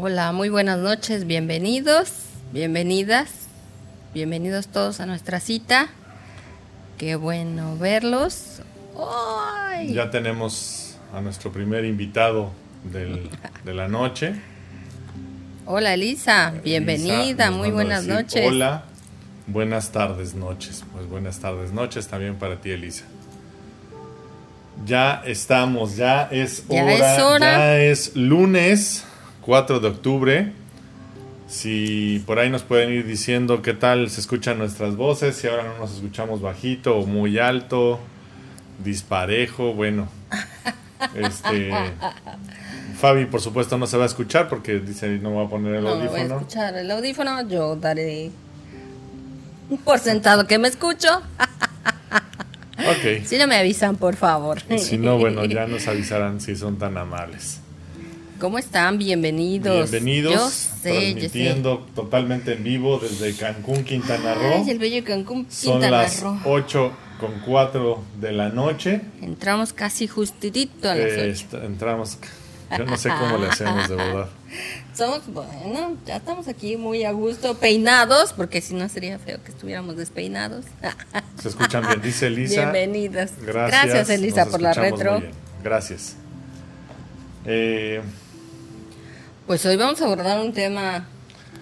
Hola, muy buenas noches, bienvenidos, bienvenidas, bienvenidos todos a nuestra cita. Qué bueno verlos. ¡Ay! Ya tenemos a nuestro primer invitado del- de la noche. Hola Elisa, bienvenida, Elisa muy buenas decir, noches. Hola, buenas tardes, noches. Pues buenas tardes, noches también para ti, Elisa. Ya estamos, ya es Ya hora, es hora. ya es lunes 4 de octubre. Si por ahí nos pueden ir diciendo qué tal se escuchan nuestras voces, si ahora no nos escuchamos bajito o muy alto, disparejo, bueno. Este Fabi, por supuesto, no se va a escuchar porque dice no va a poner el No me voy a audífono. escuchar el audífono, yo daré por sentado que me escucho. Si no me avisan, por favor. Si no, bueno, ya nos avisarán si son tan amables. ¿Cómo están? Bienvenidos. Bienvenidos, Yo sé, yo sé. transmitiendo totalmente en vivo desde Cancún, Quintana Roo. Ay, el bello Cancún, Son Quintana las Roo. 8 con 4 de la noche. Entramos casi justitito a las Eh, entramos, yo no sé cómo le hacemos de verdad. Somos, bueno, ya estamos aquí muy a gusto, peinados, porque si no sería feo que estuviéramos despeinados. Se escuchan bien, dice Elisa. Bienvenidas. Gracias, Gracias, Elisa, nos por la retro. Gracias. Eh, Pues hoy vamos a abordar un tema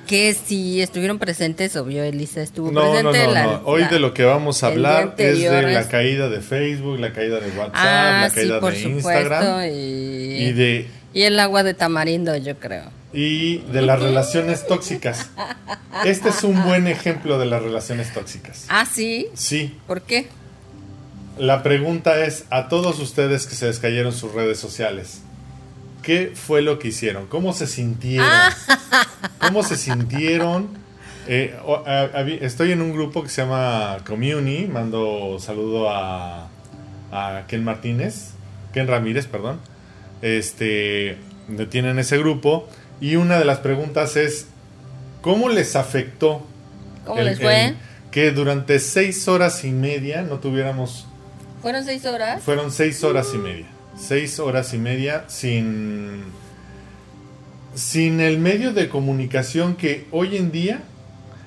que si estuvieron presentes, obvio, Elisa estuvo no, no, presente. no, la- no. Hoy la- de lo que vamos a hablar es de la caída de Facebook, la caída de WhatsApp, Ah, la sí, caída por de supuesto. Instagram Y, y de y el agua de tamarindo, yo creo. y de las relaciones tóxicas. Este es un buen ejemplo de las relaciones tóxicas. Ah, sí. Sí, ¿Por qué? la pregunta es a todos ustedes que se les cayeron sus redes sociales. ¿Qué fue lo que hicieron? ¿Cómo se sintieron? ¿Cómo se sintieron? Eh, estoy en un grupo que se llama Community. Mando saludo a, a Ken Martínez, Ken Ramírez, perdón. Este, donde tienen ese grupo. Y una de las preguntas es: ¿Cómo les afectó ¿Cómo el- les fue? el que durante seis horas y media no tuviéramos ¿Fueron seis horas? fueron seis horas y media. Seis horas y media sin. Sin el medio de comunicación que hoy en día.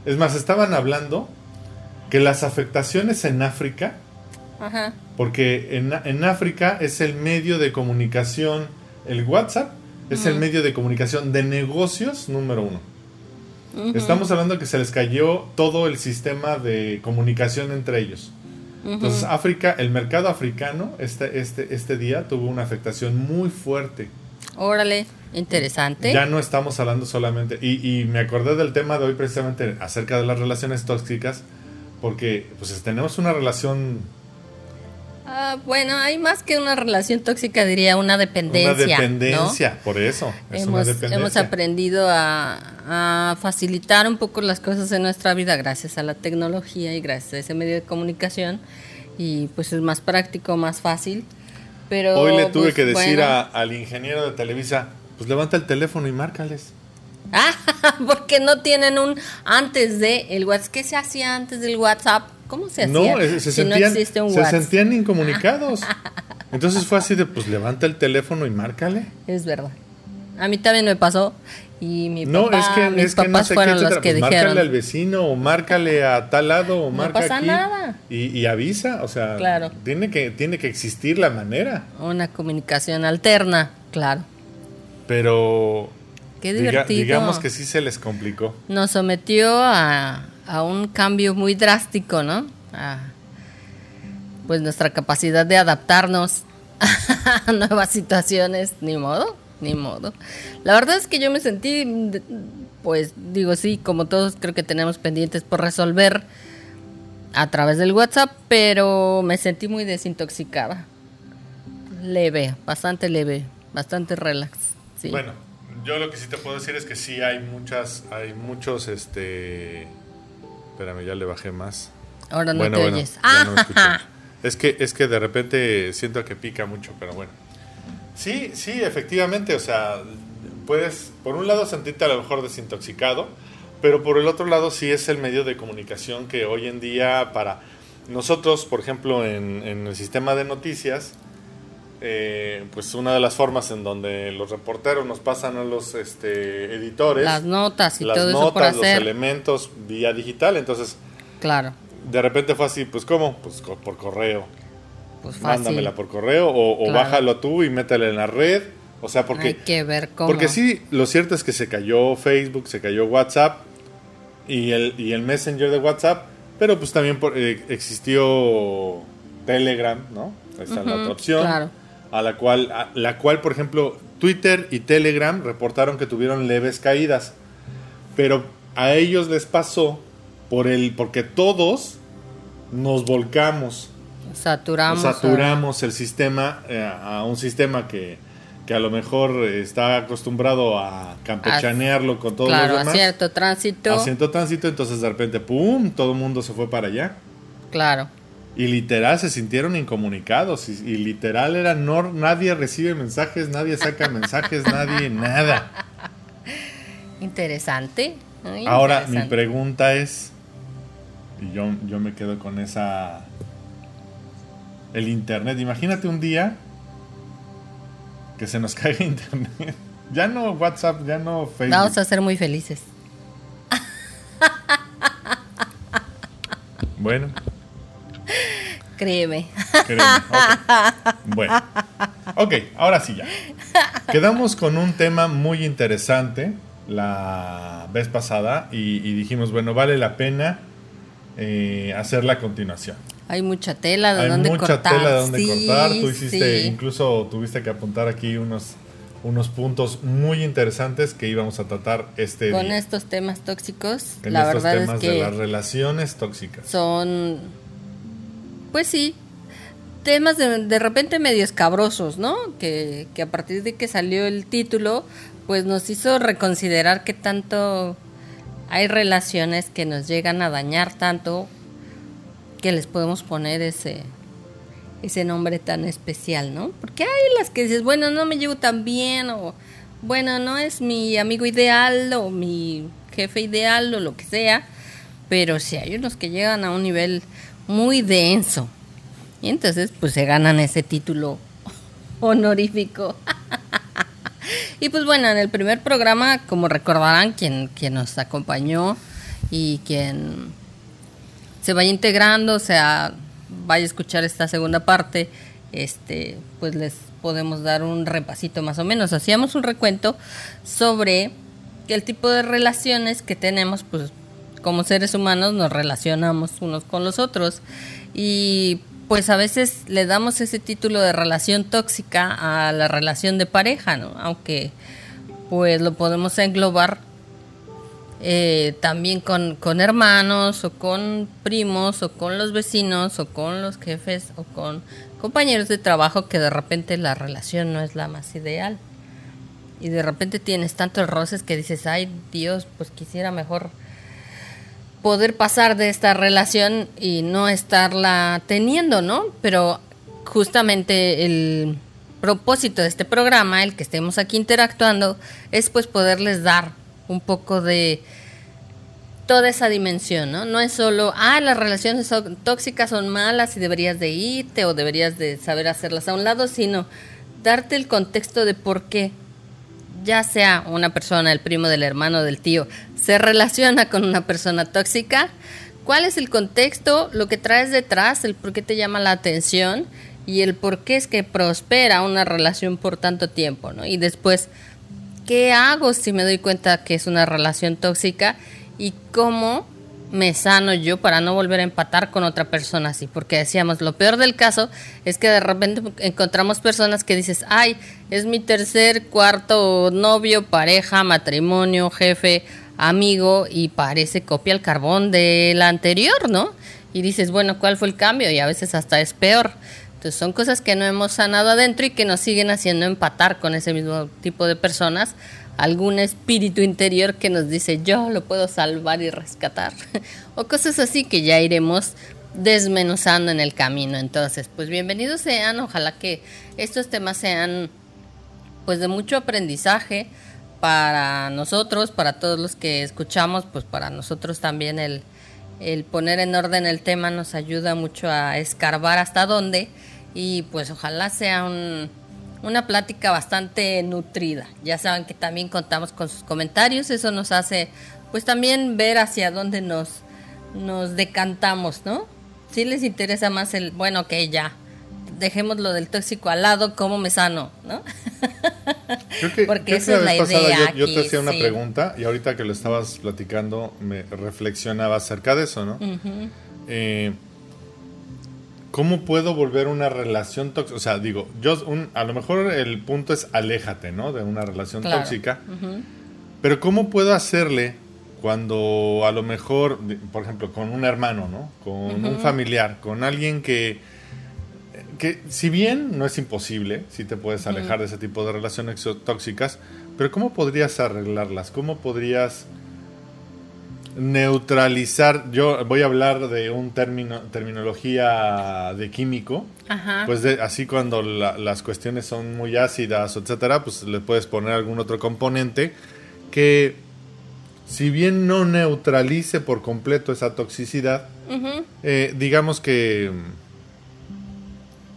Es más, estaban hablando que las afectaciones en África. Ajá. Porque en, en África es el medio de comunicación. El WhatsApp es el medio de comunicación de negocios número uno. Estamos hablando que se les cayó todo el sistema de comunicación entre ellos. Entonces, África, el mercado africano, este, este, este día tuvo una afectación muy fuerte. Órale, interesante. Ya no estamos hablando solamente. Y, y me acordé del tema de hoy precisamente acerca de las relaciones tóxicas, porque pues tenemos una relación, Ah, bueno, hay más que una relación tóxica, diría una dependencia. una ¿no? dependencia, por eso. Es una Hemos, dependencia. hemos aprendido a, a facilitar un poco las cosas en nuestra vida gracias a la tecnología y gracias a ese medio de comunicación. Y pues es más práctico, más fácil. Pero, Hoy le tuve pues, que decir bueno. a- al ingeniero de Televisa, pues levanta el teléfono y márcales. Ah, porque no tienen un antes de el WhatsApp. ¿Qué se hacía antes del WhatsApp? ¿Cómo se hacía? No, es- se, si no sentían, existe un se sentían incomunicados. Entonces fue así de, pues levanta el teléfono y márcale. Es verdad. A mí también me pasó. Y mi No, papá, es que, mis es que no papás sé qué, fueron los que Pues dijeron. Márcale al vecino o márcale a tal lado o No marca pasa aquí. nada. Y, y avisa, o sea, Claro. tiene, que, tiene que existir la manera. Una comunicación alterna, claro. Pero Qué diga- divertido. digamos que sí se les complicó. Nos sometió a, a un cambio muy drástico, ¿no? Pues nuestra capacidad de adaptarnos a nuevas situaciones, ni modo, ni modo. La verdad es que yo me sentí, pues digo, sí, como todos creo que tenemos pendientes por resolver a través del WhatsApp, pero me sentí muy desintoxicada. Leve, bastante leve, bastante relax. Bueno, yo lo que sí te puedo decir es que sí hay muchas, hay muchos, este... Espérame, ya le bajé más. Ahora no bueno, te bueno, oyes. ya no me escucho. Es que, es que de repente siento que pica mucho, pero bueno. Sí, sí, efectivamente, o sea, puedes, por un lado, sentirte a lo mejor desintoxicado, pero por el otro lado sí es el medio de comunicación que hoy en día para nosotros, por ejemplo, en, en el sistema de noticias, eh, pues una de las formas en donde los reporteros nos pasan a los este, editores las notas y las todo notas, eso por los hacer. elementos vía digital. Entonces, Claro, de repente fue así, pues ¿cómo? Pues co- por correo. pues fácil. Mándamela por correo o, bájalo tú y métela en la red. O sea, porque Hay que ver cómo. Porque sí, lo cierto es que se cayó Facebook, se cayó WhatsApp y el, y el Messenger de WhatsApp, pero pues también por- eh, existió Telegram, ¿no? Ahí está la otra opción. claro. A la cual, a la cual, por ejemplo, Twitter y Telegram reportaron que tuvieron leves caídas. Pero a ellos les pasó por el, porque todos nos volcamos Saturamos. saturamos el sistema eh, a un sistema que, que a lo mejor está acostumbrado a campechanearlo con a- todos Claro, los a demás. cierto tránsito. Haciendo tránsito, entonces de repente, ¡pum! Todo el mundo se fue para allá. Claro. Y literal se sintieron incomunicados. Y, y literal era no, nadie recibe mensajes, nadie saca mensajes, nadie, nada. Interesante. Muy Ahora, mi pregunta es, y yo, yo me quedo con esa, el Internet, imagínate un día que se nos caiga Internet. Ya no WhatsApp, ya no Facebook. Vamos a ser muy felices. Bueno, Créeme. créeme, ok. Bueno, ok, ahora sí ya. Quedamos con un tema muy interesante la vez pasada y, y dijimos, bueno, vale la pena eh, hacerla a continuación. Hay mucha tela de Hay dónde mucha cortar. tela de dónde Sí, cortar. Tú hiciste, sí. incluso tuviste que apuntar aquí unos, unos puntos muy interesantes que íbamos a tratar este Con día. estos temas tóxicos, en la estos verdad temas es de las que relaciones tóxicas. son, pues sí, temas de, de repente medio escabrosos, ¿no? Que, que a partir de que salió el título, pues nos hizo reconsiderar qué tanto hay relaciones que nos llegan a dañar tanto que les podemos poner ese ese nombre tan especial, ¿no? Porque hay las que dices, bueno, no me llevo tan bien o bueno, no es mi amigo ideal o mi jefe ideal o lo que sea, pero sí hay unos que llegan a un nivel muy denso. Y entonces pues se ganan ese título honorífico. y pues bueno, en el primer programa, como recordarán, quien, nos acompañó y quien se vaya integrando, o sea, vaya a escuchar esta segunda parte, este, pues les podemos dar un repasito más o menos. Hacíamos un recuento sobre el tipo de relaciones que tenemos, pues como seres humanos nos relacionamos unos con los otros y pues a veces le damos ese título de relación tóxica a la relación de pareja, ¿no? Aunque pues lo podemos englobar eh, también con, con hermanos o con primos o con los vecinos o con los jefes o con compañeros de trabajo que de repente la relación no es la más ideal. Y de repente tienes tantos roces que dices, ay Dios, pues quisiera mejor poder pasar de esta relación y no estarla teniendo, ¿no? Pero justamente el propósito de este programa, el que estemos aquí interactuando, es pues poderles dar un poco de toda esa dimensión, ¿no? No es solo, ah, las relaciones son tóxicas son malas y deberías de irte o deberías de saber hacerlas a un lado, sino darte el contexto de por qué ya sea una persona, el primo del hermano, del tío, se relaciona con una persona tóxica, cuál es el contexto, lo que traes detrás, el por qué te llama la atención y el por qué es que prospera una relación por tanto tiempo, ¿no? Y después, ¿qué hago si me doy cuenta que es una relación tóxica y cómo me sano yo para no volver a empatar con otra persona así? Porque decíamos, lo peor del caso es que de repente encontramos personas que dices, ay, es mi tercer, cuarto novio, pareja, matrimonio, jefe, amigo y parece copia al carbón del anterior, ¿no? Y dices, bueno, ¿cuál fue el cambio? Y a veces hasta es peor. Entonces son cosas que no hemos sanado adentro y que nos siguen haciendo empatar con ese mismo tipo de personas. Algún espíritu interior que nos dice yo lo puedo salvar y rescatar. o cosas así que ya iremos desmenuzando en el camino. Entonces, pues bienvenidos sean. Ojalá que estos temas sean pues de mucho aprendizaje para nosotros, para todos los que escuchamos, pues para nosotros también el, el poner en orden el tema nos ayuda mucho a escarbar hasta dónde y pues ojalá sea un, una plática bastante nutrida. Ya saben que también contamos con sus comentarios, eso nos hace pues también ver hacia dónde nos, nos decantamos, ¿no? Si les interesa más el, bueno, que ya, dejemos lo del tóxico al lado, ¿cómo me sano? ¿no? Porque esa es la idea. Yo, te hacía una pregunta y ahorita que lo estabas platicando me reflexionaba acerca de eso, ¿no? eh, ¿Cómo puedo volver una relación tóxica? O sea, digo, yo un, a lo mejor el punto es aléjate, ¿no? De una relación tóxica. Pero ¿cómo puedo hacerle cuando a lo mejor, por ejemplo, con un hermano, ¿no? Con un familiar, con alguien que, que si bien no es imposible, si te puedes alejar de ese tipo de relaciones tóxicas, pero ¿cómo podrías arreglarlas? ¿Cómo podrías neutralizar, yo voy a hablar de un término, terminología de químico, pues de, así cuando las cuestiones son muy ácidas, etcétera, pues le puedes poner algún otro componente que si bien no neutralice por completo esa toxicidad, eh, digamos que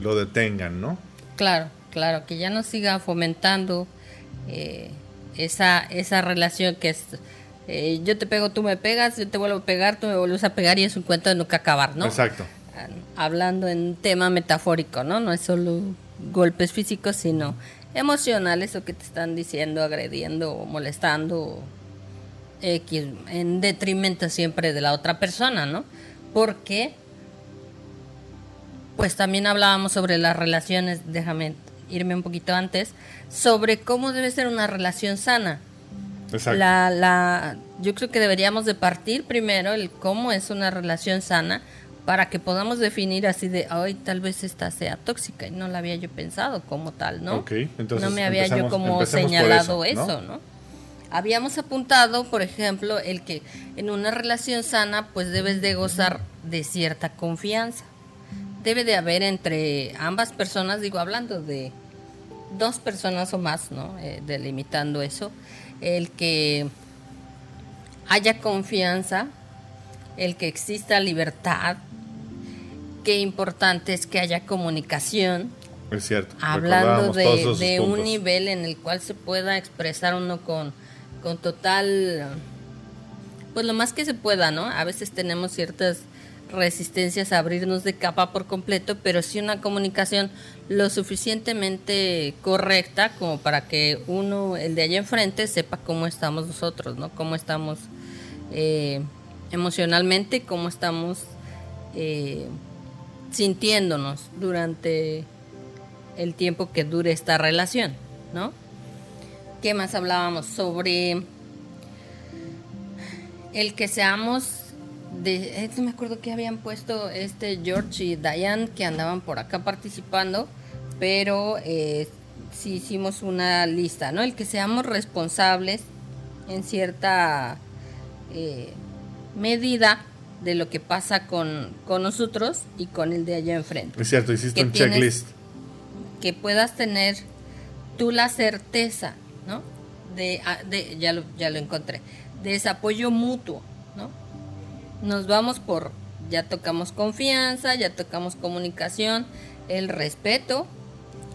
lo detengan, ¿no? Claro, claro, que ya no siga fomentando eh, esa, esa relación que es eh, yo te pego, tú me pegas, yo te vuelvo a pegar, tú me vuelves a pegar y es un cuento de nunca acabar, ¿no? Exacto. Hablando en tema metafórico, ¿no? No es solo golpes físicos, sino emocionales o que te están diciendo, agrediendo o molestando X, en detrimento siempre de la otra persona, ¿no? Porque, pues también hablábamos sobre las relaciones, déjame irme un poquito antes, sobre cómo debe ser una relación sana la, la, yo creo que deberíamos de partir primero el cómo es una relación sana para que podamos definir así de, hoy tal vez esta sea tóxica y no la había yo pensado como tal, ¿no? entonces no me había yo como señalado eso, ¿no? Habíamos apuntado, por ejemplo, el que en una relación sana pues debes de gozar de cierta confianza. Debe de haber entre ambas personas, digo, hablando de dos personas o más, ¿no? Eh, delimitando eso el que haya confianza, el que exista libertad, qué importante es que haya comunicación. Es cierto. Hablando de, un nivel en el cual se pueda expresar uno con, con total, pues lo más que se pueda, ¿no? A veces tenemos ciertas resistencias a abrirnos de capa por completo, pero sí una comunicación lo suficientemente correcta como para que uno, el de allá enfrente, sepa cómo estamos nosotros, ¿no? Cómo estamos eh, emocionalmente, cómo estamos eh, sintiéndonos durante el tiempo que dure esta relación, ¿no? ¿Qué más hablábamos? Sobre el que seamos de, me acuerdo que habían puesto este George y Diane que andaban por acá participando, pero eh, sí hicimos una lista, ¿no? El que seamos responsables en cierta eh, medida de lo que pasa con, con, nosotros y con el de allá enfrente. Es cierto, hiciste un checklist. Que puedas tener tú la certeza, ¿no? De, ah, de ya, lo, ya lo encontré, de ese apoyo mutuo, ¿no? Nos vamos por, ya tocamos confianza, ya tocamos comunicación, el respeto,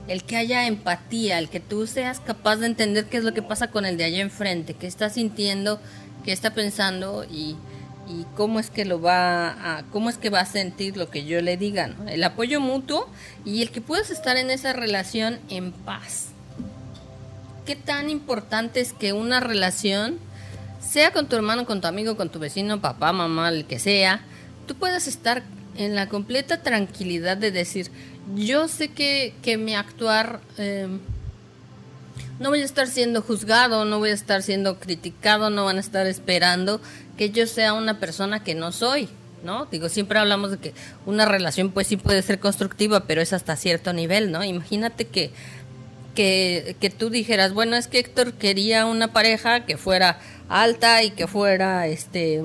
el que haya empatía, el que tú seas capaz de entender qué es lo que pasa con el de allá enfrente, qué está sintiendo, qué está pensando y, cómo es que lo va a, cómo es que va a sentir lo que yo le diga, el apoyo mutuo y el que puedas estar en esa relación en paz. ¿Qué tan importante es que una relación sea con tu hermano, con tu amigo, con tu vecino, papá, mamá, el que sea, tú puedas estar en la completa tranquilidad de decir, yo sé que, que mi actuar em, no voy a estar siendo juzgado, no voy a estar siendo criticado, no van a estar esperando que yo sea una persona que no soy, ¿no? Digo, siempre hablamos de que una relación pues sí puede ser constructiva, pero es hasta cierto nivel, ¿no? Imagínate que, que, que tú dijeras, bueno, es que Héctor quería una pareja que fuera alta y que fuera, este,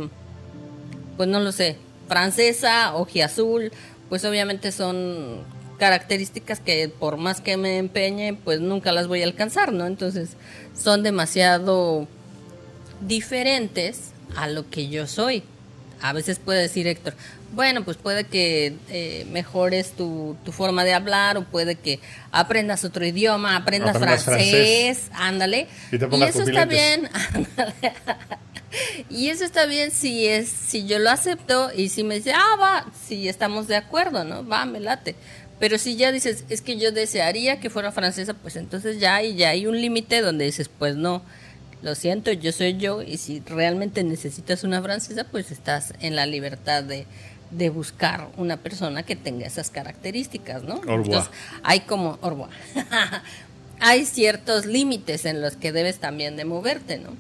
pues no lo sé, francesa, azul, pues obviamente son características que por más que me empeñe, pues nunca las voy a alcanzar, ¿no? Entonces son demasiado diferentes a lo que yo soy. A veces puede decir Héctor, bueno, pues puede que eh, mejores tu, tu, forma de hablar o puede que aprendas otro idioma, aprendas, francés, ándale. Y, eso está bien. y eso está bien si es si yo lo acepto y si me dice, ah, va, si estamos de acuerdo, ¿no? Va, me late. Pero si ya dices, es que yo desearía que fuera francesa, pues entonces ya hay, ya hay un límite donde dices, pues no, lo siento, yo soy yo y si realmente necesitas una francesa, pues estás en la libertad de, de buscar una persona que tenga esas características, ¿no? Entonces hay como, hay ciertos límites en los que debes también de moverte, ¿no?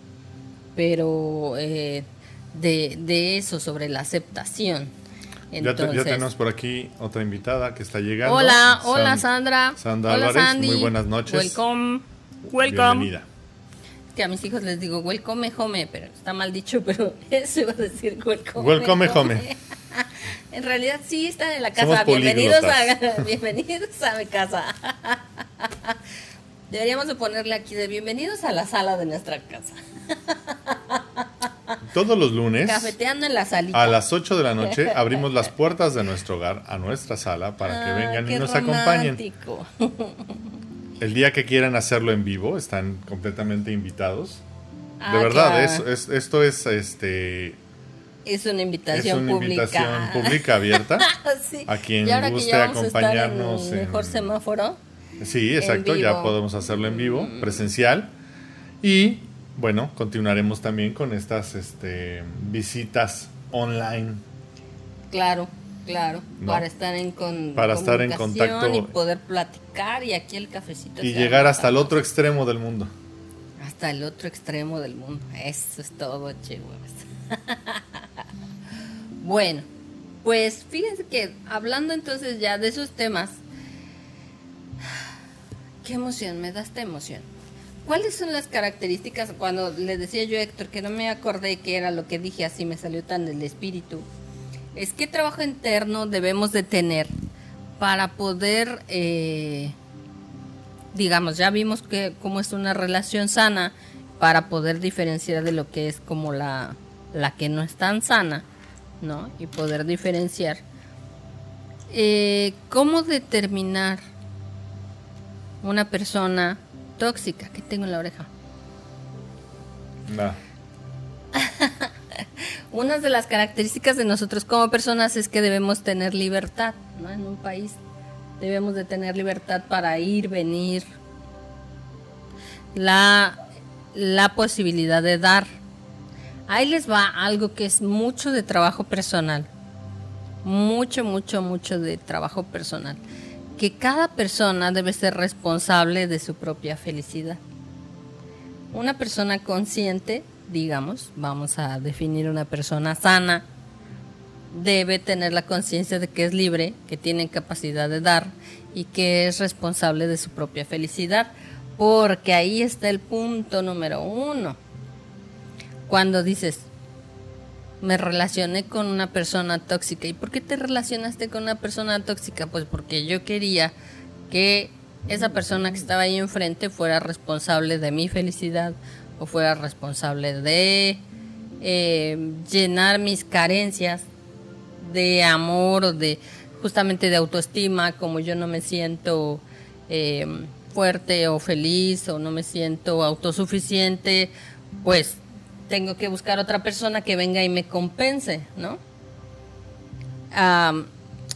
Pero eh, de, de eso, sobre la aceptación ya, tenemos por aquí otra invitada que está llegando. Hola, hola Sandra. Sandra Álvarez, muy buenas noches. Welcome. Welcome. Bienvenida. que a mis hijos les digo welcome home, pero está mal dicho, pero eso iba a decir welcome. Welcome home. en realidad sí está en la casa. bienvenidos a, bienvenidos a mi casa. Deberíamos de ponerle aquí de bienvenidos a la sala de nuestra casa. Todos los lunes, cafeteando en la a las 8 de la noche, abrimos las puertas de nuestro hogar a nuestra sala para que ah, vengan y nos acompañen. El día que quieran hacerlo en vivo, están completamente invitados. de ah, verdad, esto es este es una invitación es una invitación pública abierta a quien guste acompañarnos. En mejor semáforo. Sí, exacto, ya podemos hacerlo en vivo, mm. presencial. Y bueno, continuaremos también con estas este, visitas online. Claro, claro, para estar en con, para estar en contacto y poder platicar y aquí el cafecito y llegar hasta el otro extremo del mundo. Hasta el otro extremo del mundo. Eso es todo, chihuahuas. bueno, pues fíjense que hablando entonces ya de esos temas, qué emoción, me da esta emoción. ¿Cuáles son las características? Cuando le decía yo a Héctor que no me acordé que era lo que dije así, me salió tan del espíritu. Es qué trabajo interno debemos de tener para poder, eh, digamos, ya vimos que cómo es una relación sana, para poder diferenciar de lo que es como la, la que no es tan sana, ¿no? Y poder diferenciar. Eh, ¿Cómo determinar una persona tóxica que tengo en la oreja. Una de las características de nosotros como personas es que debemos tener libertad, ¿no? En un país debemos de tener libertad para ir, venir, la, la posibilidad de dar. Ahí les va algo que es mucho de trabajo personal. Mucho, mucho, mucho de trabajo personal que cada persona debe ser responsable de su propia felicidad. Una persona consciente, digamos, vamos a definir una persona sana, debe tener la conciencia de que es libre, que tiene capacidad de dar y que es responsable de su propia felicidad, porque ahí está el punto número uno. Cuando dices, me relacioné con una persona tóxica. ¿Y por qué te relacionaste con una persona tóxica? Pues porque yo quería que esa persona que estaba ahí enfrente fuera responsable de mi felicidad o fuera responsable de eh, llenar mis carencias de amor o de justamente de autoestima, como yo no me siento eh, fuerte o feliz o no me siento autosuficiente, pues tengo que buscar otra persona que venga y me compense, ¿no?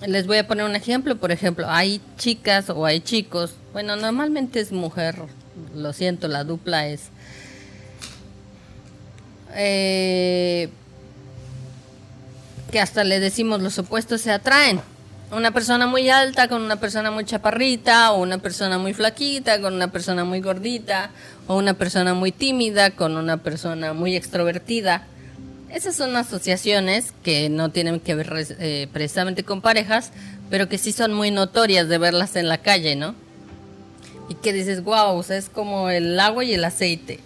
les voy a poner un ejemplo, por ejemplo, hay chicas o hay chicos, bueno, normalmente es mujer, lo siento, la dupla es... Eh, que hasta le decimos los opuestos se atraen. Una persona muy alta con una persona muy chaparrita, o una persona muy flaquita con una persona muy gordita, o una persona muy tímida con una persona muy extrovertida. Esas son asociaciones que no tienen que ver eh, precisamente con parejas, pero que sí son muy notorias de verlas en la calle, ¿no? Y que dices, wow, es como el agua y el aceite.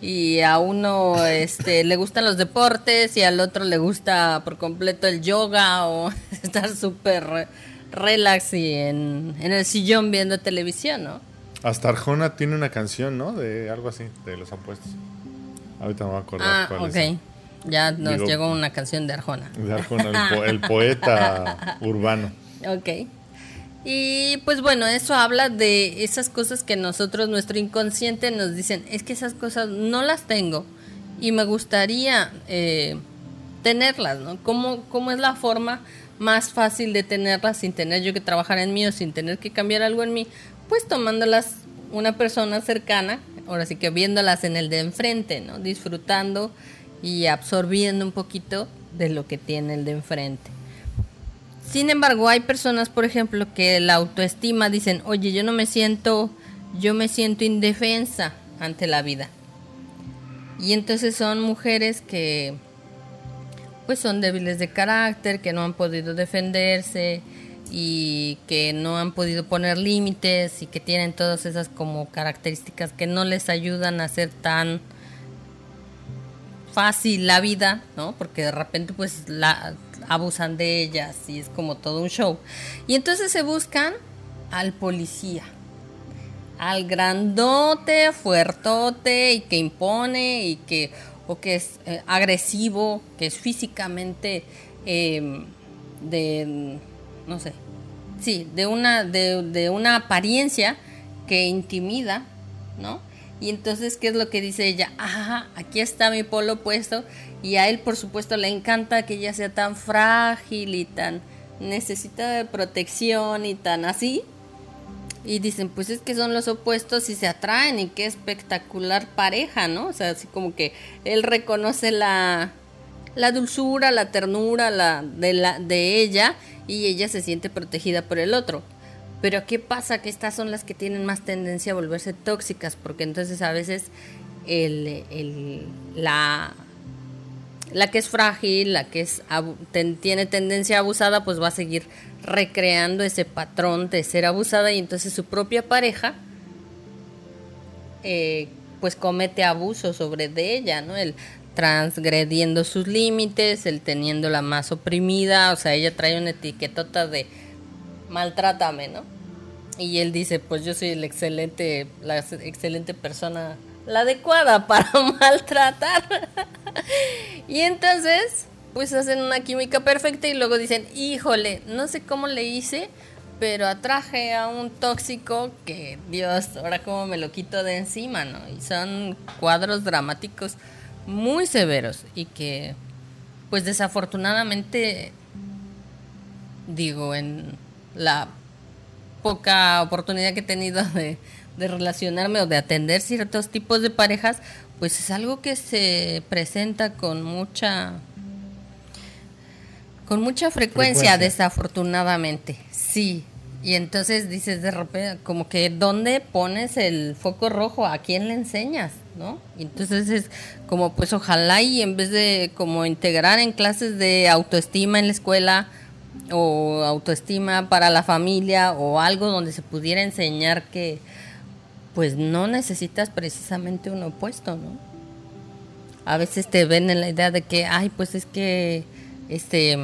Y a uno este, le gustan los deportes y al otro le gusta por completo el yoga o estar súper relax y en, en el sillón viendo televisión, ¿no? Hasta Arjona tiene una canción, ¿no? De algo así, de los apuestos. Ahorita me voy a acordar ah, cuál es. Ya nos llegó una canción de Arjona. De Arjona, el, poeta urbano. Ok. Y pues bueno, eso habla de esas cosas que nosotros, nuestro inconsciente nos dicen, es que esas cosas no las tengo y me gustaría eh, tenerlas, ¿no? ¿Cómo, ¿Cómo es la forma más fácil de tenerlas sin tener yo que trabajar en mí o sin tener que cambiar algo en mí? Pues tomándolas una persona cercana, ahora sí que viéndolas en el de enfrente, ¿no? Disfrutando y absorbiendo un poquito de lo que tiene el de enfrente. Sin embargo, hay personas, por ejemplo, que la autoestima dicen, oye, yo no me siento, yo me siento indefensa ante la vida. Y entonces son mujeres que pues son débiles de carácter, que no han podido defenderse y que no han podido poner límites y que tienen todas esas como características que no les ayudan a ser tan fácil la vida, ¿no? Porque de repente pues la abusan de ellas y es como todo un show. Y entonces se buscan al policía, al grandote, fuertote y que impone y que o que es eh, agresivo, que es físicamente em, de no sé, sí, de una de, de una apariencia que intimida, ¿no? Y entonces, ¿qué es lo que dice ella? Ajá, aquí está mi polo puesto. Y a él, por supuesto, le encanta que ella sea tan frágil y tan necesita de protección y tan así. Y dicen, pues es que son los opuestos y se atraen y qué espectacular pareja, ¿no? O sea, así como que él reconoce la, la dulzura, la ternura la, de, la, de ella y ella se siente protegida por el otro. Pero ¿qué pasa? Que estas son las que tienen más tendencia a volverse tóxicas, porque entonces a veces el, la, la que es frágil, la que es, tiene tendencia abusada, pues va a seguir recreando ese patrón de ser abusada y entonces su propia pareja eh, pues comete abuso sobre de ella, ¿no? El transgrediendo sus límites, el teniéndola más oprimida, o sea, ella trae una etiquetota de maltrátame, ¿no? Y él dice, pues yo soy el excelente, la excelente persona, la adecuada para maltratar. y entonces, pues hacen una química perfecta y luego dicen, híjole, no sé cómo le hice, pero atraje a un tóxico que, Dios, ahora cómo me lo quito de encima, ¿no? Y son cuadros dramáticos muy severos y que, pues desafortunadamente, digo, en la poca oportunidad que he tenido de, relacionarme o de atender ciertos tipos de parejas, pues es algo que se presenta con mucha con mucha frecuencia, desafortunadamente. Sí. Y entonces dices de repente, como que ¿dónde pones el foco rojo? ¿A quién le enseñas? ¿No? Y entonces es como, pues ojalá y en vez de como integrar en clases de autoestima en la escuela, o autoestima para la familia o algo donde se pudiera enseñar que pues no necesitas precisamente un opuesto, ¿no? A veces te ven en la idea de que, ay, pues es que este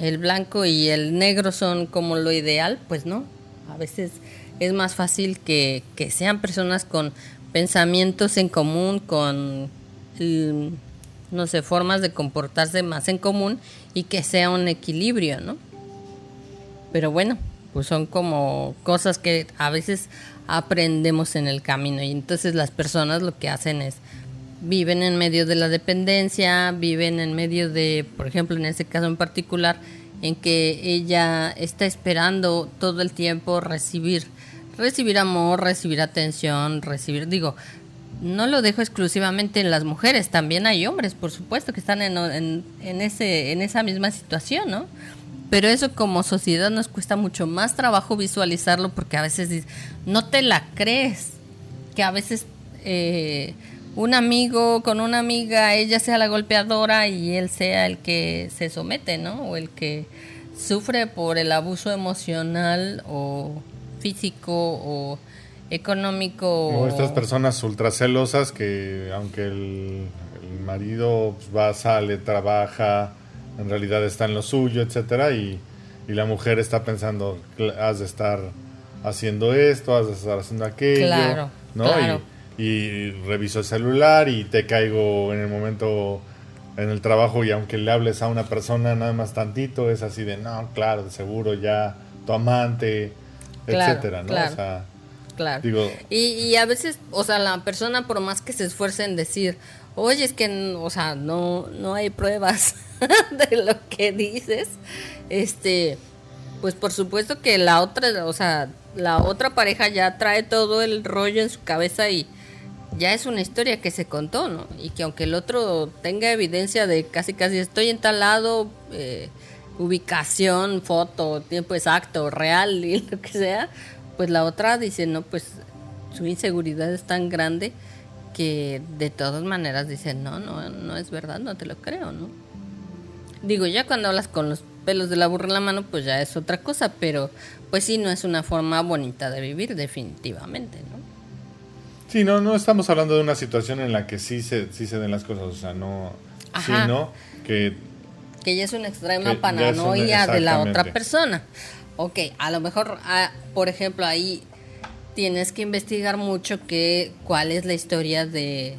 el blanco y el negro son como lo ideal, pues no. A veces es más fácil que, que sean personas con pensamientos en común, con no sé, formas de comportarse más en común y que sea un equilibrio, ¿no? Pero bueno, pues son como cosas que a veces aprendemos en el camino y entonces las personas lo que hacen es viven en medio de la dependencia, viven en medio de, por ejemplo, en ese caso en particular, en que ella está esperando todo el tiempo recibir, recibir amor, recibir atención, recibir, digo, no lo dejo exclusivamente en las mujeres, también hay hombres, por supuesto, que están en, en, en, ese, en esa misma situación, ¿no? Pero eso como sociedad nos cuesta mucho más trabajo visualizarlo porque a veces no te la crees, que a veces eh, un amigo con una amiga, ella sea la golpeadora y él sea el que se somete, ¿no? O el que sufre por el abuso emocional o físico o económico. O estas personas ultracelosas que aunque el, marido pues, va, sale, trabaja, en realidad está en lo suyo, etcétera, y, la mujer está pensando, has de estar haciendo esto, has de estar haciendo aquello, ¿no? Y, reviso el celular y te caigo en el momento en el trabajo y aunque le hables a una persona nada más tantito, es así de, no, claro, de seguro ya tu amante, etcétera, ¿no? Claro. O sea, claro. Digo, y, y, a veces, o sea, la persona por más que se esfuerce en decir, oye, es que, o sea, no, no hay pruebas de lo que dices, este, pues por supuesto que la otra, o sea, la otra pareja ya trae todo el rollo en su cabeza y ya es una historia que se contó, ¿no? Y que aunque el otro tenga evidencia de casi casi estoy en tal lado, eh, ubicación, foto, tiempo exacto, real y lo que sea, pues la otra dice, no, pues su inseguridad es tan grande que de todas maneras dice, no, no, no es verdad, no te lo creo, ¿no? Digo, ya cuando hablas con los pelos de la burra en la mano, pues ya es otra cosa, pero pues sí, no es una forma bonita de vivir, definitivamente, ¿no? Sí, no, no estamos hablando de una situación en la que sí se, sí se den las cosas, o sea, no, Ajá. ¿no? Que, que ya es una extrema paranoia de la otra persona. Ok, a lo mejor, ah, por ejemplo, ahí tienes que investigar mucho que, cuál es la historia de,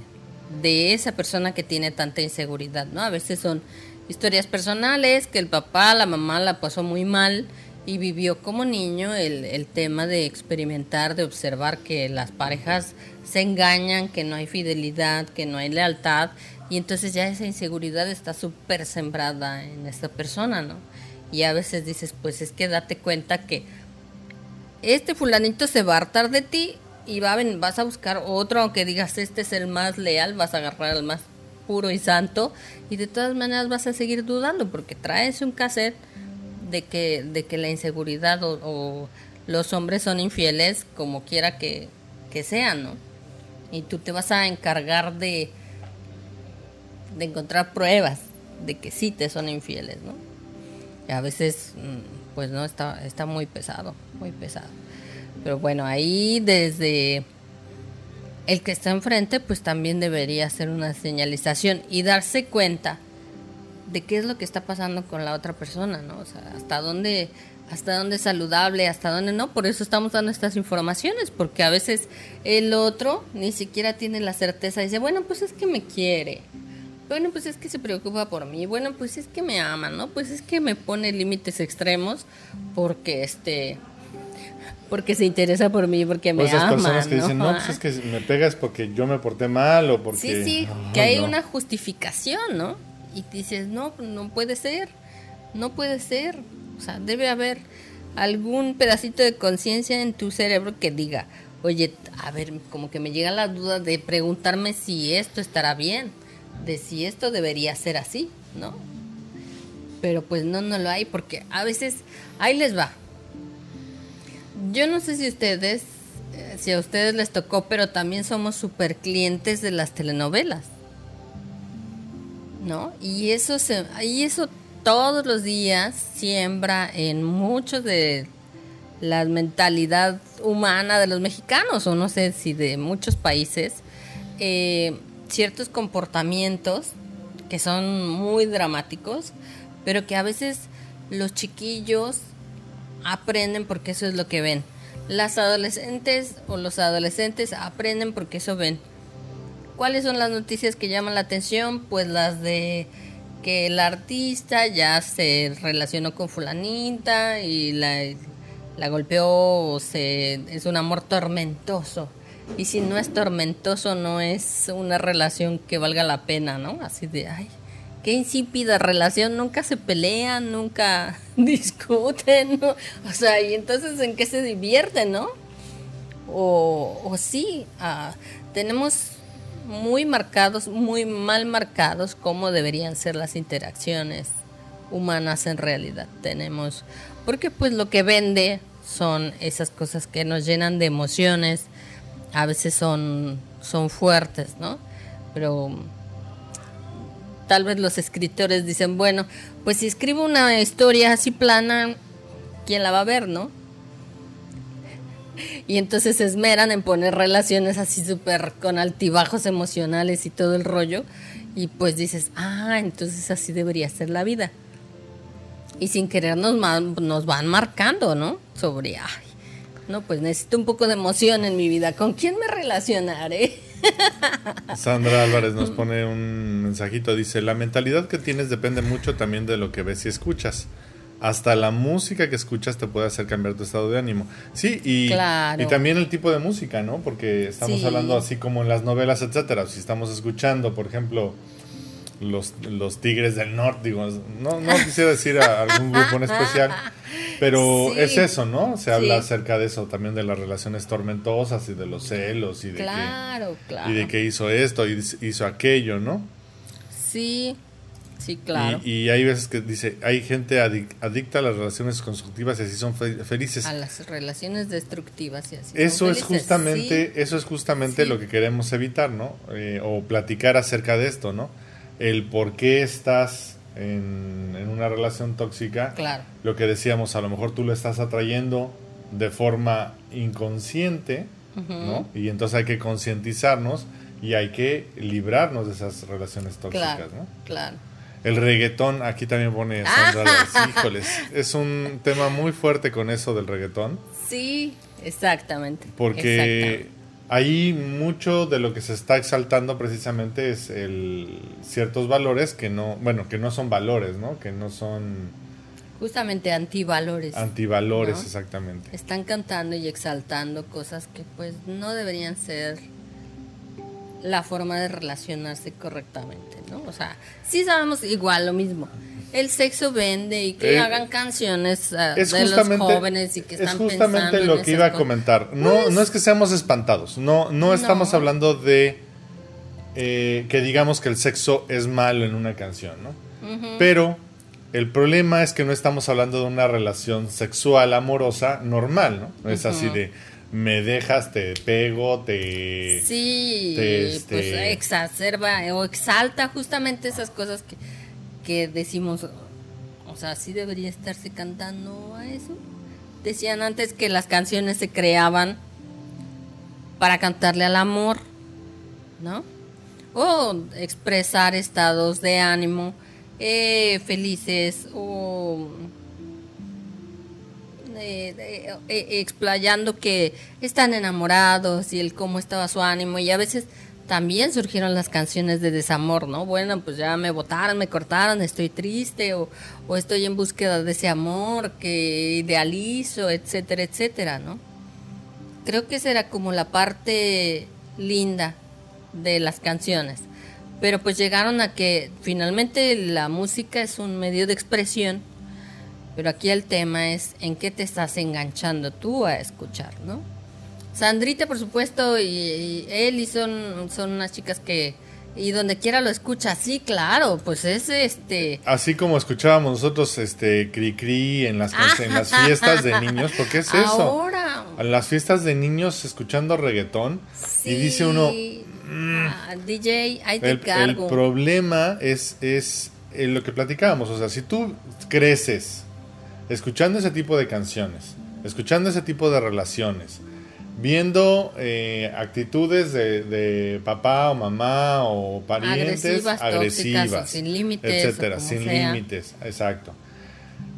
de esa persona que tiene tanta inseguridad, ¿no? A veces son historias personales, que el papá, la mamá la pasó muy mal y vivió como niño el, el tema de experimentar, de observar que las parejas se engañan, que no hay fidelidad, que no hay lealtad y entonces ya esa inseguridad está súper sembrada en esta persona, ¿no? Y a veces dices, pues es que date cuenta que este fulanito se va a hartar de ti y va a vas a buscar otro, aunque digas este es el más leal, vas a agarrar al más puro y santo y de todas maneras vas a seguir dudando porque traes un cassette de que, de que la inseguridad o, los hombres son infieles como quiera que, que sean, ¿no? Y tú te vas a encargar de, de encontrar pruebas de que sí te son infieles, ¿no? Y a veces, mm, pues no, está, está muy pesado, muy pesado. Pero bueno, ahí desde el que está enfrente pues también debería hacer una señalización y darse cuenta de qué es lo que está pasando con la otra persona, ¿no? O sea, hasta dónde hasta dónde es saludable, hasta dónde no, por eso estamos dando estas informaciones, porque a veces el otro ni siquiera tiene la certeza, dice, bueno, pues es que me quiere, bueno, pues es que se preocupa por mí, bueno, pues es que me ama, ¿no? Pues es que me pone límites extremos porque este porque se interesa por mí, porque me ama. personas que dicen, no, pues es que me pegas porque yo me porté mal o porque... Sí, sí, que hay una justificación, ¿no? Y dices, no, no puede ser, no puede ser. O sea, debe haber algún pedacito de conciencia en tu cerebro que diga, oye, a ver, como que me llega la duda de preguntarme si esto estará bien, de si esto debería ser así, ¿no? Pero pues no, no lo hay, porque a veces, ahí les va, yo no sé si ustedes, eh, si a ustedes les tocó, pero también somos super clientes de las telenovelas. ¿No? Y eso se, y eso todos los días siembra en muchos de la mentalidad humana de los mexicanos, o no sé si de muchos países, eh, ciertos comportamientos que son muy dramáticos, pero que a veces los chiquillos aprenden porque eso es lo que ven. Las adolescentes o los adolescentes aprenden porque eso ven. ¿Cuáles son las noticias que llaman la atención? Pues las de que el artista ya se relacionó con fulanita y la, golpeó o se, es un amor tormentoso. Y si no es tormentoso, no es una relación que valga la pena, ¿no? Así de, ay, qué insípida relación, nunca se pelean, nunca discuten, ¿no? O sea, y entonces en qué se divierten, ¿no? O, sí, ah, tenemos muy marcados, muy mal marcados cómo deberían ser las interacciones humanas en realidad. Tenemos, porque pues lo que vende son esas cosas que nos llenan de emociones, a veces son, son fuertes, ¿no? Pero tal vez los escritores dicen, bueno, pues si escribo una historia así plana, ¿quién la va a ver, no? Y entonces se esmeran en poner relaciones así súper con altibajos emocionales y todo el rollo. Y pues dices, ah, entonces así debería ser la vida. Y sin querer nos, nos van marcando, ¿no? Sobre, ay, no, pues necesito un poco de emoción en mi vida. ¿Con quién me relacionaré? Sandra Álvarez nos pone un mensajito, dice, la mentalidad que tienes depende mucho también de lo que ves y escuchas. Hasta la música que escuchas te puede hacer cambiar tu estado de ánimo. Sí, y, y también el tipo de música, ¿no? Porque estamos hablando así como en las novelas, etcétera. Si estamos escuchando, por ejemplo, los, los Tigres del Norte, digo, no, no quisiera decir a algún grupo en especial, pero es eso, ¿no? Se habla acerca de eso también de las relaciones tormentosas y de los celos y de, claro, que, y de que hizo esto y hizo aquello, ¿no? Sí, sí, claro. Y, hay veces que dice, hay gente adicta a las relaciones constructivas y así son felices. A las relaciones destructivas y así. Eso es justamente, eso es justamente lo que queremos evitar, ¿no? Eh, o platicar acerca de esto, ¿no? El por qué estás en, una relación tóxica. Claro. Lo que decíamos, a lo mejor tú lo estás atrayendo de forma inconsciente, ¿no? Y entonces hay que concientizarnos y hay que librarnos de esas relaciones tóxicas, ¿no? Claro. El reggaetón, aquí también pone Sandra, híjoles, es un tema muy fuerte con eso del reggaetón. Sí, exactamente. Porque ahí mucho de lo que se está exaltando precisamente es el ciertos valores que no, bueno, que no son valores, ¿no? Que no son justamente antivalores. Antivalores, exactamente. Están cantando y exaltando cosas que pues no deberían ser la forma de relacionarse correctamente, ¿no? O sea, sí sabemos igual lo mismo el sexo vende y que eh, hagan canciones uh, de los jóvenes y que están Es justamente lo que iba a comentar. No, pues no es que seamos espantados, no, no estamos hablando de eh, que digamos que el sexo es malo en una canción, ¿no? Pero el problema es que no estamos hablando de una relación sexual amorosa normal, ¿no? Es así de me dejas, te pego, te... Sí, pues este exacerba o exalta justamente esas cosas que que decimos, o sea, sí debería estarse cantando a eso. Decían antes que las canciones se creaban para cantarle al amor, ¿no? O expresar estados de ánimo eh, felices o eh, eh, explayando que están enamorados y el cómo estaba su ánimo y a veces también surgieron las canciones de desamor, ¿no? Bueno, pues ya me botaron, me cortaron, estoy triste o, estoy en búsqueda de ese amor que idealizo, etcétera, etcétera, ¿no? Creo que esa era como la parte linda de las canciones. Pero pues llegaron a que finalmente la música es un medio de expresión, pero aquí el tema es en qué te estás enganchando tú a escuchar, ¿no? Sandrita, por supuesto, y, y son, son unas chicas que y donde quiera lo escucha, sí, claro, pues es este así como escuchábamos nosotros este cri cri en las en las fiestas de niños, porque es eso. Ahora. En las fiestas de niños escuchando reggaetón y dice uno mm, ah, DJ, ahí te el, el problema es es eh, lo que platicábamos, o sea, si tú creces escuchando ese tipo de canciones, escuchando ese tipo de relaciones, viendo eh, actitudes de, papá o mamá o parientes agresivas, sin límites, etcétera, sin límites, exacto.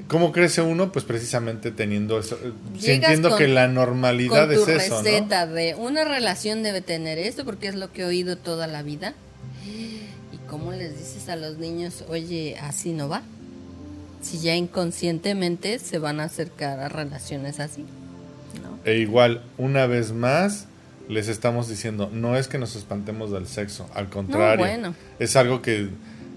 ¿Cómo crece uno? Pues precisamente teniendo eso, sintiendo que la normalidad es eso, receta de una relación debe tener esto porque es lo que he oído toda la vida. ¿Y cómo les dices a los niños, oye, así no va? Si ya inconscientemente se van a acercar a relaciones así. E igual, una vez más, les estamos diciendo, no es que nos espantemos del sexo, al contrario, es algo que,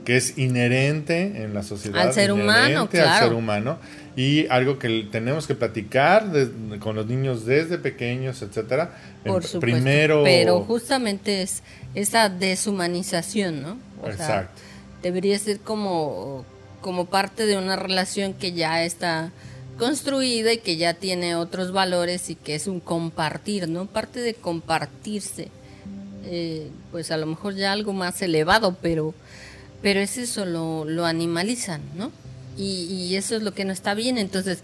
es inherente en la sociedad, al ser humano, claro. al ser humano y algo que tenemos que platicar con los niños desde pequeños, etcétera. Por supuesto, primero, pero justamente es esa deshumanización, ¿no? Exacto. debería ser como como parte de una relación que ya está construida y que ya tiene otros valores y que es un compartir, ¿no? Parte de compartirse, eh, pues a lo mejor ya algo más elevado, pero, pero es eso, lo, lo animalizan, ¿no? Y, eso es lo que no está bien. Entonces,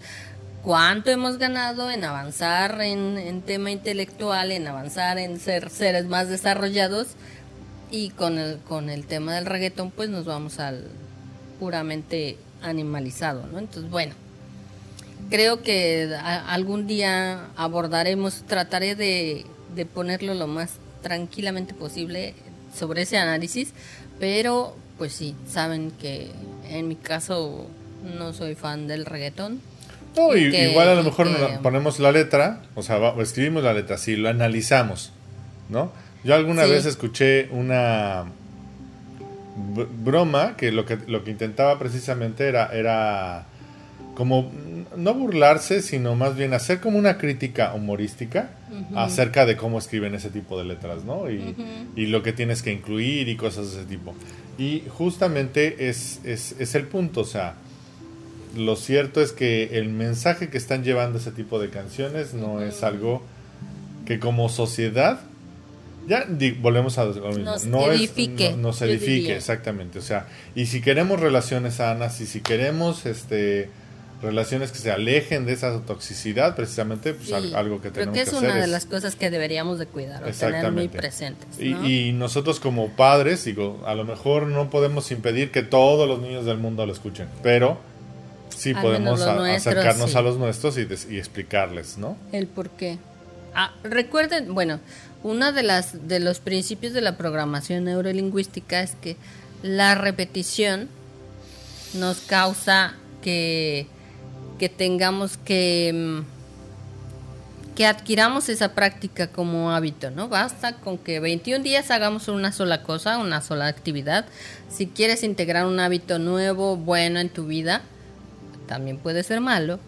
¿cuánto hemos ganado en avanzar en, en tema intelectual, en avanzar en ser seres más desarrollados? Y con el, con el tema del reggaetón, pues nos vamos al puramente animalizado, ¿no? Entonces, bueno creo que algún día abordaremos, trataré de, ponerlo lo más tranquilamente posible sobre ese análisis, pero pues sí, saben que en mi caso no soy fan del reggaetón. No, igual a lo mejor ponemos la letra, o sea, escribimos la letra, sí, lo analizamos, ¿no? Yo alguna vez escuché una broma que lo que lo que intentaba precisamente era era como no burlarse, sino más bien hacer como una crítica humorística acerca de cómo escriben ese tipo de letras, ¿no? Y, y, lo que tienes que incluir y cosas de ese tipo. Y justamente es, es, es el punto, o sea, lo cierto es que el mensaje que están llevando ese tipo de canciones no es algo que como sociedad ya volvemos a lo mismo. Nos no edifique. no, nos edifique, exactamente. O sea, y si queremos relaciones sanas y si queremos este relaciones que se alejen de esa toxicidad, precisamente, pues algo que tenemos que, es una de las cosas que deberíamos de cuidar o tener muy presentes. Y, nosotros como padres, digo, a lo mejor no podemos impedir que todos los niños del mundo lo escuchen, pero sí podemos acercarnos a los nuestros y, y, explicarles, ¿no? El por qué. Ah, recuerden, bueno, uno de las de los principios de la programación neurolingüística es que la repetición nos causa que que tengamos que mm, que adquiramos esa práctica como hábito, ¿no? Basta con que 21 días hagamos una sola cosa, una sola actividad. Si quieres integrar un hábito nuevo, bueno en tu vida, también puede ser malo.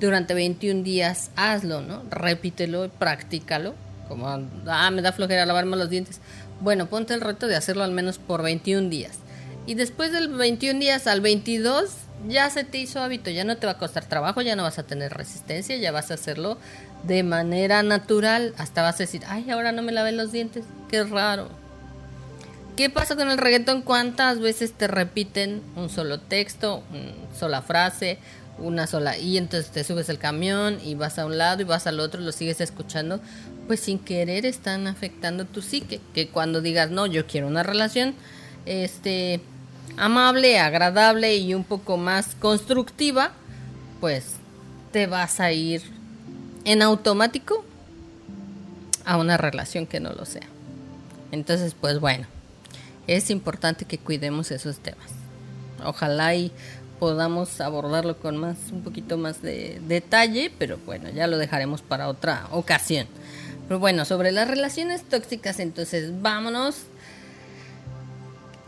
Durante 21 días hazlo, ¿no? Repítelo, practícalo. Como, ah, me da flojera lavarme los dientes. Bueno, ponte el reto de hacerlo al menos por 21 días. Y después del 21 días al 22 ya se te hizo hábito, ya no te va a costar trabajo, ya no vas a tener resistencia, ya vas a hacerlo de manera natural. Hasta vas a decir, ay, ahora no me lavé los dientes, qué raro. ¿Qué pasa con el reggaetón? ¿Cuántas veces te repiten un solo texto, una sola frase, una sola y entonces te subes el camión y vas a un lado y vas al otro, lo sigues escuchando, pues sin querer están afectando tu psique, que cuando digas, "No, yo quiero una relación este amable, agradable y un poco más constructiva", pues te vas a ir en automático a una relación que no lo sea. Entonces, pues bueno, es importante que cuidemos esos temas. Ojalá y podamos abordarlo con más un poquito más de detalle, pero bueno, ya lo dejaremos para otra ocasión. Pero bueno, sobre las relaciones tóxicas, entonces vámonos.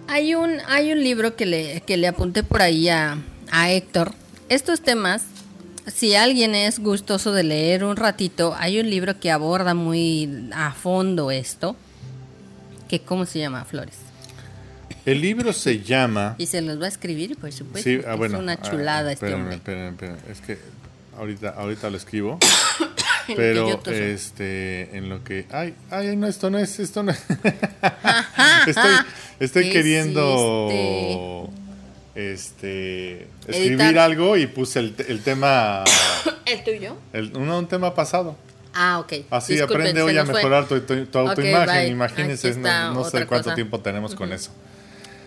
Hay un, hay un libro que le, que le apunté por ahí a, a Héctor. Estos temas, si alguien es gustoso de leer un ratito, hay un libro que aborda muy a fondo esto. Que, ¿Cómo se llama, Flores? El libro se llama... Y se los va a escribir, por supuesto. Sí, ah, bueno, es una ah, chulada este hombre. Es que ahorita, ahorita lo escribo. pero este en lo que ay ay no esto no es esto no es. Estoy estoy queriendo este escribir algo y puse el, el tema el tuyo el, un tema pasado. Ah, ok. Así aprende hoy a mejorar tu, tu, autoimagen. Imagínense, no, sé cuánto tiempo tenemos con eso.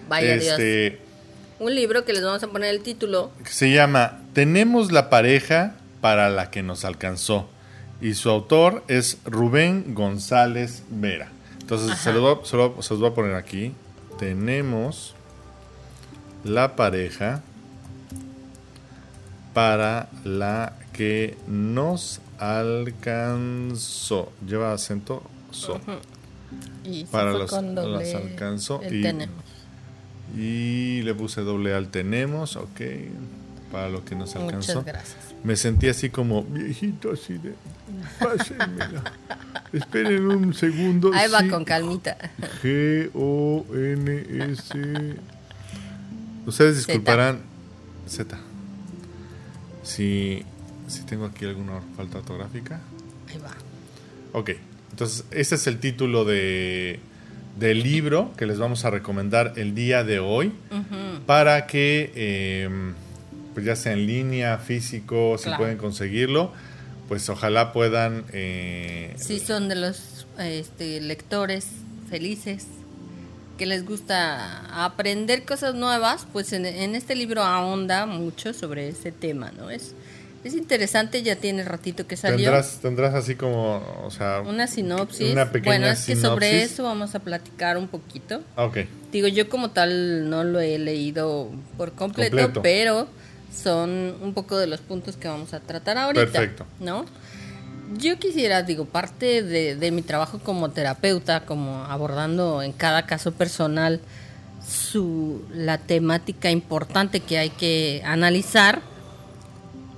Vaya este, Un libro que les vamos a poner el título. Se llama Tenemos la pareja para la que nos alcanzó. Y su autor es Rubén González Vera. Entonces se los, se los voy a poner aquí. Tenemos la pareja para la que nos alcanzó. Lleva acento so. Y para los, las alcanzó. Y, tenemos. Y le puse doble al tenemos, ok, para lo que nos alcanzó. Muchas gracias. Me sentí así como viejito, así de, pásenmela. Esperen un segundo. Ahí va con calmita. G-O-N-S. Ustedes disculparán. Z. Si, si tengo aquí alguna falta ortográfica. Ahí va. Ok, entonces ese es el título de del libro que les vamos a recomendar el día de hoy para que em, pues ya sea en línea, físico, si pueden conseguirlo, pues ojalá puedan... Eh, si son de los este, lectores felices que les gusta aprender cosas nuevas, pues en, este libro ahonda mucho sobre ese tema, ¿no? Es, Es interesante, ya tiene ratito que salió. Tendrás, tendrás así como, o sea, una sinopsis. Una pequeña bueno, es que sobre sinopsis. eso vamos a platicar un poquito. Ok. Digo, yo como tal no lo he leído por completo, Completo. pero son un poco de los puntos que vamos a tratar ahorita. Perfecto. ¿No? Yo quisiera, digo, parte de, de mi trabajo como terapeuta, como abordando en cada caso personal su, la temática importante que hay que analizar.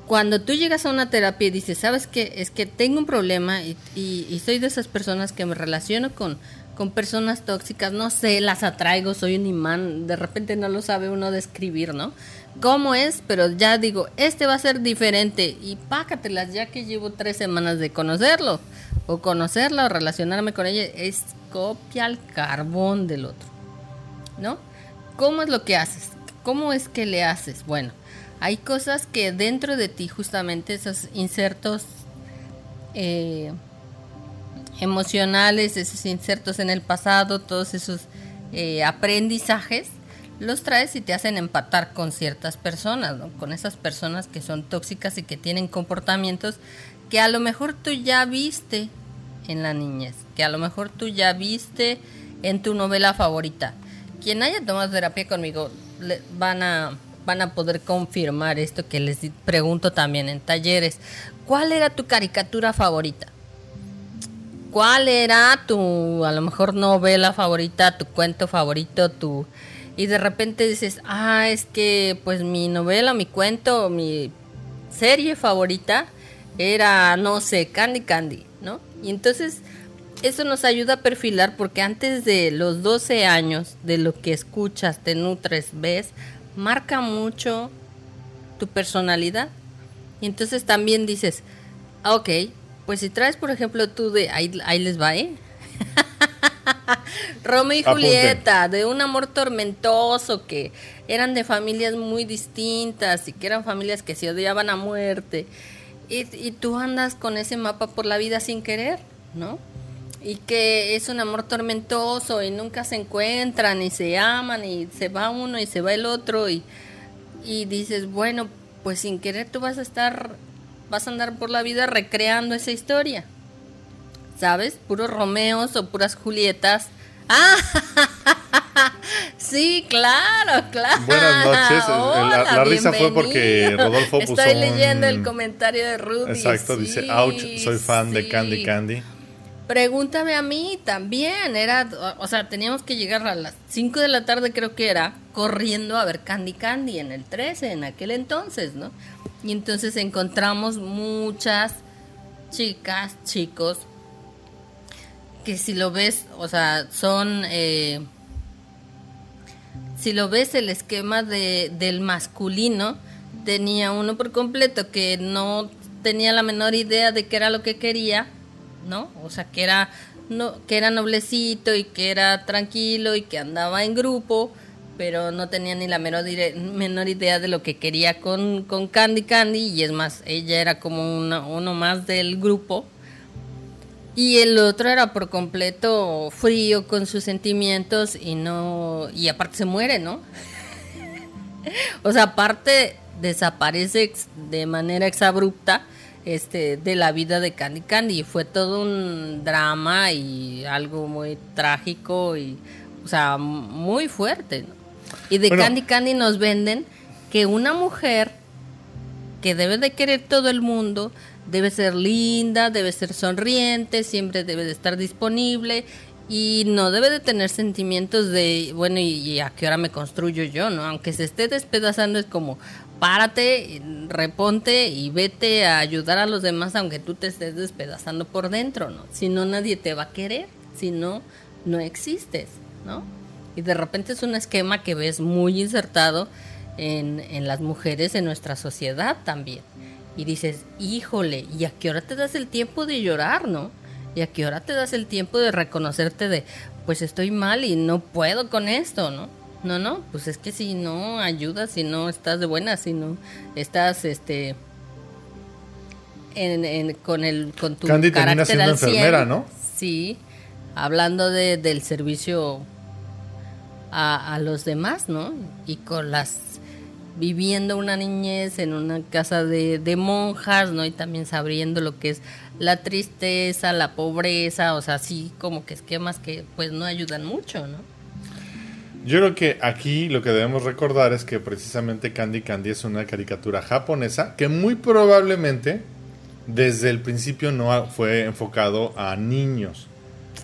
Cuando tú llegas a una terapia y dices, ¿sabes qué? Es que tengo un problema y, y- y soy de esas personas que me relaciono con, con personas tóxicas, no sé, las atraigo, soy un imán, de repente no lo sabe uno describir, ¿no? ¿Cómo es? Pero ya digo, este va a ser diferente y pácatelas ya que llevo tres semanas de conocerlo o conocerla o relacionarme con ella, es copia al carbón del otro. ¿no? ¿Cómo es lo que haces? ¿Cómo es que le haces? Bueno, hay cosas que dentro de ti, justamente esos insertos eh, emocionales, esos insertos en el pasado, todos esos eh, aprendizajes, los traes y te hacen empatar con ciertas personas. Con esas personas que son tóxicas y que tienen comportamientos que a lo mejor tú ya viste en la niñez, que a lo mejor tú ya viste en tu novela favorita. Quien haya tomado terapia conmigo van a van a poder confirmar esto que les pregunto también en talleres. ¿Cuál era tu caricatura favorita? ¿Cuál era tu, a lo mejor, novela favorita, tu cuento favorito, tu... Y de repente dices, ah, es que pues mi novela, mi cuento, mi serie favorita era, no sé, Candy Candy, ¿no? Y entonces eso nos ayuda a perfilar porque antes de los 12 años, de lo que escuchas, te nutres, ves, marca mucho tu personalidad. Y entonces también dices, ah, ok, pues si traes, por ejemplo, tú de, ahí, ahí les va, ¿eh? Romeo y Apunten. Julieta, de un amor tormentoso, que eran de familias muy distintas y que eran familias que se odiaban a muerte. Y, y tú andas con ese mapa por la vida sin querer, ¿no? Y que es un amor tormentoso y nunca se encuentran y se aman y se va uno y se va el otro y, y dices, bueno, pues sin querer tú vas a estar, vas a andar por la vida recreando esa historia. ¿Sabes? Puros Romeos o puras Julietas. ¡Ah! Sí, claro, claro. Buenas noches. La- Hola, la risa fue porque. Rodolfo puso Estoy un- leyendo el comentario de Rudy. Exacto, dice, ouch, soy fan de. Candy Candy. Pregúntame a mí también. Era, o sea, teníamos que llegar a las 5 de la tarde, creo que era, corriendo a ver Candy Candy en el 13, en aquel entonces, ¿no? Y entonces encontramos muchas chicas, chicos, que si lo ves, o sea, son. eh, si lo ves, el esquema de, del masculino tenía uno por completo que no tenía la menor idea de qué era lo que quería, ¿no? O sea, que era, que era noblecito y que era tranquilo y que andaba en grupo, pero no tenía ni la menor, menor idea de lo que quería con, con Candy Candy y es más, ella era como una- uno más del grupo. Y el otro era por completo frío con sus sentimientos y no y aparte se muere, ¿no? o sea, aparte desaparece de manera exabrupta este de la vida de Candy Candy y fue todo un drama y algo muy trágico y o sea, muy fuerte, ¿no? Y de Bueno. Candy Candy nos venden que una mujer que debe de querer todo el mundo, debe ser linda, debe ser sonriente, siempre debe de estar disponible y no debe de tener sentimientos de, bueno, ¿y, a qué hora me construyo yo? no Aunque se esté despedazando es como, párate, reponte y vete a ayudar a los demás aunque tú te estés despedazando por dentro, ¿no? Si no, nadie te va a querer, si no, no existes, ¿no? Y de repente es un esquema que ves muy insertado en, en las mujeres en nuestra sociedad también. Y dices, híjole, ¿y a qué hora te das el tiempo de llorar, no? ¿Y a qué hora te das el tiempo de reconocerte de, pues estoy mal y no puedo con esto, ¿no? No, no, pues es que si no ayudas, si no estás de buena, si no estás, este, en, en- con el, con tu Candy carácter siendo al enfermera, ¿no? Sí, hablando de, del servicio a, a los demás, ¿no? Y con las viviendo una niñez en una casa de, de monjas, ¿no? Y también sabiendo lo que es la tristeza, la pobreza, o sea, sí como que esquemas que pues no ayudan mucho, ¿no? Yo creo que aquí lo que debemos recordar es que precisamente Candy Candy es una caricatura japonesa que muy probablemente desde el principio no fue enfocado a niños.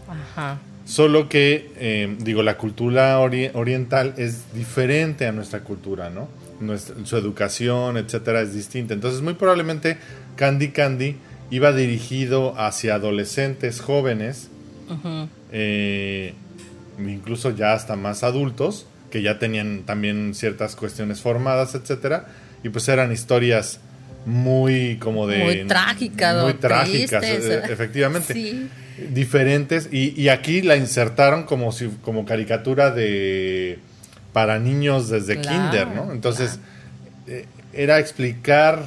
Ajá. Solo que, eh, digo, la cultura oriental es diferente a nuestra cultura, ¿no? Su educación, etcétera, es distinta. Entonces, muy probablemente Candy Candy iba dirigido hacia adolescentes jóvenes, eh, incluso ya hasta más adultos, que ya tenían también ciertas cuestiones formadas, etcétera, y pues eran historias muy como de muy trágicas, muy trágicas, e, efectivamente, diferentes y, y, aquí la insertaron como si como caricatura de para niños desde kinder, ¿no? Entonces eh, era explicar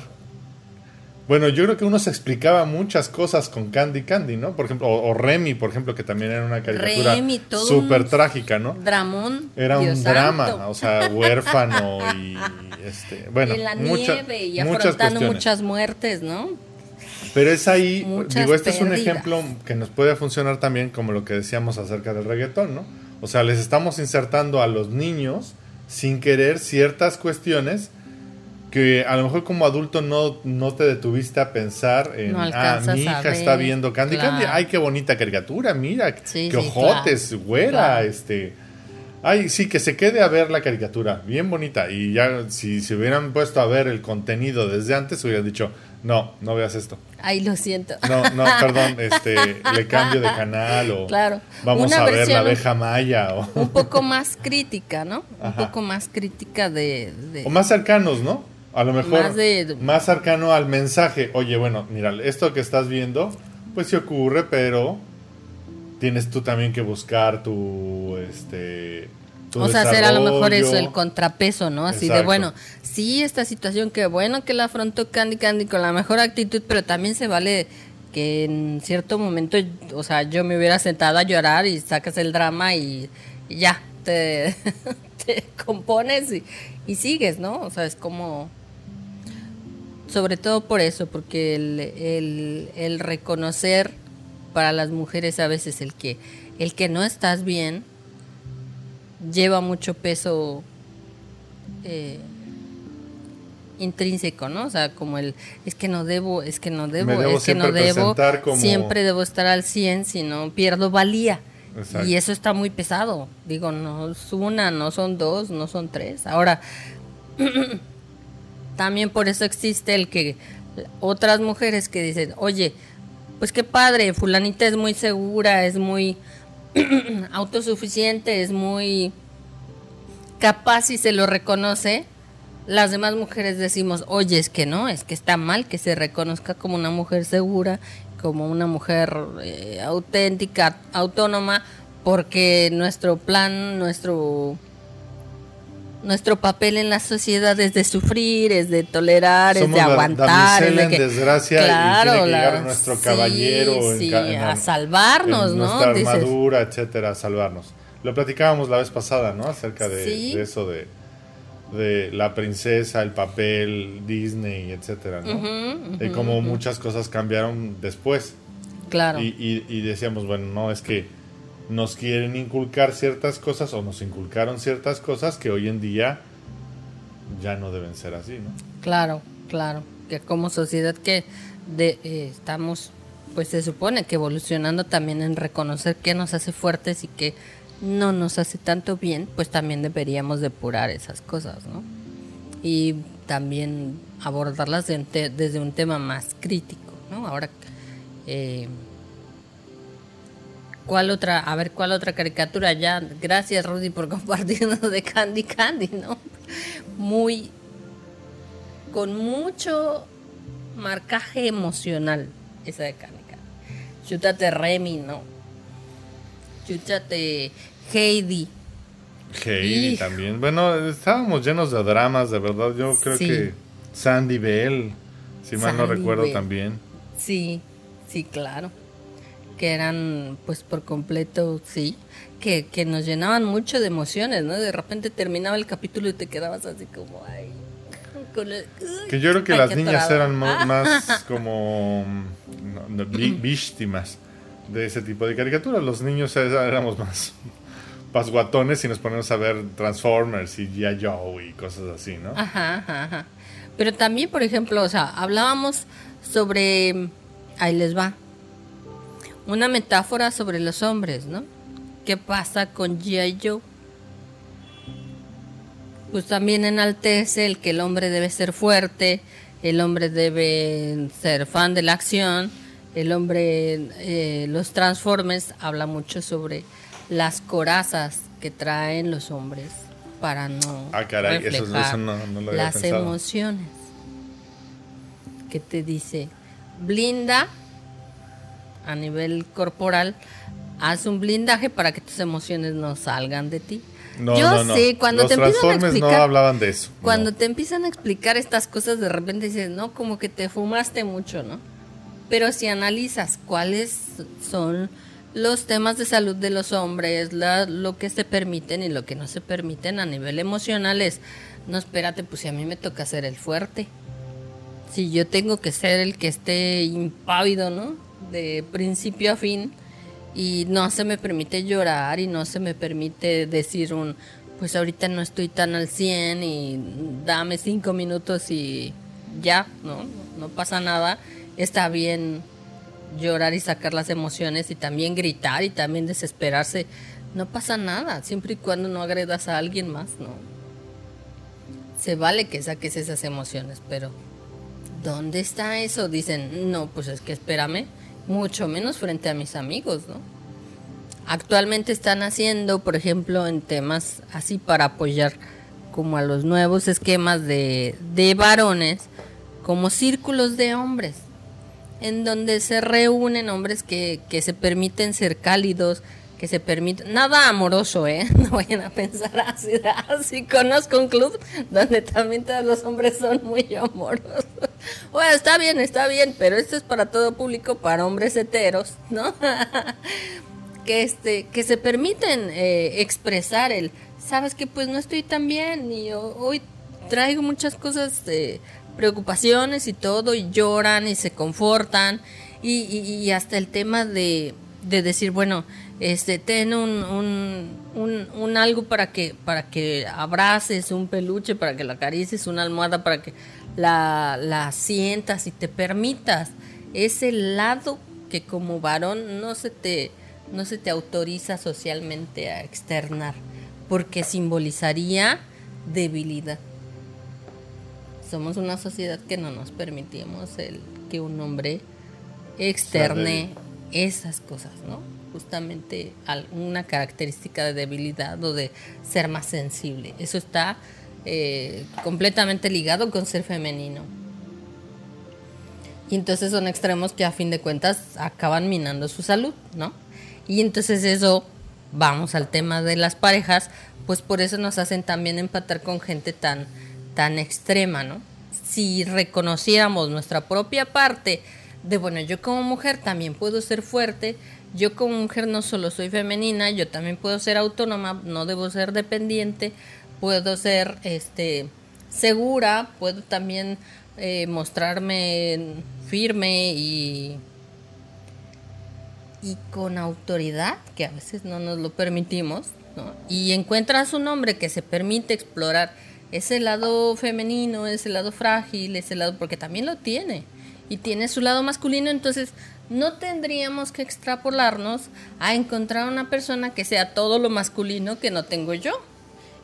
bueno, yo creo que uno se explicaba muchas cosas con Candy Candy, ¿no? Por ejemplo, o, Remy, por ejemplo, que también era una caricatura súper trágica, ¿no? Dramón. Era un drama, o sea, huérfano y este, bueno, en la nieve y afrontando muchas muertes, ¿no? Pero es ahí, digo, este es un ejemplo que nos puede funcionar también como lo que decíamos acerca del reggaetón, ¿no? O sea, les estamos insertando a los niños sin querer ciertas cuestiones que a lo mejor como adulto no, no te detuviste a pensar en, ah, mi hija está viendo Candy Candy, ay, qué bonita caricatura, mira, qué ojotes, güera, este... Ay, sí, que se quede a ver la caricatura, bien bonita. Y ya, si se hubieran puesto a ver el contenido desde antes, hubieran dicho, no, no veas esto. Ay, lo siento. No, no, perdón, este, le cambio de canal o claro. vamos a ver la abeja maya. O... Un poco más crítica, ¿no? Un poco más crítica de, de... O más cercanos, ¿no? A lo mejor más, cercano al mensaje. Oye, bueno, mira, esto que estás viendo, pues sí ocurre, pero tienes tú también que buscar tu, este, o sea, hacer a lo mejor eso, el contrapeso, ¿no? Así de, bueno, sí, esta situación, que bueno que la afrontó Candy Candy con la mejor actitud, pero también se vale que en cierto momento, o sea, yo me hubiera sentado a llorar y sacas el drama y, ya, te, te compones y, y, sigues, ¿no? O sea, es como sobre todo por eso, porque el, reconocer para las mujeres a veces el que, el que no estás bien lleva mucho peso eh, intrínseco, ¿no? O sea, como el, es que no debo, es que no debo, es que no debo, siempre debo estar al 100, si no pierdo valía. Y eso está muy pesado. Digo, no es una, no son dos, no son tres. Ahora, también por eso existe el que otras mujeres que dicen, oye, pues qué padre, fulanita es muy segura, es muy autosuficiente, es muy capaz y se lo reconoce. Las demás mujeres decimos, oye, es que no, es que está mal que se reconozca como una mujer segura, como una mujer eh, auténtica, autónoma, porque nuestro plan, nuestro nuestro papel en la sociedad es de sufrir, es de tolerar, es de aguantar. es de que, desgracia claro, y tiene que llegar nuestro caballero sí, a salvarnos, ¿no? Nuestra armadura, etcétera, a salvarnos. Lo platicábamos la vez pasada, ¿no? Acerca de, eso de, de la princesa, el papel, Disney, etcétera, ¿no? y cómo muchas cosas cambiaron después. Claro. Y, y decíamos, bueno, no, es que nos quieren inculcar ciertas cosas o nos inculcaron ciertas cosas que hoy en día ya no deben ser así, ¿no? Claro, claro, que como sociedad que de, eh, estamos, pues se supone que evolucionando también en reconocer qué nos hace fuertes y qué no nos hace tanto bien, pues también deberíamos depurar esas cosas, ¿no? Y también abordarlas desde un tema más crítico, ¿no? Ahora, eh, ¿Cuál otra? A ver, ¿cuál otra caricatura ya? Gracias, Rudy, por compartirnos de Candy Candy, ¿no? Muy. con mucho marcaje emocional, esa de Candy Candy. Chútate Remy, ¿no? Chútate Heidi. Heidi también. Bueno, estábamos llenos de dramas, de verdad. Yo creo que Sandy Bell, si mal no recuerdo también. Sí, sí, claro que eran pues por completo, sí, que, nos llenaban mucho de emociones, ¿no? De repente terminaba el capítulo y te quedabas así como, ay, Que yo creo que las niñas eran más como víctimas de ese tipo de caricaturas. Los niños éramos más pasguatones y nos ponemos a ver Transformers y G.I. Joe y cosas así, ¿no? Ajá, ajá, Pero también, por ejemplo, o sea, hablábamos sobre... Ahí les va. Una metáfora sobre los hombres, ¿no? ¿Qué pasa con G.I. Joe? Pues también enaltece el que el hombre debe ser fuerte, el hombre debe ser fan de la acción, el hombre, eh, los Transformers habla mucho sobre las corazas que traen los hombres para no ah, reflejar las emociones. Que te dice, blinda a nivel corporal, haz un blindaje para que tus emociones no salgan de ti. No, Yo no, sé, cuando te empiezan a explicar, no hablaban de eso. Cuando te empiezan a explicar estas cosas, de repente dices, no, como que te fumaste mucho, ¿no? Pero si analizas cuáles son los temas de salud de los hombres, lo que se permiten y lo que no se permiten a nivel emocional es, no, espérate, pues si a mí me toca ser el fuerte. Si yo tengo que ser el que esté impávido, ¿no? De principio a fin y no se me permite llorar y no se me permite decir un, pues ahorita no estoy tan al 100 y dame cinco minutos y ya, ¿no? No pasa nada. Está bien llorar y sacar las emociones y también gritar y también desesperarse. No pasa nada, siempre y cuando no agredas a alguien más, ¿no? Se vale que saques esas emociones, pero ¿dónde está eso? Dicen, no, pues es que espérame, mucho menos frente a mis amigos, ¿no? Actualmente están haciendo, por ejemplo, en temas así para apoyar como a los nuevos esquemas de, de varones, como círculos de hombres en donde se reúnen hombres que, que se permiten ser cálidos, que se permiten, nada amoroso, ¿eh? No vayan a pensar así, así conozco un club donde también todos los hombres son muy amorosos. Bueno, está bien, está bien, pero esto es para todo público, para hombres heteros, ¿no? que este, que se permiten eh, expresar el, sabes que pues no estoy tan bien y hoy traigo muchas cosas de preocupaciones y todo, y lloran y se confortan, y, hasta el tema de, de, decir, bueno, este, ten un, un, un, algo para que, para que abraces, un peluche, para que la acaricies, una almohada para que la, la sientas y te permitas. Ese lado que como varón no se te, no se te autoriza socialmente a externar, porque simbolizaría debilidad. Somos una sociedad que no nos permitimos el que un hombre externe esas cosas, ¿no? Justamente una característica de debilidad o de ser más sensible. Eso está eh, completamente ligado con ser femenino. Y entonces son extremos que a fin de cuentas acaban minando su salud, ¿no? Y entonces eso, vamos al tema de las parejas, pues por eso nos hacen también empatar con gente tan tan extrema, ¿no? Si reconociéramos nuestra propia parte de, bueno, yo como mujer también puedo ser fuerte, yo como mujer no solo soy femenina, yo también puedo ser autónoma, no debo ser dependiente, puedo ser este segura, puedo también eh, mostrarme firme y y con autoridad, que a veces no nos lo permitimos, ¿no? y encuentras un hombre que se permite explorar ese lado femenino, ese lado frágil, ese lado, porque también lo tiene, y tiene su lado masculino, entonces no tendríamos que extrapolarnos a encontrar una persona que sea todo lo masculino que no tengo yo,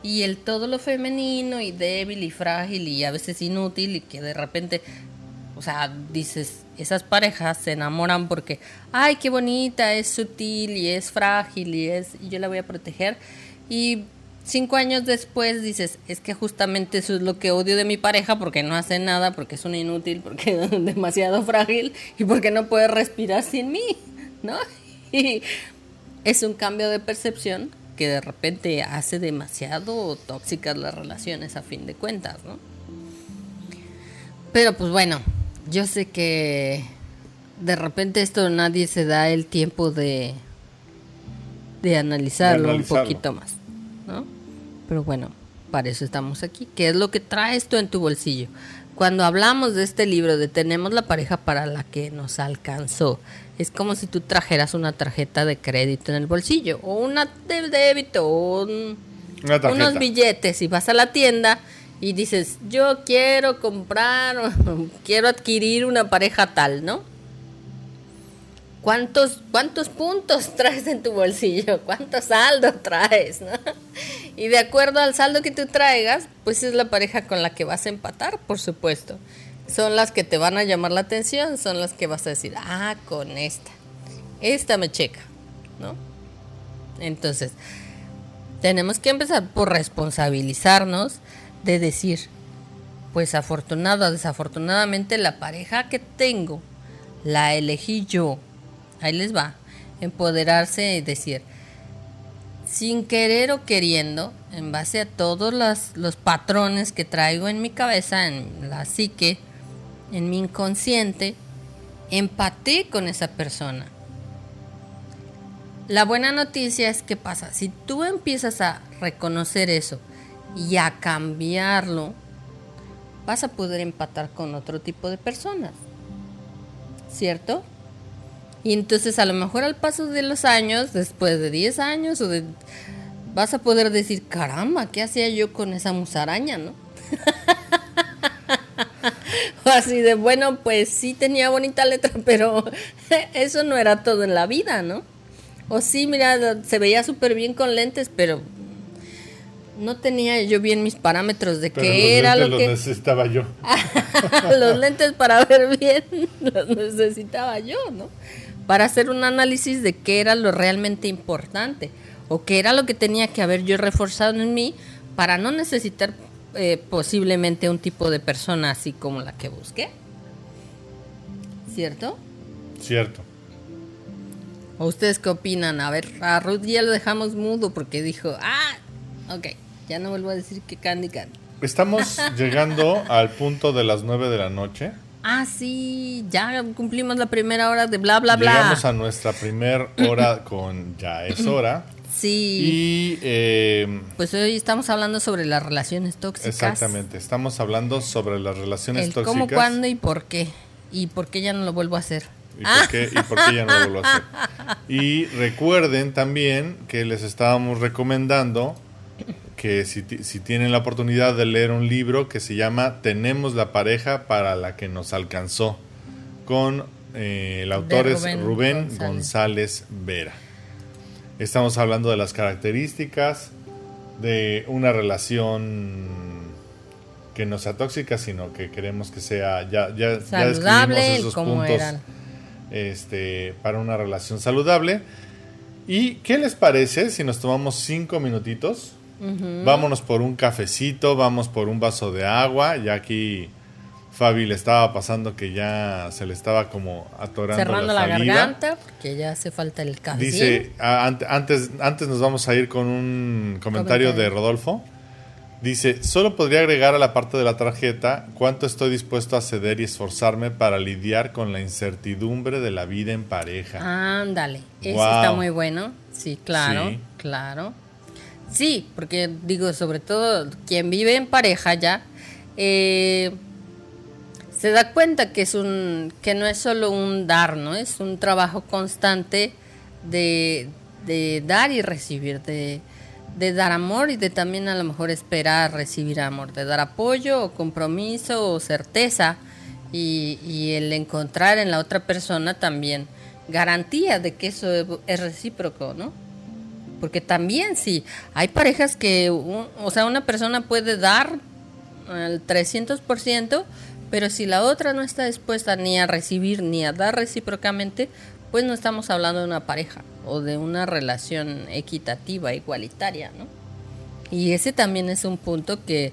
y el todo lo femenino y débil y frágil y a veces inútil y que de repente, o sea, dices, esas parejas se enamoran porque, ay, qué bonita, es sutil y es frágil y es, yo la voy a proteger. Y cinco años después dices, es que justamente eso es lo que odio de mi pareja porque no hace nada, porque es un inútil, porque es demasiado frágil y porque no puede respirar sin mí, ¿no? Y es un cambio de percepción que de repente hace demasiado tóxicas las relaciones a fin de cuentas, ¿no? Pero pues bueno, yo sé que de repente esto nadie se da el tiempo de, de analizarlo. un poquito más, ¿no? Pero bueno, Para eso estamos aquí. ¿Qué es lo que traes tú en tu bolsillo? Cuando hablamos de este libro de tenemos la pareja para la que nos alcanzó, es como si tú trajeras una tarjeta de crédito en el bolsillo o una de débito o unos billetes y vas a la tienda y dices, yo quiero comprar, quiero adquirir una pareja tal, ¿no? ¿Cuántos, ¿Cuántos puntos traes en tu bolsillo? ¿Cuánto saldo traes? ¿no? Y de acuerdo al saldo que tú traigas, pues es la pareja con la que vas a empatar, por supuesto. Son las que te van a llamar la atención, son las que vas a decir, ah, con esta. Esta me checa, ¿no? Entonces, tenemos que empezar por responsabilizarnos de decir, pues afortunado o desafortunadamente la pareja que tengo la elegí yo ahí les va, empoderarse y decir, sin querer o queriendo, en base a todos los, patrones que traigo en mi cabeza, en la psique, en mi inconsciente, empaté con esa persona. La buena noticia es que pasa, si tú empiezas a reconocer eso y a cambiarlo, vas a poder empatar con otro tipo de personas. ¿Cierto? Y entonces a lo mejor al paso de los años, después de 10 años, o de, vas a poder decir, caramba, ¿qué hacía yo con esa musaraña, no? o así de, bueno, pues sí tenía bonita letra, pero eso no era todo en la vida, ¿no? O sí, mira, se veía súper bien con lentes, pero no tenía yo bien mis parámetros de qué era lo que necesitaba yo. los lentes para ver bien los necesitaba yo, ¿no? Para hacer un análisis de qué era lo realmente importante o qué era lo que tenía que haber yo reforzado en mí para no necesitar eh, posiblemente un tipo de persona así como la que busqué. ¿Cierto? Cierto. ¿O ustedes qué opinan? A ver, a Ruth ya lo dejamos mudo porque dijo, ah, ok, ya no vuelvo a decir que Candy Candy. Estamos llegando al punto de las nueve de la noche ah, sí, ya cumplimos la primera hora de bla, bla, bla. Llegamos a nuestra primera hora con Ya es hora. Sí. Y. Eh, pues hoy estamos hablando sobre las relaciones tóxicas. Exactamente, estamos hablando sobre las relaciones tóxicas. ¿Cómo, cuándo y por qué? ¿Y por qué ya no lo vuelvo a hacer? ¿Y por, qué, ¿Y por qué ya no lo vuelvo a hacer? Y recuerden también que les estábamos recomendando que si, tienen la oportunidad de leer un libro que se llama Tenemos la pareja para la que nos alcanzó, con eh, el autor es Rubén, González. Vera. Estamos hablando de las características de una relación que no sea tóxica, sino que queremos que sea, ya, ya, saludable, esos puntos este, para una relación saludable. ¿Y qué les parece si nos tomamos cinco minutitos Vámonos por un cafecito, vamos por un vaso de agua. Ya aquí Fabi le estaba pasando que ya se le estaba como atorando Cerrando la, garganta, porque ya hace falta el café. Dice, antes, antes nos vamos a ir con un comentario, de Rodolfo. Dice, solo podría agregar a la parte de la tarjeta cuánto estoy dispuesto a ceder y esforzarme para lidiar con la incertidumbre de la vida en pareja. Ándale, eso está muy bueno. Sí, claro, claro. Sí, porque digo, sobre todo quien vive en pareja ya, eh, se da cuenta que es un, que no es solo un dar, ¿no? Es un trabajo constante de, de dar y recibir, de, de, dar amor y de también a lo mejor esperar recibir amor, de dar apoyo o compromiso o certeza y, y el encontrar en la otra persona también garantía de que eso es recíproco, ¿no? Porque también sí, hay parejas que, o sea, una persona puede dar el 300%, pero si la otra no está dispuesta ni a recibir ni a dar recíprocamente, pues no estamos hablando de una pareja o de una relación equitativa, igualitaria, ¿no? Y ese también es un punto que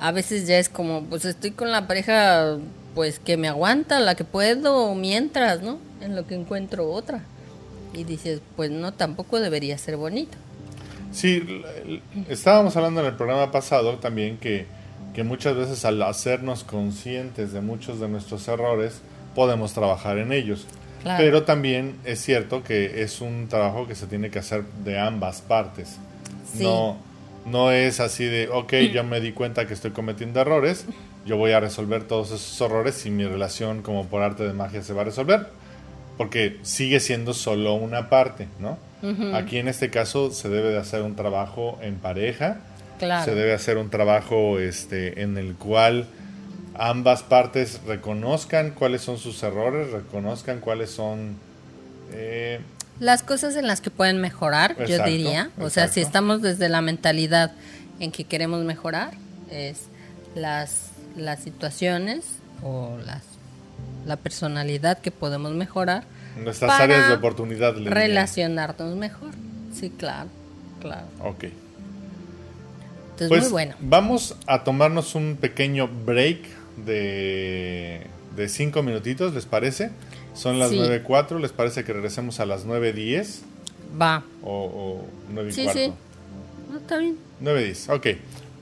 a veces ya es como, pues estoy con la pareja, pues que me aguanta, la que puedo, mientras, ¿no? En lo que encuentro otra y dices, pues no, tampoco debería ser bonito. Sí, estábamos hablando en el programa pasado también que, que muchas veces al hacernos conscientes de muchos de nuestros errores, podemos trabajar en ellos. Pero también es cierto que es un trabajo que se tiene que hacer de ambas partes. No, No es así de, ok, ya me di cuenta que estoy cometiendo errores, yo voy a resolver todos esos errores y mi relación como por arte de magia se va a resolver. Porque sigue siendo solo una parte, ¿no? Aquí en este caso se debe de hacer un trabajo en pareja. Se debe hacer un trabajo este, en el cual ambas partes reconozcan cuáles son sus errores, reconozcan cuáles son... Eh, las cosas en las que pueden mejorar, yo diría. O sea, si estamos desde la mentalidad en que queremos mejorar, es las, las situaciones o las, la personalidad que podemos mejorar. Nuestras áreas de oportunidad. Relacionarnos mejor. Sí, claro, claro. Ok. Entonces, muy pues, bueno. Vamos a tomarnos un pequeño break de, de cinco minutitos, ¿les parece? Son las 9.04, ¿les parece que regresemos a las 9.10? Va. O, o 9 y sí, Sí, no, está bien. 9.10, ok.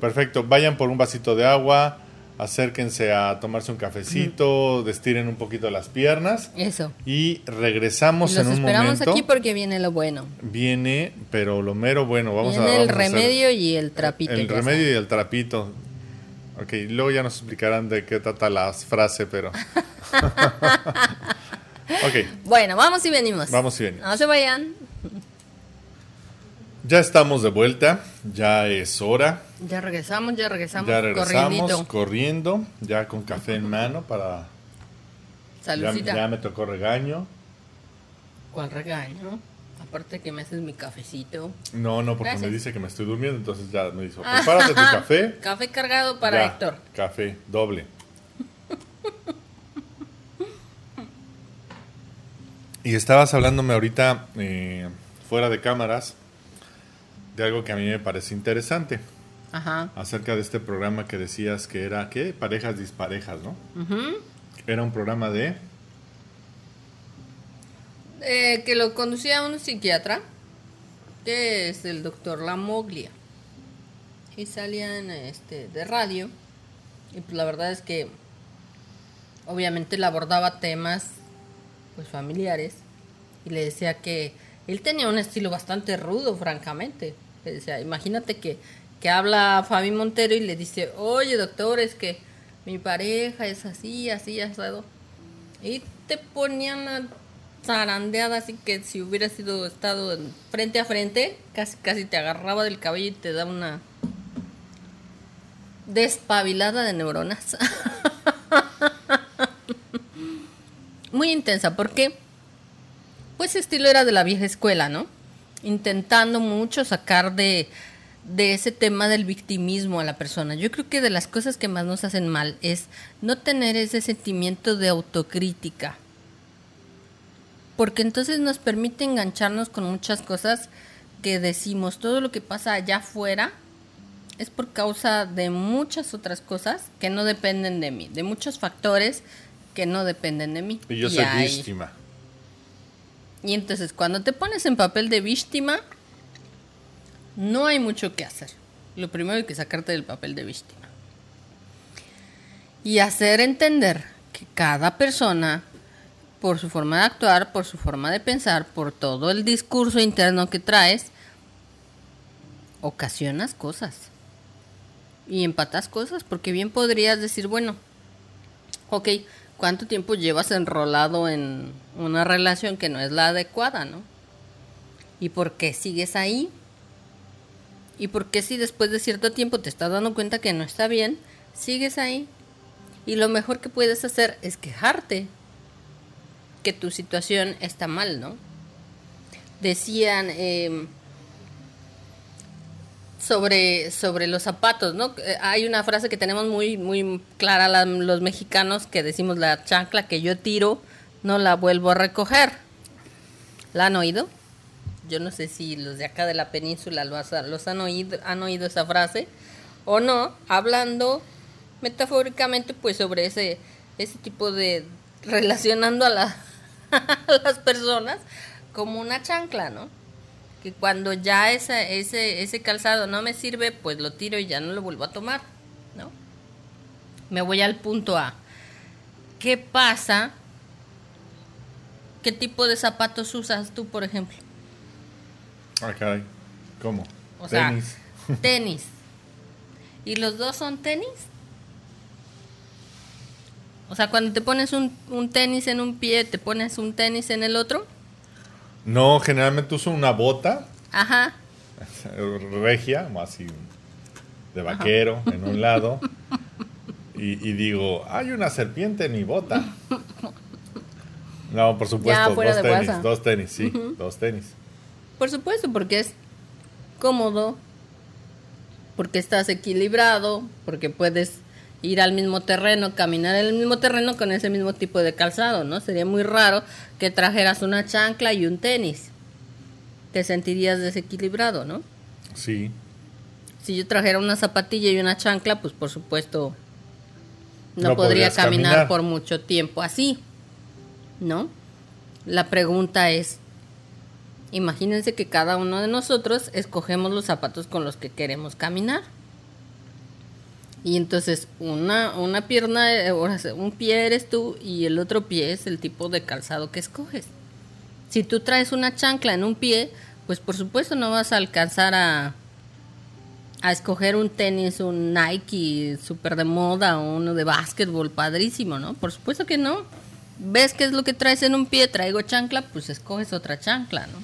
Perfecto. Vayan por un vasito de agua, acérquense a tomarse un cafecito, destiren un poquito las piernas. Eso. Y regresamos en un momento. esperamos aquí porque viene lo bueno. Viene, pero lo mero bueno. Vamos viene el remedio y el trapito. El, remedio y el trapito. Ok, luego ya nos explicarán de qué trata la frase, pero... ok. Bueno, vamos y venimos. Vamos y venimos. No se vayan. Ya estamos de vuelta, ya es hora. Ya regresamos, ya regresamos. Ya regresamos corriendo, ya con café en mano para... Saludcita. Ya, me tocó regaño. ¿Cuál regaño? Aparte que me haces mi cafecito. No, no, porque me dice que me estoy durmiendo, entonces ya me dijo, prepárate tu café. Café cargado para Héctor. Café, doble. y estabas hablándome ahorita eh, fuera de cámaras de algo que a mí me parece interesante. Ajá. Acerca de este programa que decías que era, ¿qué? Parejas disparejas, ¿no? Era un programa de... Eh, que lo conducía un psiquiatra, que es el doctor Lamoglia. Y salía en este, de radio. Y pues la verdad es que obviamente le abordaba temas pues familiares. Y le decía que él tenía un estilo bastante rudo, francamente. O imagínate que, que habla Fabi Montero y le dice, oye doctor, es que mi pareja es así, así, asado. Y te ponían una zarandeada así que si hubiera sido estado frente a frente, casi casi te agarraba del cabello y te da una despabilada de neuronas. Muy intensa, porque pues estilo era de la vieja escuela, ¿no? intentando mucho sacar de, de ese tema del victimismo a la persona. Yo creo que de las cosas que más nos hacen mal es no tener ese sentimiento de autocrítica. Porque entonces nos permite engancharnos con muchas cosas que decimos, todo lo que pasa allá afuera es por causa de muchas otras cosas que no dependen de mí, de muchos factores que no dependen de mí. Y yo soy víctima. Y entonces cuando te pones en papel de víctima, no hay mucho que hacer. Lo primero hay que sacarte del papel de víctima. Y hacer entender que cada persona, por su forma de actuar, por su forma de pensar, por todo el discurso interno que traes, ocasionas cosas. Y empatas cosas, porque bien podrías decir, bueno, ok, ¿cuánto tiempo llevas enrolado en una relación que no es la adecuada, ¿no? ¿Y por qué sigues ahí? ¿Y por qué si después de cierto tiempo te estás dando cuenta que no está bien, sigues ahí? Y lo mejor que puedes hacer es quejarte que tu situación está mal, ¿no? Decían, eh, sobre, sobre los zapatos, ¿no? Eh, hay una frase que tenemos muy, muy clara los mexicanos que decimos la chancla que yo tiro, no la vuelvo a recoger. ¿La han oído? Yo no sé si los de acá de la península los, han, oído, han oído esa frase o no, hablando metafóricamente pues sobre ese, ese tipo de relacionando a, la, las personas como una chancla, ¿no? que cuando ya ese, ese, ese calzado no me sirve, pues lo tiro y ya no lo vuelvo a tomar, ¿no? Me voy al punto A. ¿Qué pasa? ¿Qué tipo de zapatos usas tú, por ejemplo? Ah. ¿Cómo? O sea, tenis. ¿Y los dos son tenis? O sea, cuando te pones un, un, tenis en un pie, ¿te pones un tenis en el otro? No, generalmente uso una bota. Ajá. Regia, así de vaquero, en un lado. Y, digo, hay una serpiente en mi bota. No, por supuesto, dos tenis, dos tenis, sí, dos tenis. Por supuesto, porque es cómodo, porque estás equilibrado, porque puedes ir al mismo terreno, caminar en el mismo terreno con ese mismo tipo de calzado, ¿no? Sería muy raro que trajeras una chancla y un tenis. Te sentirías desequilibrado, ¿no? Sí. Si yo trajera una zapatilla y una chancla, pues por supuesto no, podría caminar por mucho tiempo así, ¿no? La pregunta es, imagínense que cada uno de nosotros escogemos los zapatos con los que queremos caminar. Y entonces una, una pierna, eh, un pie eres tú y el otro pie es el tipo de calzado que escoges. Si tú traes una chancla en un pie, pues por supuesto no vas a alcanzar a, a escoger un tenis, un Nike súper de moda o uno de básquetbol padrísimo, ¿no? Por supuesto que no. Ves qué es lo que traes en un pie, traigo chancla, pues escoges otra chancla, ¿no?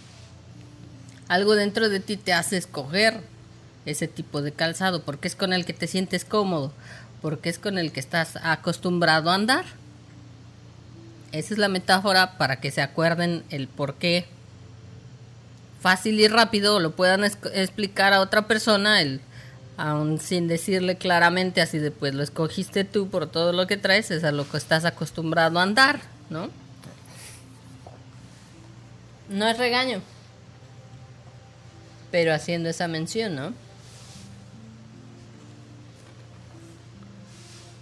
Algo dentro de ti te hace escoger ese tipo de calzado, porque es con el que te sientes cómodo, porque es con el que estás acostumbrado a andar. Esa es la metáfora para que se acuerden el por qué fácil y rápido lo puedan explicar a otra persona el aún sin decirle claramente así de pues lo escogiste tú por todo lo que traes, es a lo que estás acostumbrado a andar, ¿no? No es regaño, pero haciendo esa mención, ¿no?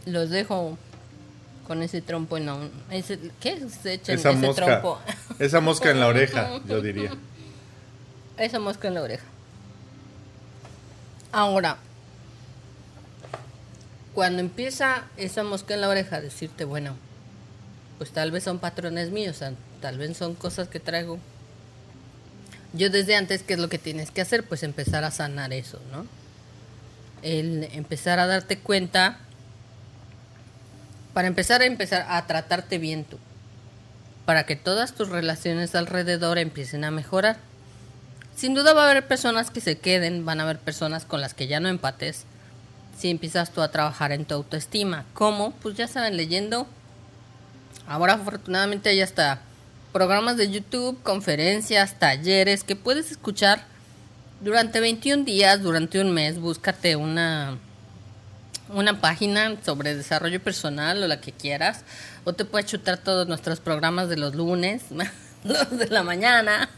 Los dejo con ese trompo en la... Ese, ¿Qué se echan esa ese mosca, trompo? Esa mosca en la oreja, yo diría. Esa mosca en la oreja. Ahora, cuando empieza esa mosca en la oreja a decirte, bueno, pues tal vez son patrones míos, tal vez son cosas que traigo. Yo desde antes, ¿qué es lo que tienes que hacer? Pues empezar a sanar eso, ¿no? El empezar a darte cuenta, para empezar a empezar a tratarte bien tú, para que todas tus relaciones alrededor empiecen a mejorar. Sin duda va a haber personas que se queden, van a haber personas con las que ya no empates, si empiezas tú a trabajar en tu autoestima. ¿Cómo? Pues ya saben, leyendo. Ahora afortunadamente hay hasta programas de YouTube, conferencias, talleres que puedes escuchar durante 21 días, durante un mes. Búscate una, una página sobre desarrollo personal o la que quieras. O te puedes chutar todos nuestros programas de los lunes, los de la mañana.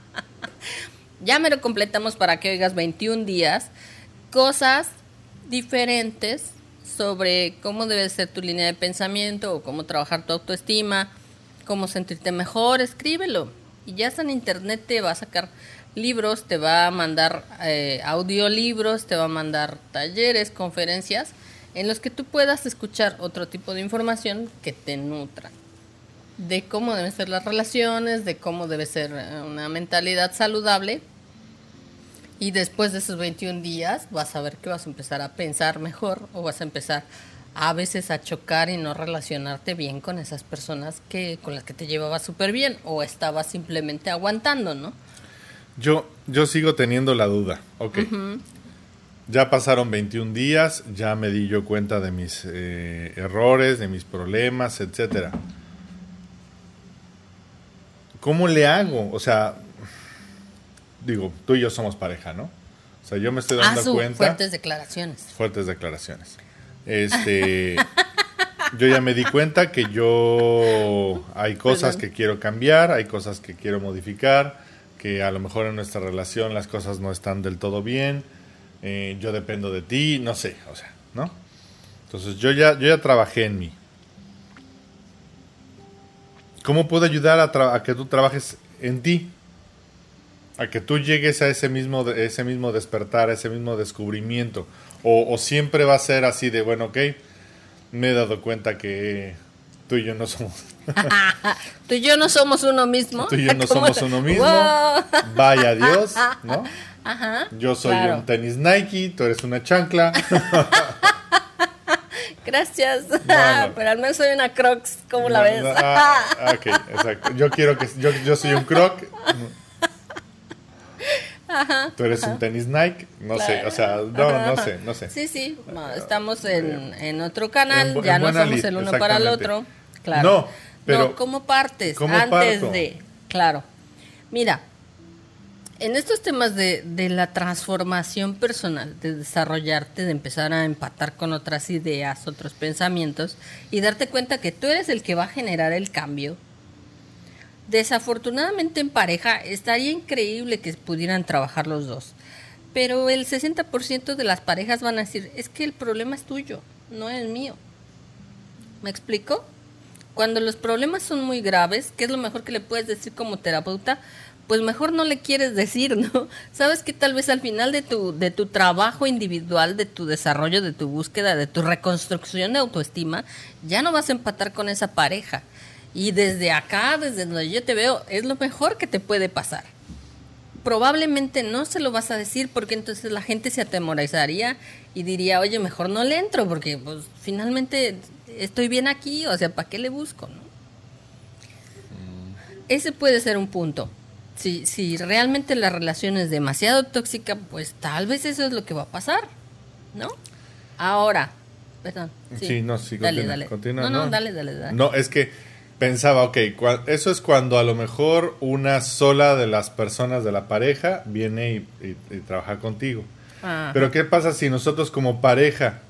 ya me lo completamos para que oigas 21 días. Cosas diferentes sobre cómo debe ser tu línea de pensamiento o cómo trabajar tu autoestima, cómo sentirte mejor, escríbelo. Y ya está en internet, te va a sacar libros, te va a mandar eh, audiolibros, te va a mandar talleres, conferencias, en los que tú puedas escuchar otro tipo de información que te nutra. De cómo deben ser las relaciones, de cómo debe ser eh, una mentalidad saludable y después de esos 21 días vas a ver que vas a empezar a pensar mejor o vas a empezar a veces a chocar y no relacionarte bien con esas personas que con las que te llevabas súper bien o estabas simplemente aguantando, ¿no? Yo, yo sigo teniendo la duda. Ok. Ya pasaron 21 días, ya me di yo cuenta de mis eh, errores, de mis problemas, etcétera. ¿Cómo le hago? O sea, digo, tú y yo somos pareja, ¿no? O sea, yo me estoy dando ah, cuenta. Fuertes declaraciones. Fuertes declaraciones. Este, yo ya me di cuenta que yo hay cosas que quiero cambiar, hay cosas que quiero modificar, que a lo mejor en nuestra relación las cosas no están del todo bien. Eh, yo dependo de ti, no sé, o sea, ¿no? Entonces yo ya, yo ya trabajé en mí. ¿Cómo puedo ayudar a, a que tú trabajes en ti? a que tú llegues a ese mismo, ese mismo despertar, a ese mismo descubrimiento. O, siempre va a ser así de, bueno, ok, me he dado cuenta que tú y yo no somos. tú y yo no somos uno mismo. Tú y yo no somos uno mismo. Vaya Dios, ¿no? Ajá. Yo soy un tenis Nike, tú eres una chancla. Gracias. Pero al menos soy una Crocs, ¿cómo la ves? Ah, ah, ok, exacto. Yo quiero que yo, yo soy un Croc. Ajá, Tú eres un tenis Nike, no sé, o sea, no, no sé, no sé. Sí, sí, estamos en, en otro canal, ya no somos el uno para el otro. Claro. No, pero. No, como partes, antes de. Claro. Mira, en estos temas de, de, la transformación personal, de desarrollarte, de empezar a empatar con otras ideas, otros pensamientos y darte cuenta que tú eres el que va a generar el cambio, Desafortunadamente en pareja estaría increíble que pudieran trabajar los dos, pero el 60% de las parejas van a decir, es que el problema es tuyo, no es mío. ¿Me explico? Cuando los problemas son muy graves, ¿qué es lo mejor que le puedes decir como terapeuta? Pues mejor no le quieres decir, ¿no? Sabes que tal vez al final de tu, de tu trabajo individual, de tu desarrollo, de tu búsqueda, de tu reconstrucción de autoestima, ya no vas a empatar con esa pareja y desde acá, desde donde yo te veo, es lo mejor que te puede pasar. Probablemente no se lo vas a decir porque entonces la gente se atemorizaría y diría, oye, mejor no le entro porque pues finalmente estoy bien aquí, o sea, ¿para qué le busco? ¿no? Mm. Ese puede ser un punto. Si, si realmente la relación es demasiado tóxica, pues tal vez eso es lo que va a pasar, ¿no? Ahora, perdón. Sí, no, sí, dale, dale. no, no, dale, dale, dale. No, es que pensaba, ok, eso es cuando a lo mejor una sola de las personas de la pareja viene y, trabaja contigo. Pero ¿qué pasa si nosotros como pareja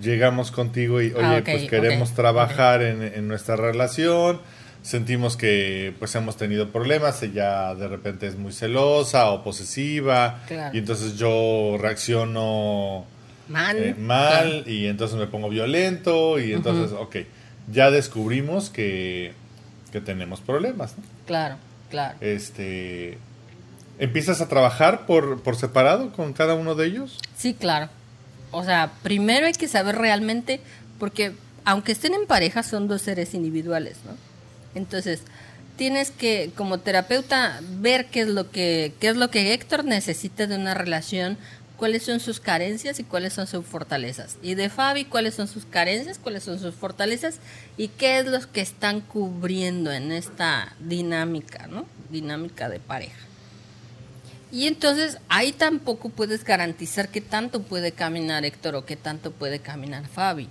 llegamos contigo y, oye, ah, pues queremos trabajar en, nuestra relación, sentimos que pues hemos tenido problemas, ella de repente es muy celosa o posesiva, y entonces yo reacciono mal, eh, mal y entonces me pongo violento, y entonces, ok ya descubrimos que, tenemos problemas. Claro, claro. Este, ¿Empiezas a trabajar por, por separado con cada uno de ellos? Sí, claro. O sea, primero hay que saber realmente, porque aunque estén en pareja, son dos seres individuales, ¿no? Entonces, tienes que, como terapeuta, ver qué es lo que, qué es lo que Héctor necesita de una relación cuáles son sus carencias y cuáles son sus fortalezas. Y de Fabi, cuáles son sus carencias, cuáles son sus fortalezas y qué es lo que están cubriendo en esta dinámica, ¿no? Dinámica de pareja. Y entonces ahí tampoco puedes garantizar qué tanto puede caminar Héctor o qué tanto puede caminar Fabi,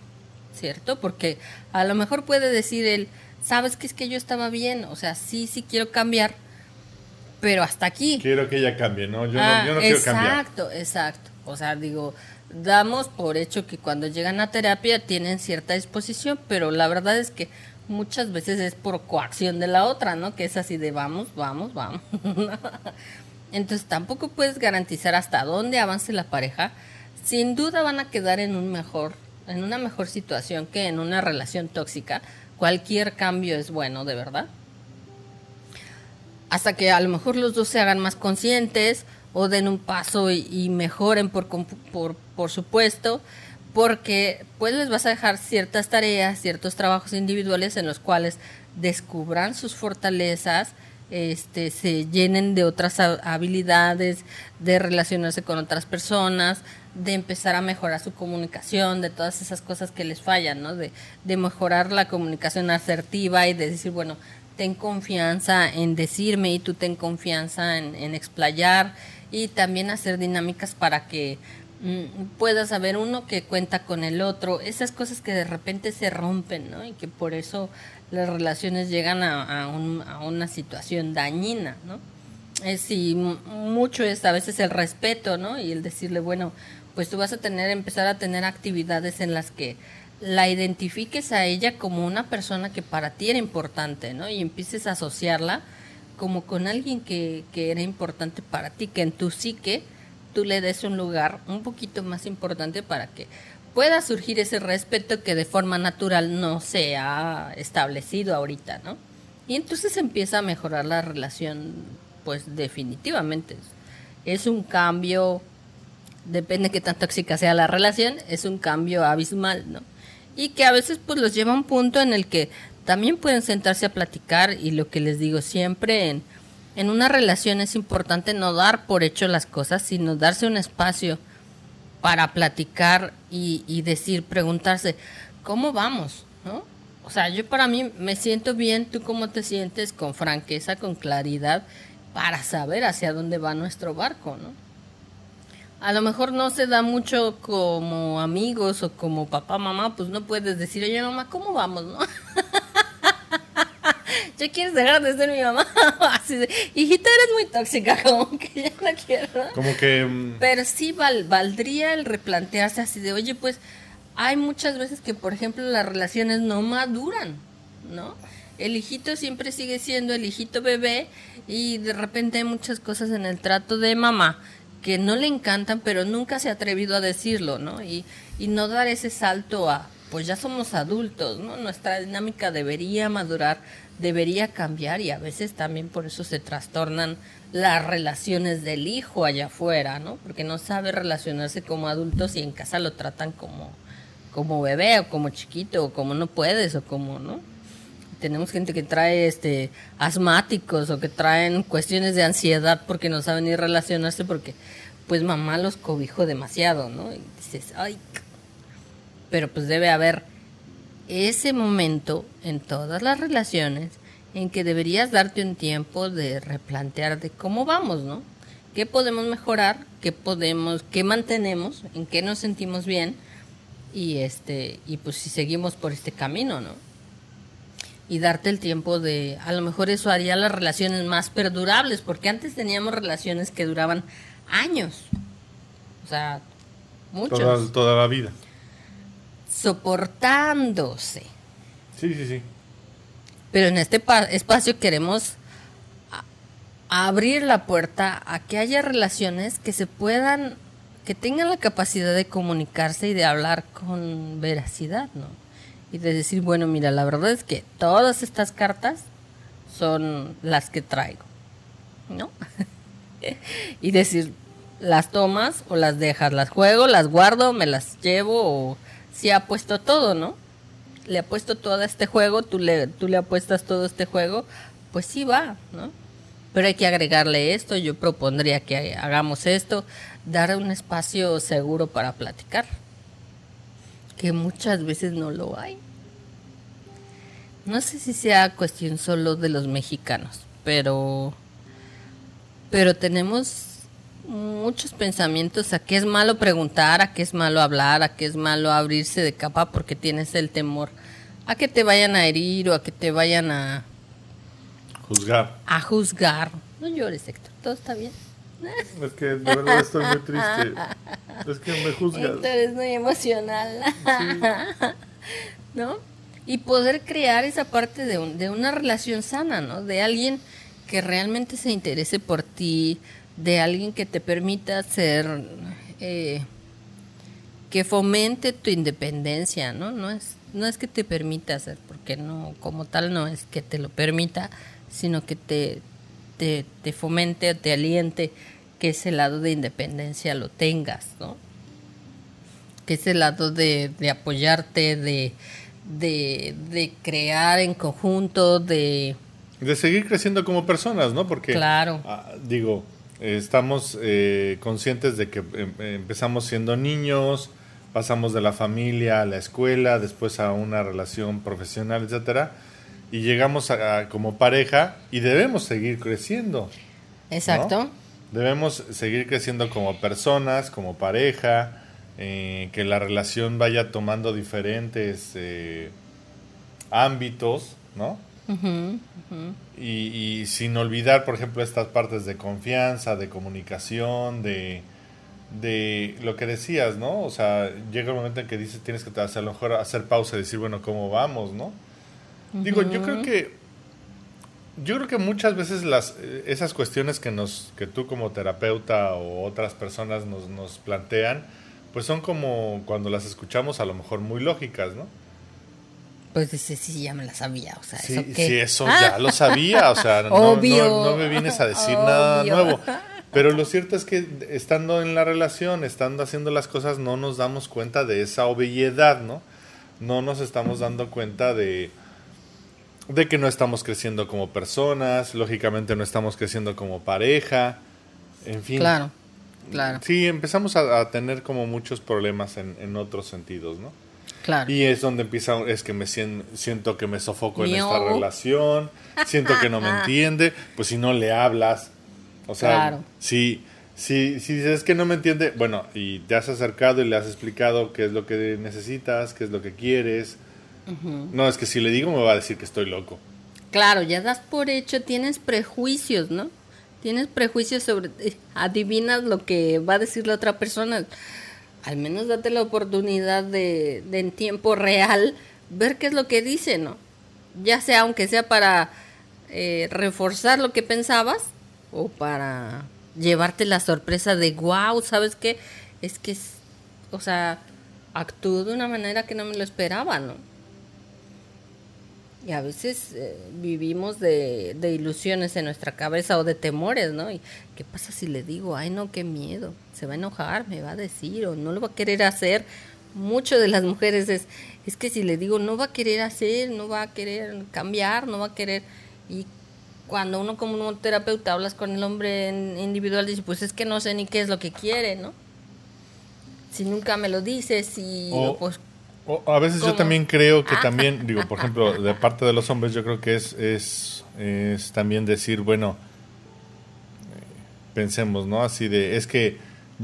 ¿cierto? Porque a lo mejor puede decir él, sabes que es que yo estaba bien, o sea, sí, sí quiero cambiar, pero hasta aquí. Quiero que ella cambie, ¿no? Yo no, ah, quiero cambiar. Exacto, exacto. O sea, digo, damos por hecho que cuando llegan a terapia tienen cierta disposición, pero la verdad es que muchas veces es por coacción de la otra, ¿no? Que es así de vamos, vamos, vamos. Entonces tampoco puedes garantizar hasta dónde avance la pareja. Sin duda van a quedar en un mejor, en una mejor situación que en una relación tóxica. Cualquier cambio es bueno, de verdad hasta que a lo mejor los dos se hagan más conscientes o den un paso y, mejoren por, por, por supuesto, porque pues les vas a dejar ciertas tareas, ciertos trabajos individuales en los cuales descubran sus fortalezas, este, se llenen de otras habilidades, de relacionarse con otras personas, de empezar a mejorar su comunicación, de todas esas cosas que les fallan, ¿no? De, de mejorar la comunicación asertiva y de decir, bueno, ten confianza en decirme y tú ten confianza en, explayar y también hacer dinámicas para que mm, puedas saber uno que cuenta con el otro, esas cosas que de repente se rompen, ¿no? Y que por eso las relaciones llegan a, a, una situación dañina, ¿no? Es, y mucho es a veces el respeto, ¿no? Y el decirle, bueno, pues tú vas a tener, empezar a tener actividades en las que la identifiques a ella como una persona que para ti era importante, ¿no? Y empieces a asociarla como con alguien que, que era importante para ti, que en tu psique tú le des un lugar un poquito más importante para que pueda surgir ese respeto que de forma natural no se ha establecido ahorita, ¿no? Y entonces empieza a mejorar la relación, pues definitivamente. Es un cambio, depende de qué tan tóxica sea la relación, es un cambio abismal, ¿no? Y que a veces pues los lleva a un punto en el que también pueden sentarse a platicar y lo que les digo siempre en en una relación es importante no dar por hecho las cosas, sino darse un espacio para platicar y, y decir, preguntarse, ¿cómo vamos? ¿No? O sea, yo para mí me siento bien, tú cómo te sientes, con franqueza, con claridad, para saber hacia dónde va nuestro barco, ¿no? A lo mejor no se da mucho como amigos o como papá, mamá, pues no puedes decir, oye mamá, ¿cómo vamos, no? ¿Ya quieres dejar de ser mi mamá? Así de, hijita, eres muy tóxica, como que ya no quiero. Como que... Mm, Pero sí valdría el replantearse así de, oye, pues hay muchas veces que, por ejemplo, las relaciones no maduran, ¿no? El hijito siempre sigue siendo el hijito bebé y de repente hay muchas cosas en el trato de mamá que no le encantan, pero nunca se ha atrevido a decirlo, ¿no? Y, y no dar ese salto a, pues ya somos adultos, ¿no? Nuestra dinámica debería madurar, debería cambiar y a veces también por eso se trastornan las relaciones del hijo allá afuera, ¿no? Porque no sabe relacionarse como adultos y en casa lo tratan como como bebé o como chiquito o como no puedes o como, ¿no? Tenemos gente que trae este asmáticos o que traen cuestiones de ansiedad porque no saben ni relacionarse porque pues mamá los cobijó demasiado, ¿no? Y dices, ay, pero pues debe haber ese momento en todas las relaciones en que deberías darte un tiempo de replantear de cómo vamos, ¿no? ¿Qué podemos mejorar? ¿Qué podemos, qué mantenemos? ¿En qué nos sentimos bien? y este y pues si seguimos por este camino, ¿no? Y darte el tiempo de a lo mejor eso haría las relaciones más perdurables, porque antes teníamos relaciones que duraban años. O sea, muchos. Toda, toda la vida. Soportándose. Sí, sí, sí. Pero en este espacio queremos abrir la puerta a que haya relaciones que se puedan que tengan la capacidad de comunicarse y de hablar con veracidad, ¿no? Y de decir, bueno, mira, la verdad es que todas estas cartas son las que traigo, ¿no? y decir, las tomas o las dejas, las juego, las guardo, me las llevo o si ha puesto todo, ¿no? Le ha puesto todo este juego, tú le, tú le apuestas todo este juego, pues sí va, ¿no? Pero hay que agregarle esto, yo propondría que hagamos esto, dar un espacio seguro para platicar, que muchas veces no lo hay. No sé si sea cuestión solo de los mexicanos, pero pero tenemos muchos pensamientos a qué es malo preguntar, a qué es malo hablar, a qué es malo abrirse de capa porque tienes el temor a que te vayan a herir o a que te vayan a juzgar. A juzgar. No llores, Héctor, todo está bien. Es que de verdad estoy muy triste. Es que me juzgas. Héctor es muy emocional. ¿No? Y poder crear esa parte de, de una relación sana, ¿no? De alguien que realmente se interese por ti, de alguien que te permita ser, eh, que fomente tu independencia, ¿no? No es, no es que te permita hacer, porque no, como tal no es que te lo permita, sino que te, te, fomente te aliente que ese lado de independencia lo tengas, ¿no? Que ese lado de, apoyarte, de, de, crear en conjunto, de... De seguir creciendo como personas, ¿no? Porque, claro. Ah, digo, estamos eh, conscientes de que em, empezamos siendo niños, pasamos de la familia a la escuela, después a una relación profesional, etcétera y llegamos a, como pareja y debemos seguir creciendo. Exacto. Debemos seguir creciendo como personas, como pareja, eh, que la relación vaya tomando diferentes eh, ámbitos, ¿no? Y, y, sin olvidar, por ejemplo, estas partes de confianza, de comunicación, de, de lo que decías, ¿no? O sea, llega el momento en que dices, tienes que hacer, a lo mejor hacer pausa y decir, bueno, ¿cómo vamos, no? Digo, yo creo que yo creo que muchas veces las esas cuestiones que nos que tú como terapeuta o otras personas nos, nos plantean, pues son como cuando las escuchamos a lo mejor muy lógicas, ¿no? Pues dice, sí, ya me las sabía, o sea, sí, ¿eso sí, eso ya lo sabía, o sea, no, no, me vienes a decir nada nuevo. Pero lo cierto es que estando en la relación, estando haciendo las cosas, no nos damos cuenta de esa obviedad, ¿no? No nos estamos dando cuenta de, de que no estamos creciendo como personas, lógicamente no estamos creciendo como pareja, en fin. Claro, claro. Sí, empezamos a, tener como muchos problemas en, en, otros sentidos, ¿no? Claro. Y es donde empieza, es que me siento, que me sofoco en esta relación, siento que no me entiende, pues si no le hablas, o sea, claro. si, si, si dices que no me entiende, bueno, y te has acercado y le has explicado qué es lo que necesitas, qué es lo que quieres, no, es que si le digo me va a decir que estoy loco. Claro, ya das por hecho, tienes prejuicios, ¿no? Tienes prejuicios sobre, eh, adivinas lo que va a decir la otra persona. Al menos date la oportunidad de, de en tiempo real ver qué es lo que dice, ¿no? Ya sea, aunque sea para eh, reforzar lo que pensabas o para llevarte la sorpresa de, wow, ¿sabes qué? Es que, o sea, actuó de una manera que no me lo esperaba, ¿no? Y a veces eh, vivimos de, de, ilusiones en nuestra cabeza o de temores, ¿no? Y qué pasa si le digo, ay no, qué miedo, se va a enojar, me va a decir o no lo va a querer hacer. Mucho de las mujeres es, es que si le digo, no va a querer hacer, no va a querer cambiar, no va a querer. Y cuando uno como un terapeuta hablas con el hombre individual, dice, pues es que no sé ni qué es lo que quiere, ¿no? Si nunca me lo dices y pues a veces yo también creo que ah. también, digo, por ejemplo, de parte de los hombres, yo creo que es, es, es también decir, bueno, pensemos, ¿no? Así de, es que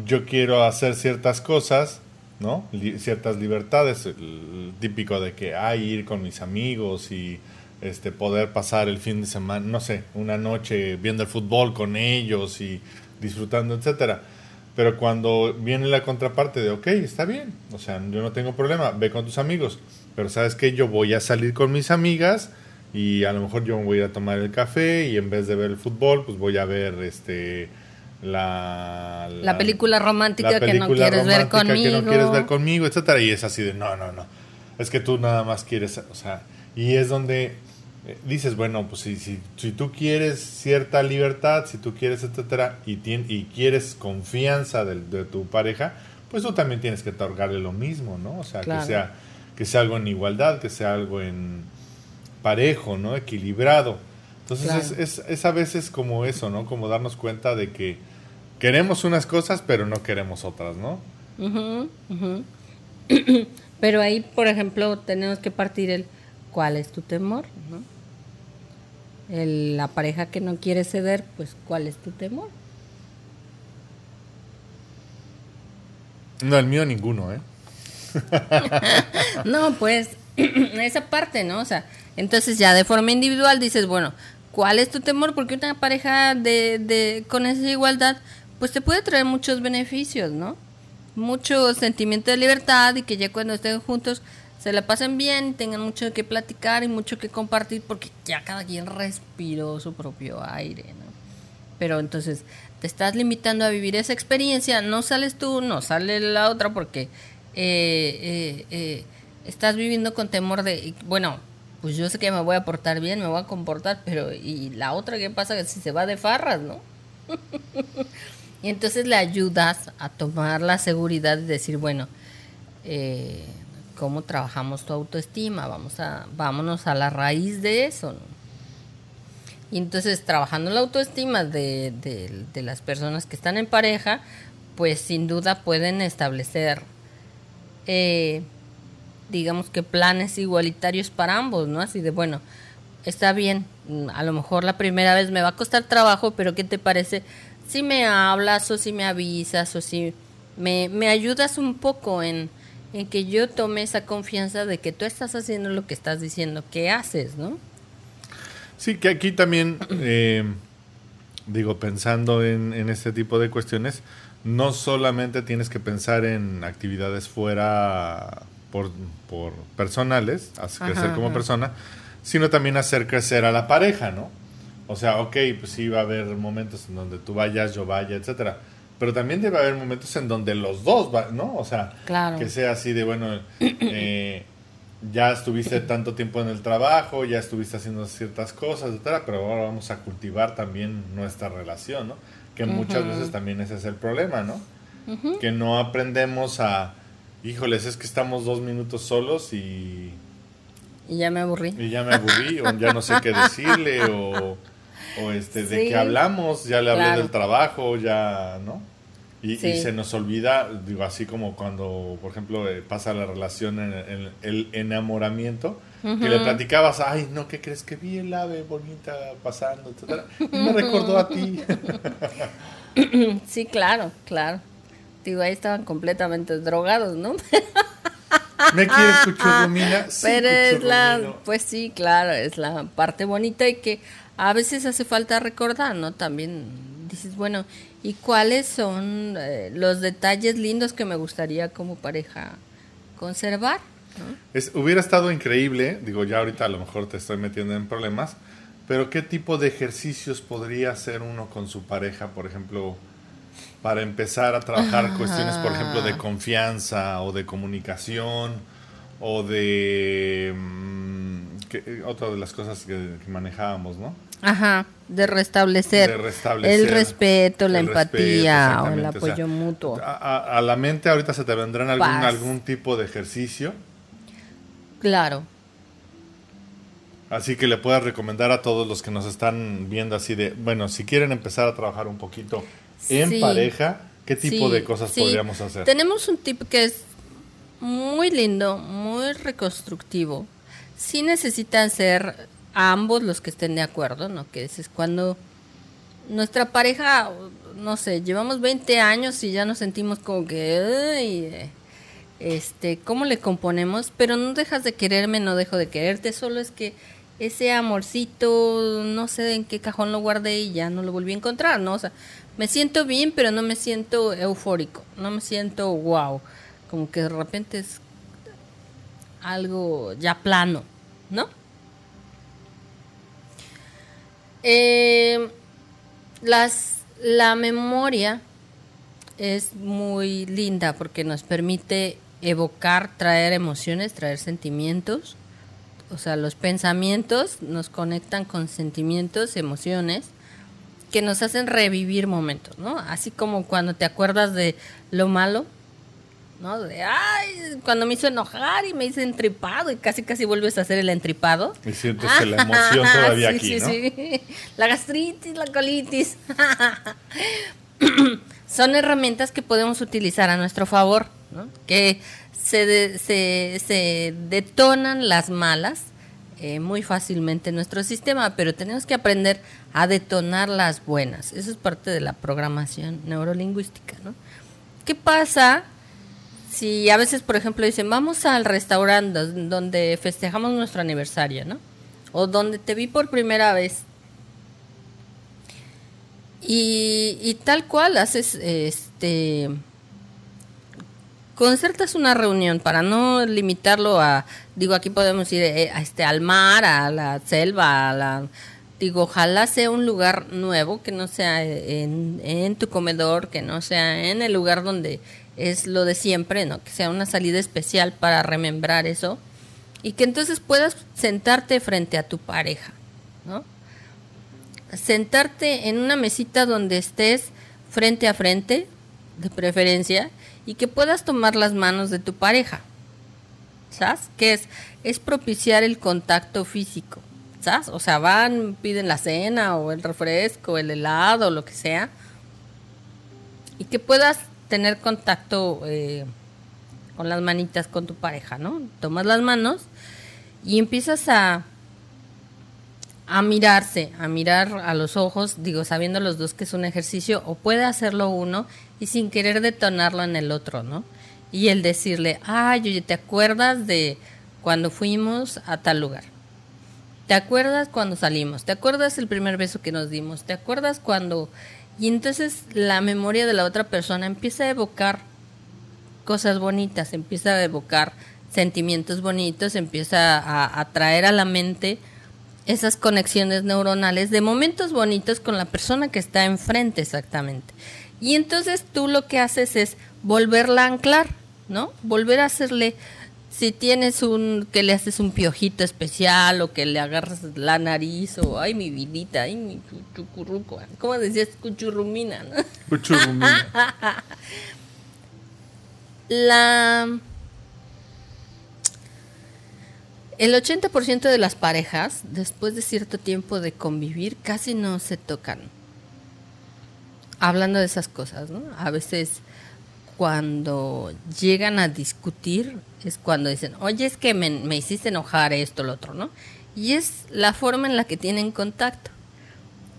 yo quiero hacer ciertas cosas, ¿no? ciertas libertades, el típico de que, hay ir con mis amigos y este poder pasar el fin de semana, no sé, una noche viendo el fútbol con ellos y disfrutando, etcétera pero cuando viene la contraparte de, ok, está bien, o sea, yo no tengo problema, ve con tus amigos, pero sabes que yo voy a salir con mis amigas y a lo mejor yo me voy a ir a tomar el café y en vez de ver el fútbol, pues voy a ver este la, la, película romántica que no quieres ver conmigo. Que no quieres ver conmigo, etcétera, y es así de, no, no, no, es que tú nada más quieres, o sea, y es donde dices, bueno, pues si, si, si, tú quieres cierta libertad, si tú quieres, etcétera, y, y quieres confianza de, tu pareja, pues tú también tienes que otorgarle lo mismo, ¿no? O sea, que, sea, que sea algo en igualdad, que sea algo en parejo, ¿no? Equilibrado. Entonces es, es, a veces como eso, ¿no? Como darnos cuenta de que queremos unas cosas, pero no queremos otras, ¿no? pero ahí, por ejemplo, tenemos que partir el cuál es tu temor, ¿no? La pareja que no quiere ceder, pues ¿cuál es tu temor? No, el mío ninguno, ¿eh? no, pues esa parte, ¿no? O sea, entonces ya de forma individual dices, bueno, ¿cuál es tu temor? Porque una pareja de, de con esa igualdad, pues te puede traer muchos beneficios, ¿no? Mucho sentimiento de libertad y que ya cuando estén juntos se la pasen bien, tengan mucho que platicar y mucho que compartir porque ya cada quien respiró su propio aire, ¿no? Pero entonces te estás limitando a vivir esa experiencia, no sales tú, no sale la otra porque eh, eh, eh, estás viviendo con temor de, bueno, pues yo sé que me voy a portar bien, me voy a comportar, pero ¿y la otra qué pasa si se va de farras, no? y entonces le ayudas a tomar la seguridad de decir, bueno, eh, cómo trabajamos tu autoestima, vamos a, vámonos a la raíz de eso. Y entonces trabajando la autoestima de, las personas que están en pareja, pues sin duda pueden establecer, eh, digamos que planes igualitarios para ambos, ¿no? Así de, bueno, está bien, a lo mejor la primera vez me va a costar trabajo, pero ¿qué te parece si me hablas o si me avisas o si me, me ayudas un poco en en que yo tome esa confianza de que tú estás haciendo lo que estás diciendo que haces, ¿no? Sí, que aquí también, eh, digo, pensando en, este tipo de cuestiones, no solamente tienes que pensar en actividades fuera por, por personales, hacer crecer como persona, sino también hacer crecer a la pareja, ¿no? O sea, ok, pues sí va a haber momentos en donde tú vayas, yo vaya, etcétera pero también debe haber momentos en donde los dos, ¿no? O sea, que sea así de, bueno, eh, ya estuviste tanto tiempo en el trabajo, ya estuviste haciendo ciertas cosas, etcétera, pero ahora vamos a cultivar también nuestra relación, ¿no? Que muchas veces también ese es el problema, ¿no? Que no aprendemos a, híjoles, es que estamos dos minutos solos y Y ya me aburrí. Y ya me aburrí, o ya no sé qué decirle, o, o este, de qué hablamos, ya le hablé del trabajo, ya, ¿no? Y, se nos olvida, digo, así como cuando, por ejemplo, eh, pasa la relación en, el enamoramiento, que le platicabas, ay, no, ¿qué crees que vi el ave bonita pasando? Etcétera? Y me recordó a ti. sí, claro, claro. Digo, ahí estaban completamente drogados, ¿no? ¿Me quieres, Cuchurrumina? Sí, Pero es la, pues sí, claro, es la parte bonita y que a veces hace falta recordar, ¿no? También dices, bueno, ¿y cuáles son eh, los detalles lindos que me gustaría como pareja conservar? Es, hubiera estado increíble, digo, ya ahorita a lo mejor te estoy metiendo en problemas, pero ¿qué tipo de ejercicios podría hacer uno con su pareja, por ejemplo, para empezar a trabajar cuestiones, por ejemplo, de confianza o de comunicación o de... Mm, otra de las cosas que, manejábamos, ¿no? Ajá, de restablecer, el respeto, la empatía o el apoyo mutuo. A, la mente ahorita se te vendrán algún, algún tipo de ejercicio. Claro. Así que le puedas recomendar a todos los que nos están viendo así de, bueno, si quieren empezar a trabajar un poquito en pareja, ¿qué tipo de cosas podríamos hacer? Tenemos un tip que es muy lindo, muy reconstructivo. Sí necesitan ser ambos los que estén de acuerdo, ¿no? Que es cuando nuestra pareja, no sé, llevamos 20 años y ya nos sentimos como que, este, ¿cómo le componemos? Pero no dejas de quererme, no dejo de quererte, solo es que ese amorcito, no sé en qué cajón lo guardé y ya no lo volví a encontrar, ¿no? O sea, me siento bien, pero no me siento eufórico, no me siento wow, como que de repente es algo ya plano, ¿no? Eh, las, la memoria es muy linda porque nos permite evocar, traer emociones, traer sentimientos. O sea, los pensamientos nos conectan con sentimientos, emociones que nos hacen revivir momentos, ¿no? Así como cuando te acuerdas de lo malo, ¿no? De, ay, cuando me hizo enojar y me hice entripado y casi casi vuelves a hacer el entripado. Y sientes que la emoción todavía sí, aquí, sí, Sí. La gastritis, la colitis. Son herramientas que podemos utilizar a nuestro favor, ¿no? Que se, se, se detonan las malas eh, muy fácilmente en nuestro sistema, pero tenemos que aprender a detonar las buenas. Eso es parte de la programación neurolingüística, ¿no? ¿Qué pasa si a veces, por ejemplo, dicen, vamos al restaurante donde festejamos nuestro aniversario, ¿no? O donde te vi por primera vez. Y, y tal cual haces, este, concertas una reunión para no limitarlo a, digo, aquí podemos ir eh, a este, al mar, a la selva, a la, digo, ojalá sea un lugar nuevo, que no sea en, en tu comedor, que no sea en el lugar donde es lo de siempre, ¿no? Que sea una salida especial para remembrar eso y que entonces puedas sentarte frente a tu pareja, ¿no? Sentarte en una mesita donde estés frente a frente, de preferencia, y que puedas tomar las manos de tu pareja. ¿Sabes? Que es, es propiciar el contacto físico. ¿Sabes? O sea, van, piden la cena o el refresco, el helado, lo que sea. Y que puedas tener contacto eh, con las manitas con tu pareja, ¿no? Tomas las manos y empiezas a, a mirarse, a mirar a los ojos, digo, sabiendo los dos que es un ejercicio, o puede hacerlo uno y sin querer detonarlo en el otro, ¿no? Y el decirle, ay, oye, ¿te acuerdas de cuando fuimos a tal lugar? ¿Te acuerdas cuando salimos? ¿Te acuerdas el primer beso que nos dimos? ¿Te acuerdas cuando... Y entonces la memoria de la otra persona empieza a evocar cosas bonitas, empieza a evocar sentimientos bonitos, empieza a, a traer a la mente esas conexiones neuronales de momentos bonitos con la persona que está enfrente exactamente. Y entonces tú lo que haces es volverla a anclar, ¿no? Volver a hacerle, si tienes un, que le haces un piojito especial o que le agarras la nariz o, ay, mi vidita, ay, mi chucurruco, ¿cómo decías? Cuchurrumina, ¿no? Cuchurrumina. la... El 80% de las parejas, después de cierto tiempo de convivir, casi no se tocan. Hablando de esas cosas, ¿no? A veces cuando llegan a discutir es cuando dicen, oye, es que me, hiciste enojar esto, lo otro, ¿no? Y es la forma en la que tienen contacto.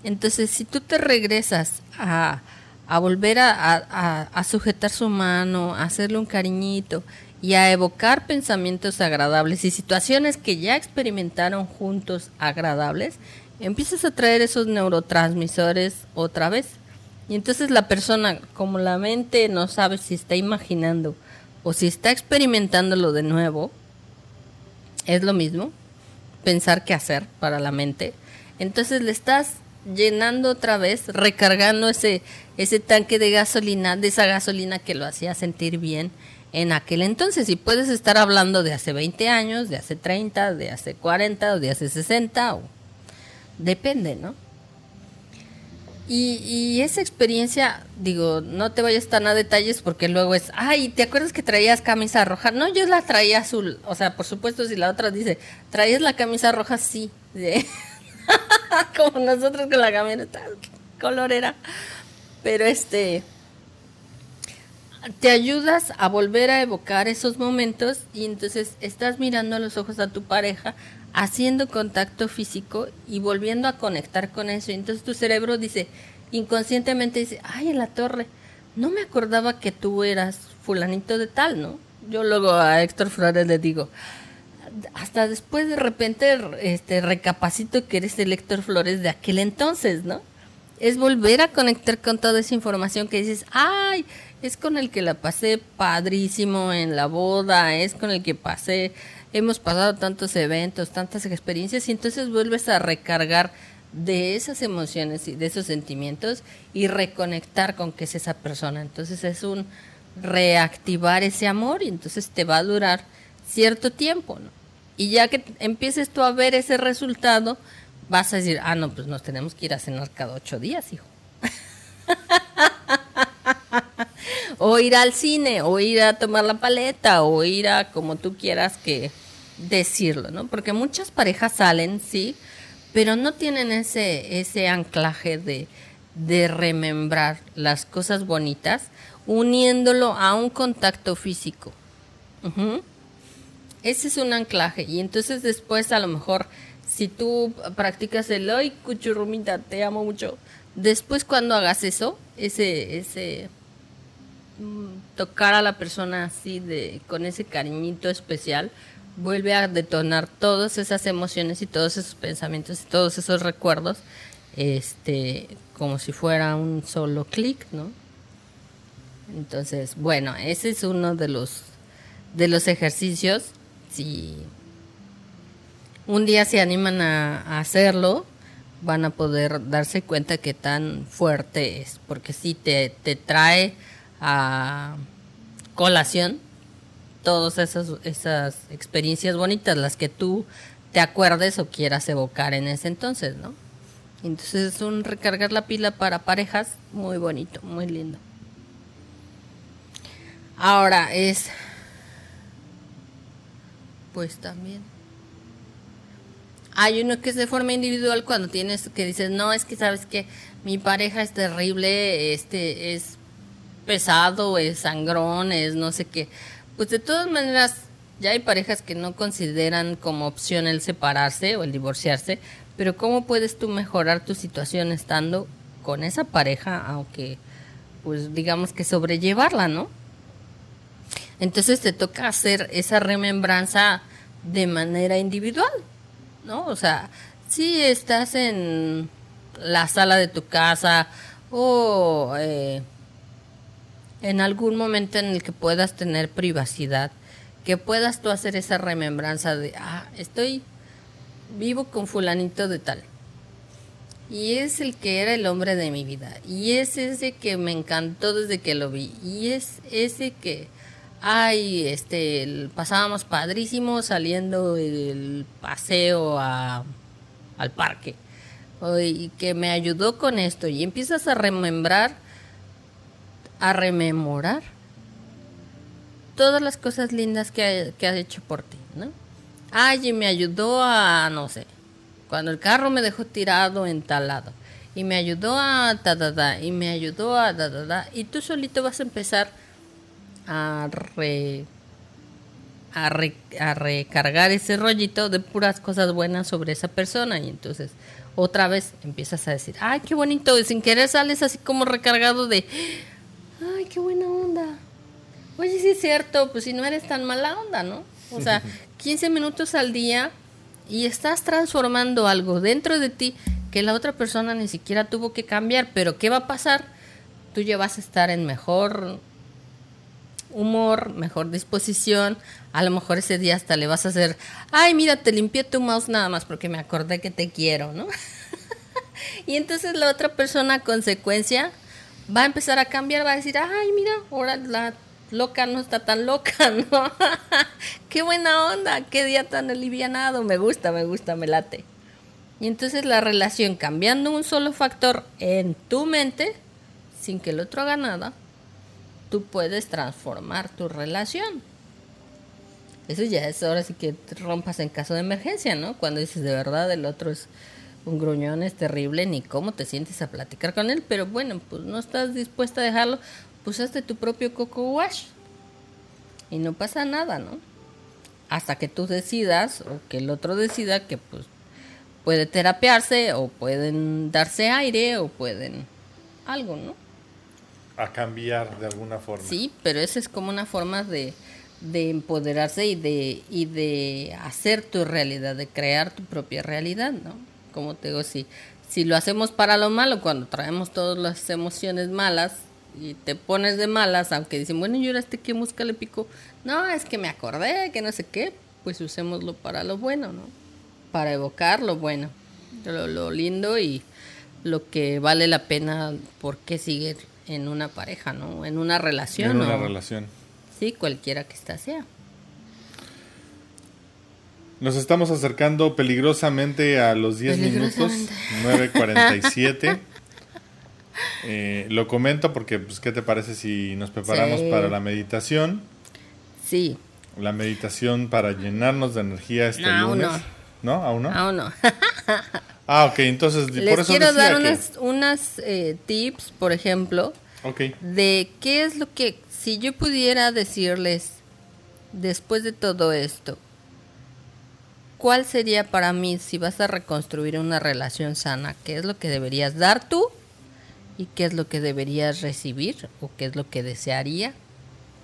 Entonces, si tú te regresas a, volver a, a, sujetar su mano, a hacerle un cariñito y a evocar pensamientos agradables y situaciones que ya experimentaron juntos agradables, empiezas a traer esos neurotransmisores otra vez. Y entonces la persona, como la mente no sabe si está imaginando o si está experimentándolo de nuevo, es lo mismo, pensar qué hacer para la mente. Entonces le estás llenando otra vez, recargando ese, ese tanque de gasolina, de esa gasolina que lo hacía sentir bien en aquel entonces. Y puedes estar hablando de hace 20 años, de hace 30, de hace 40 o de hace 60, o depende, ¿no? Y, esa experiencia, digo, no te vayas tan a detalles porque luego es, ay, ¿te acuerdas que traías camisa roja? No, yo la traía azul. O sea, por supuesto, si la otra dice, ¿traías la camisa roja? Sí. Como nosotros con la camioneta colorera. Pero este, te ayudas a volver a evocar esos momentos y entonces estás mirando a los ojos a tu pareja haciendo contacto físico y volviendo a conectar con eso. entonces tu cerebro dice, inconscientemente dice, ay, en la torre, no me acordaba que tú eras fulanito de tal, ¿no? Yo luego a Héctor Flores le digo, hasta después de repente este, recapacito que eres el Héctor Flores de aquel entonces, ¿no? Es volver a conectar con toda esa información que dices, ay, es con el que la pasé padrísimo en la boda, es con el que pasé hemos pasado tantos eventos, tantas experiencias y entonces vuelves a recargar de esas emociones y de esos sentimientos y reconectar con que es esa persona. Entonces es un reactivar ese amor y entonces te va a durar cierto tiempo, ¿no? Y ya que empieces tú a ver ese resultado, vas a decir, ah, no, pues nos tenemos que ir a cenar cada ocho días, hijo. o ir al cine, o ir a tomar la paleta, o ir a como tú quieras que decirlo, ¿no? Porque muchas parejas salen, sí, pero no tienen ese, ese anclaje de, de remembrar las cosas bonitas uniéndolo a un contacto físico. Ese es un anclaje. Y entonces después a lo mejor si tú practicas el hoy cuchurrumita, te amo mucho. Después cuando hagas eso, ese, ese mm, tocar a la persona así de con ese cariñito especial, vuelve a detonar todas esas emociones y todos esos pensamientos y todos esos recuerdos, este, como si fuera un solo clic, ¿no? Entonces, bueno, ese es uno de los de los ejercicios. Si un día se animan a, hacerlo, van a poder darse cuenta que tan fuerte es, porque si te, te trae a colación todas esas, esas experiencias bonitas, las que tú te acuerdes o quieras evocar en ese entonces, ¿no? Entonces es un recargar la pila para parejas muy bonito, muy lindo. Ahora es, pues también. Hay uno que es de forma individual cuando tienes que dices, no, es que sabes que mi pareja es terrible, este es pesado, es sangrón, es no sé qué. Pues de todas maneras, ya hay parejas que no consideran como opción el separarse o el divorciarse, pero ¿cómo puedes tú mejorar tu situación estando con esa pareja, aunque pues digamos que sobrellevarla, ¿no? Entonces te toca hacer esa remembranza de manera individual, ¿no? O sea, si estás en la sala de tu casa o eh, en algún momento en el que puedas tener privacidad, que puedas tú hacer esa remembranza de, ah, estoy vivo con fulanito de tal. Y es el que era el hombre de mi vida. Y es ese que me encantó desde que lo vi. Y es ese que, ay, este, pasábamos padrísimo saliendo del paseo a, al parque. Y que me ayudó con esto. Y empiezas a remembrar a rememorar todas las cosas lindas que que ha hecho por ti, ¿no? Ay, y me ayudó a, no sé, cuando el carro me dejó tirado en tal lado. Y me ayudó a ta, y me ayudó a ta. Y tú solito vas a empezar a re a, recargar ese rollito de puras cosas buenas sobre esa persona y entonces otra vez empiezas a decir, ay, qué bonito, y sin querer sales así como recargado de, ay, qué buena onda. Oye, sí es cierto, pues si no eres tan mala onda, ¿no? O sea, 15 minutos al día y estás transformando algo dentro de ti que la otra persona ni siquiera tuvo que cambiar, pero ¿qué va a pasar? Tú ya vas a estar en mejor humor, mejor disposición. A lo mejor ese día hasta le vas a hacer, ay, mira, te limpié tu mouse nada más porque me acordé que te quiero, ¿no? y entonces la otra persona a consecuencia va a empezar a cambiar, va a decir, ay, mira, ahora la loca no está tan loca, ¿no? qué buena onda, qué día tan alivianado, me gusta, me gusta, me late. Y entonces la relación cambiando un solo factor en tu mente, sin que el otro haga nada, tú puedes transformar tu relación. Eso ya es ahora sí que rompas en caso de emergencia, ¿no? Cuando dices de verdad el otro es un gruñón, es terrible, ni cómo te sientes a platicar con él, pero bueno, pues no estás dispuesta a dejarlo, pues hazte tu propio coco wash. Y no pasa nada, ¿no? Hasta que tú decidas o que el otro decida que pues puede terapiarse o pueden darse aire o pueden algo, ¿no? a cambiar de alguna forma. Sí, pero esa es como una forma de, de empoderarse y de, y de hacer tu realidad, de crear tu propia realidad, ¿no? Como te digo, si, si lo hacemos para lo malo, cuando traemos todas las emociones malas y te pones de malas, aunque dicen, bueno, yo este que música le pico, no, es que me acordé, que no sé qué, pues usémoslo para lo bueno, ¿no? Para evocar lo bueno, lo, lo lindo y lo que vale la pena, por qué seguir en una pareja, ¿no? En una relación. En una relación. Sí, cualquiera que está sea. Nos estamos acercando peligrosamente a los 10 minutos, 9.47. eh, lo comento porque, pues, ¿qué te parece si nos preparamos para la meditación? Sí. La meditación para llenarnos de energía este no, lunes. no. ¿Aún no? Aún no. Ah, ok, entonces Les por eso quiero dar unas, unas eh, tips, por ejemplo, de qué es lo que, si yo pudiera decirles, después de todo esto, ¿cuál sería para mí si vas a reconstruir una relación sana? ¿Qué es lo que deberías dar tú? ¿Y qué es lo que deberías recibir? ¿O qué es lo que desearía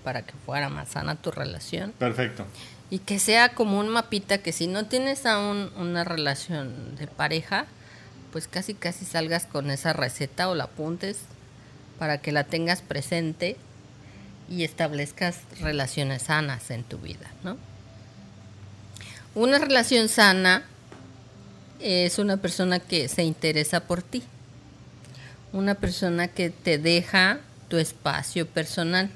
para que fuera más sana tu relación? Perfecto y que sea como un mapita que si no tienes aún una relación de pareja, pues casi casi salgas con esa receta o la apuntes para que la tengas presente y establezcas relaciones sanas en tu vida, ¿no? Una relación sana es una persona que se interesa por ti, una persona que te deja tu espacio personal,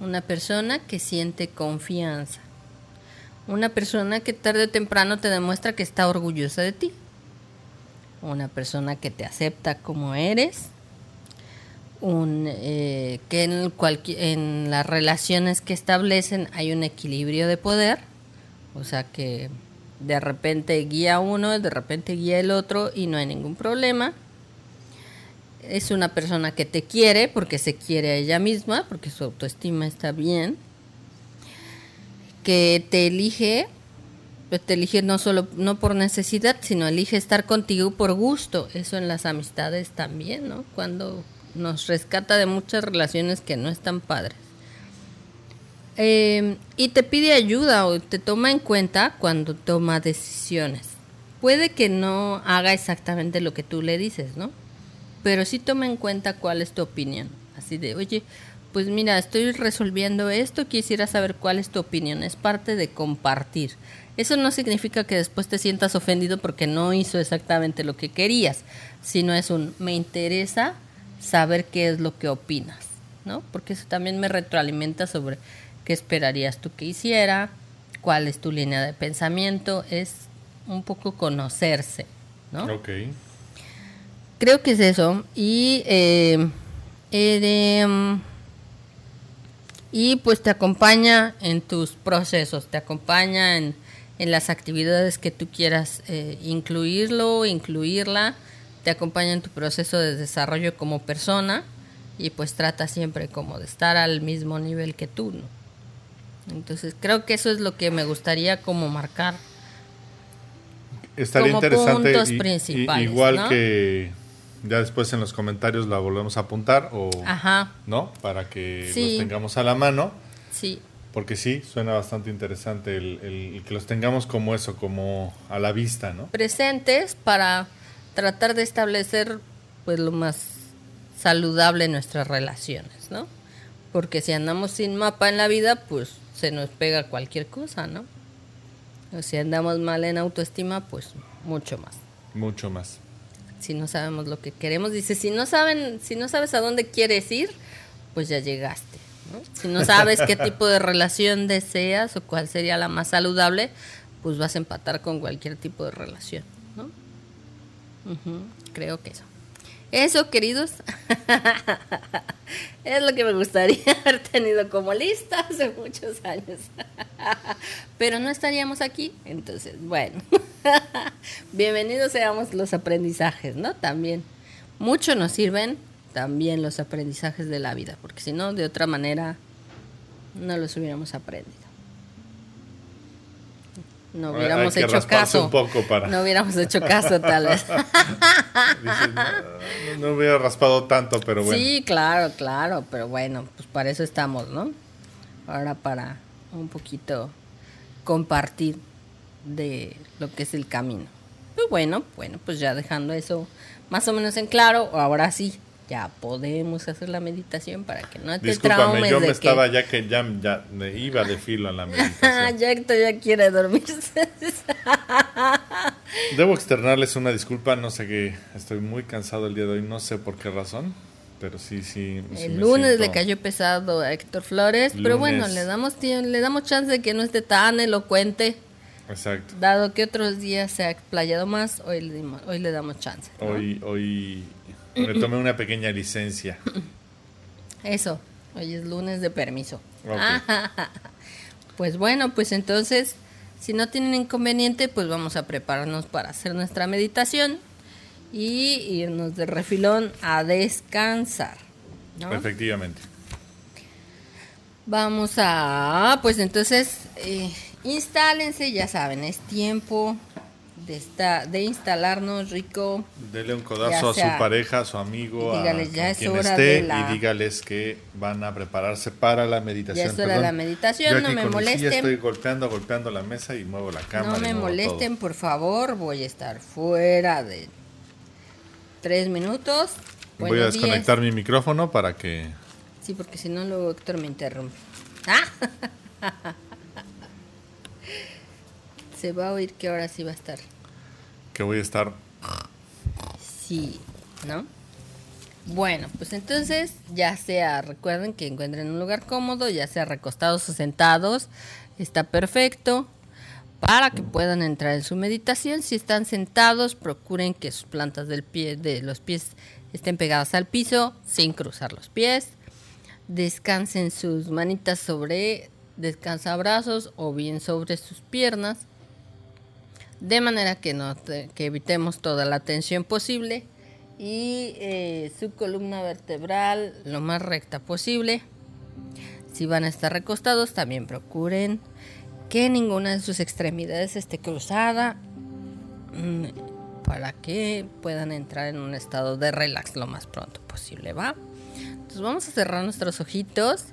una persona que siente confianza, una persona que tarde o temprano te demuestra que está orgullosa de ti. Una persona que te acepta como eres. Un, eh, que en, en las relaciones que establecen hay un equilibrio de poder. O sea que de repente guía uno, de repente guía el otro y no hay ningún problema. Es una persona que te quiere porque se quiere a ella misma, porque su autoestima está bien que te elige, pues te elige no solo no por necesidad, sino elige estar contigo por gusto. Eso en las amistades también, ¿no? Cuando nos rescata de muchas relaciones que no están padres. Eh, y te pide ayuda o te toma en cuenta cuando toma decisiones. Puede que no haga exactamente lo que tú le dices, ¿no? Pero sí toma en cuenta cuál es tu opinión. Así de, oye, pues mira, estoy resolviendo esto, quisiera saber cuál es tu opinión. Es parte de compartir. Eso no significa que después te sientas ofendido porque no hizo exactamente lo que querías, sino es un me interesa saber qué es lo que opinas, ¿no? Porque eso también me retroalimenta sobre qué esperarías tú que hiciera, cuál es tu línea de pensamiento, es un poco conocerse, ¿no? Ok. Creo que es eso. Y eh, eh y pues te acompaña en tus procesos, te acompaña en, en las actividades que tú quieras eh, incluirlo, incluirla, te acompaña en tu proceso de desarrollo como persona y pues trata siempre como de estar al mismo nivel que tú, ¿no? Entonces creo que eso es lo que me gustaría como marcar. Estaría interesante igual que ya después en los comentarios la volvemos a apuntar o no para que los tengamos a la mano. Sí. Porque sí, suena bastante interesante el, el, que los tengamos como eso, como a la vista, ¿no? Presentes para tratar de establecer pues lo más saludable en nuestras relaciones, ¿no? Porque si andamos sin mapa en la vida, pues se nos pega cualquier cosa, ¿no? O si andamos mal en autoestima, pues mucho más. Mucho más. Si no sabemos lo que queremos, dice, si no saben, si no sabes a dónde quieres ir, pues ya llegaste. Si no sabes qué tipo de relación deseas o cuál sería la más saludable, pues vas a empatar con cualquier tipo de relación, ¿no? creo que eso. Eso, queridos, es lo que me gustaría haber tenido como lista hace muchos años. Pero no estaríamos aquí, entonces, bueno, bienvenidos seamos los aprendizajes, ¿no? También, mucho nos sirven también los aprendizajes de la vida, porque si no, de otra manera, no los hubiéramos aprendido. No hubiéramos hecho caso. No hubiéramos hecho caso, tal vez. no, hubiera raspado tanto, pero bueno. Sí, claro, claro, pero bueno, pues para eso estamos, ¿no? Ahora para un poquito compartir de lo que es el camino. Pues bueno, bueno, pues ya dejando eso más o menos en claro, ahora sí, ya podemos hacer la meditación para que no te Discúlpame, yo me estaba ya que ya, ya me iba de filo a la meditación. ya ya quiere dormirse. Debo externarles una disculpa, no sé qué, estoy muy cansado el día de hoy, no sé por qué razón, pero sí, sí. el lunes le cayó pesado a Héctor Flores, pero bueno, le damos le damos chance de que no esté tan elocuente. Exacto. Dado que otros días se ha explayado más, hoy le, hoy le damos chance. Hoy, hoy me tomé una pequeña licencia. Eso, hoy es lunes de permiso. pues bueno, pues entonces, si no tienen inconveniente, pues vamos a prepararnos para hacer nuestra meditación y irnos de refilón a descansar. Efectivamente. Vamos a, pues entonces, eh, instálense, ya saben, es tiempo de, esta, de instalarnos rico. Dele un codazo a su pareja, a su amigo, a, quien esté y dígales que van a prepararse para la meditación. Ya es hora de la meditación, no me molesten. estoy golpeando, golpeando la mesa y muevo la cámara. No me molesten, por favor, voy a estar fuera de tres minutos. voy a desconectar mi micrófono para que... Sí, porque si no luego Héctor me interrumpe. ¡Ah! Se va a oír que ahora sí va a estar que voy a estar. Sí, ¿no? Bueno, pues entonces ya sea, recuerden que encuentren un lugar cómodo, ya sea recostados o sentados, está perfecto para que puedan entrar en su meditación. Si están sentados, procuren que sus plantas del pie, de los pies estén pegadas al piso sin cruzar los pies. Descansen sus manitas sobre descansabrazos o bien sobre sus piernas de manera que, no que evitemos toda la tensión posible y eh, su columna vertebral lo más recta posible. Si van a estar recostados, también procuren que ninguna de sus extremidades esté cruzada mm, para que puedan entrar en un estado de relax lo más pronto posible, ¿va? Entonces vamos a cerrar nuestros ojitos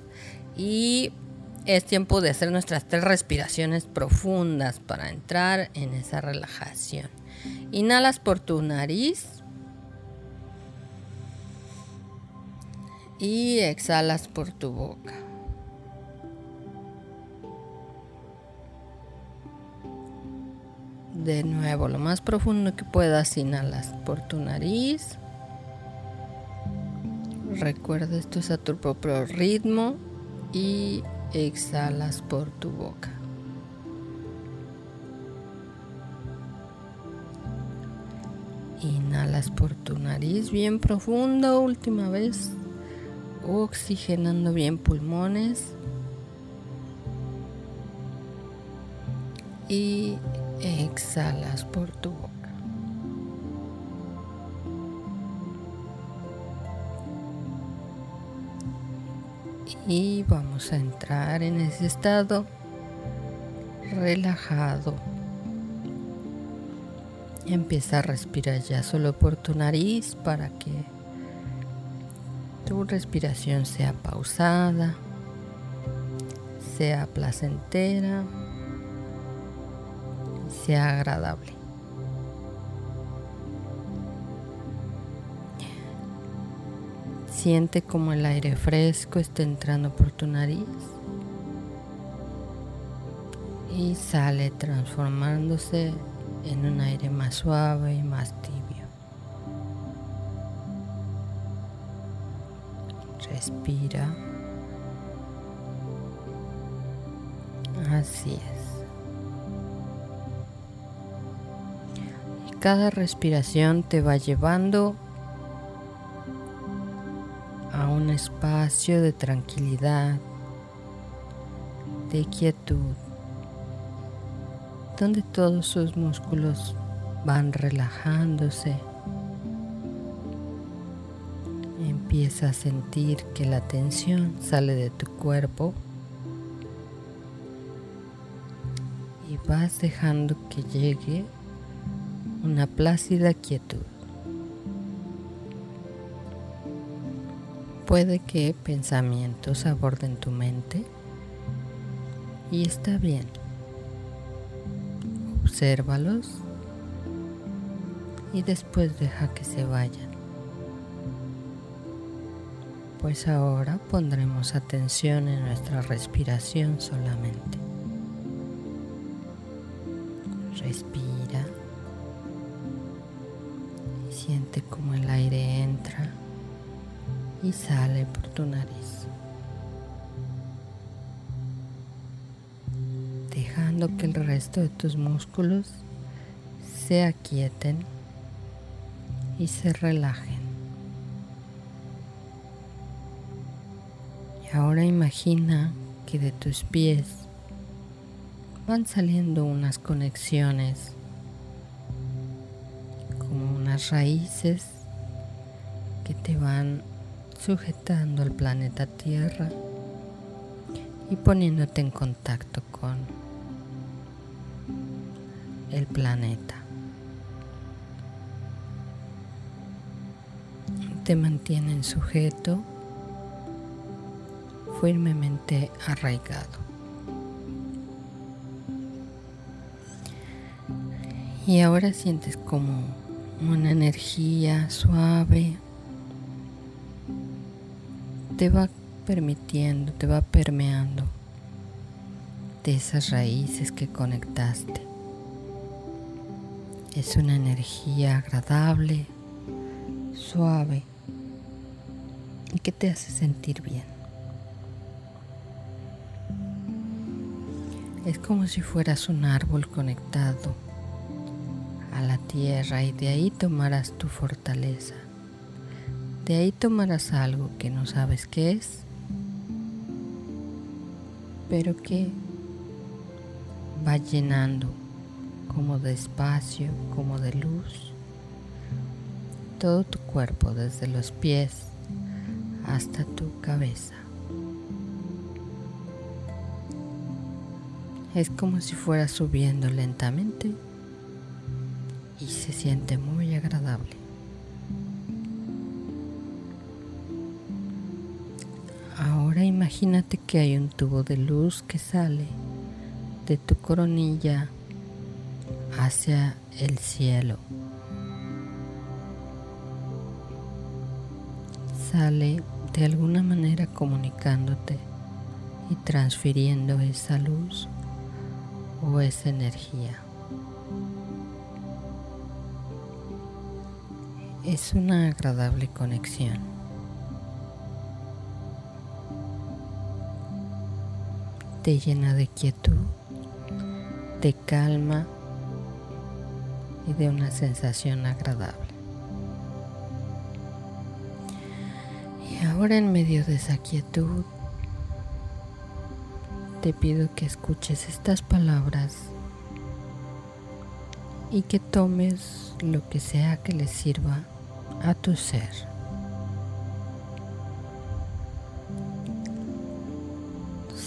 y es tiempo de hacer nuestras tres respiraciones profundas para entrar en esa relajación. Inhalas por tu nariz y exhalas por tu boca. De nuevo, lo más profundo que puedas, inhalas por tu nariz. Recuerda, esto es a tu propio ritmo y exhalas por tu boca. Inhalas por tu nariz bien profundo, última vez, oxigenando bien pulmones. y exhalas por tu boca. Y vamos a entrar en ese estado relajado. Empieza a respirar ya solo por tu nariz para que tu respiración sea pausada, sea placentera, sea agradable. Siente como el aire fresco está entrando por tu nariz y sale transformándose en un aire más suave y más tibio. Respira. Así es. Cada respiración te va llevando a un espacio de tranquilidad, de quietud, donde todos sus músculos van relajándose. Empieza a sentir que la tensión sale de tu cuerpo y vas dejando que llegue una plácida quietud. Puede que pensamientos aborden tu mente y está bien obsérvalos y después deja que se vayan. Pues ahora pondremos atención en nuestra respiración solamente. Respira y sale por tu nariz. dejando que el resto de tus músculos se aquieten y se relajen. Y ahora imagina que de tus pies van saliendo unas conexiones como unas raíces que te van sujetando al planeta Tierra y poniéndote en contacto con el planeta. Te mantienen sujeto, firmemente arraigado. Y ahora sientes como una energía suave te va permitiendo, te va permeando de esas raíces que conectaste. Es una energía agradable, suave y que te hace sentir bien. Es como si fueras un árbol conectado a la tierra y de ahí tomarás tu fortaleza. De ahí tomarás algo que no sabes qué es, pero que va llenando como de espacio, como de luz. Todo tu cuerpo, desde los pies hasta tu cabeza. Es como si fuera subiendo lentamente y se siente muy que hay un tubo de luz que sale de tu coronilla hacia el cielo. Sale de alguna manera comunicándote y transfiriendo esa luz o esa energía. Es una agradable conexión. Te llena de quietud, de calma y de una sensación agradable. Y ahora en medio de esa quietud, te pido que escuches estas palabras y que tomes lo que sea que le sirva a tu ser.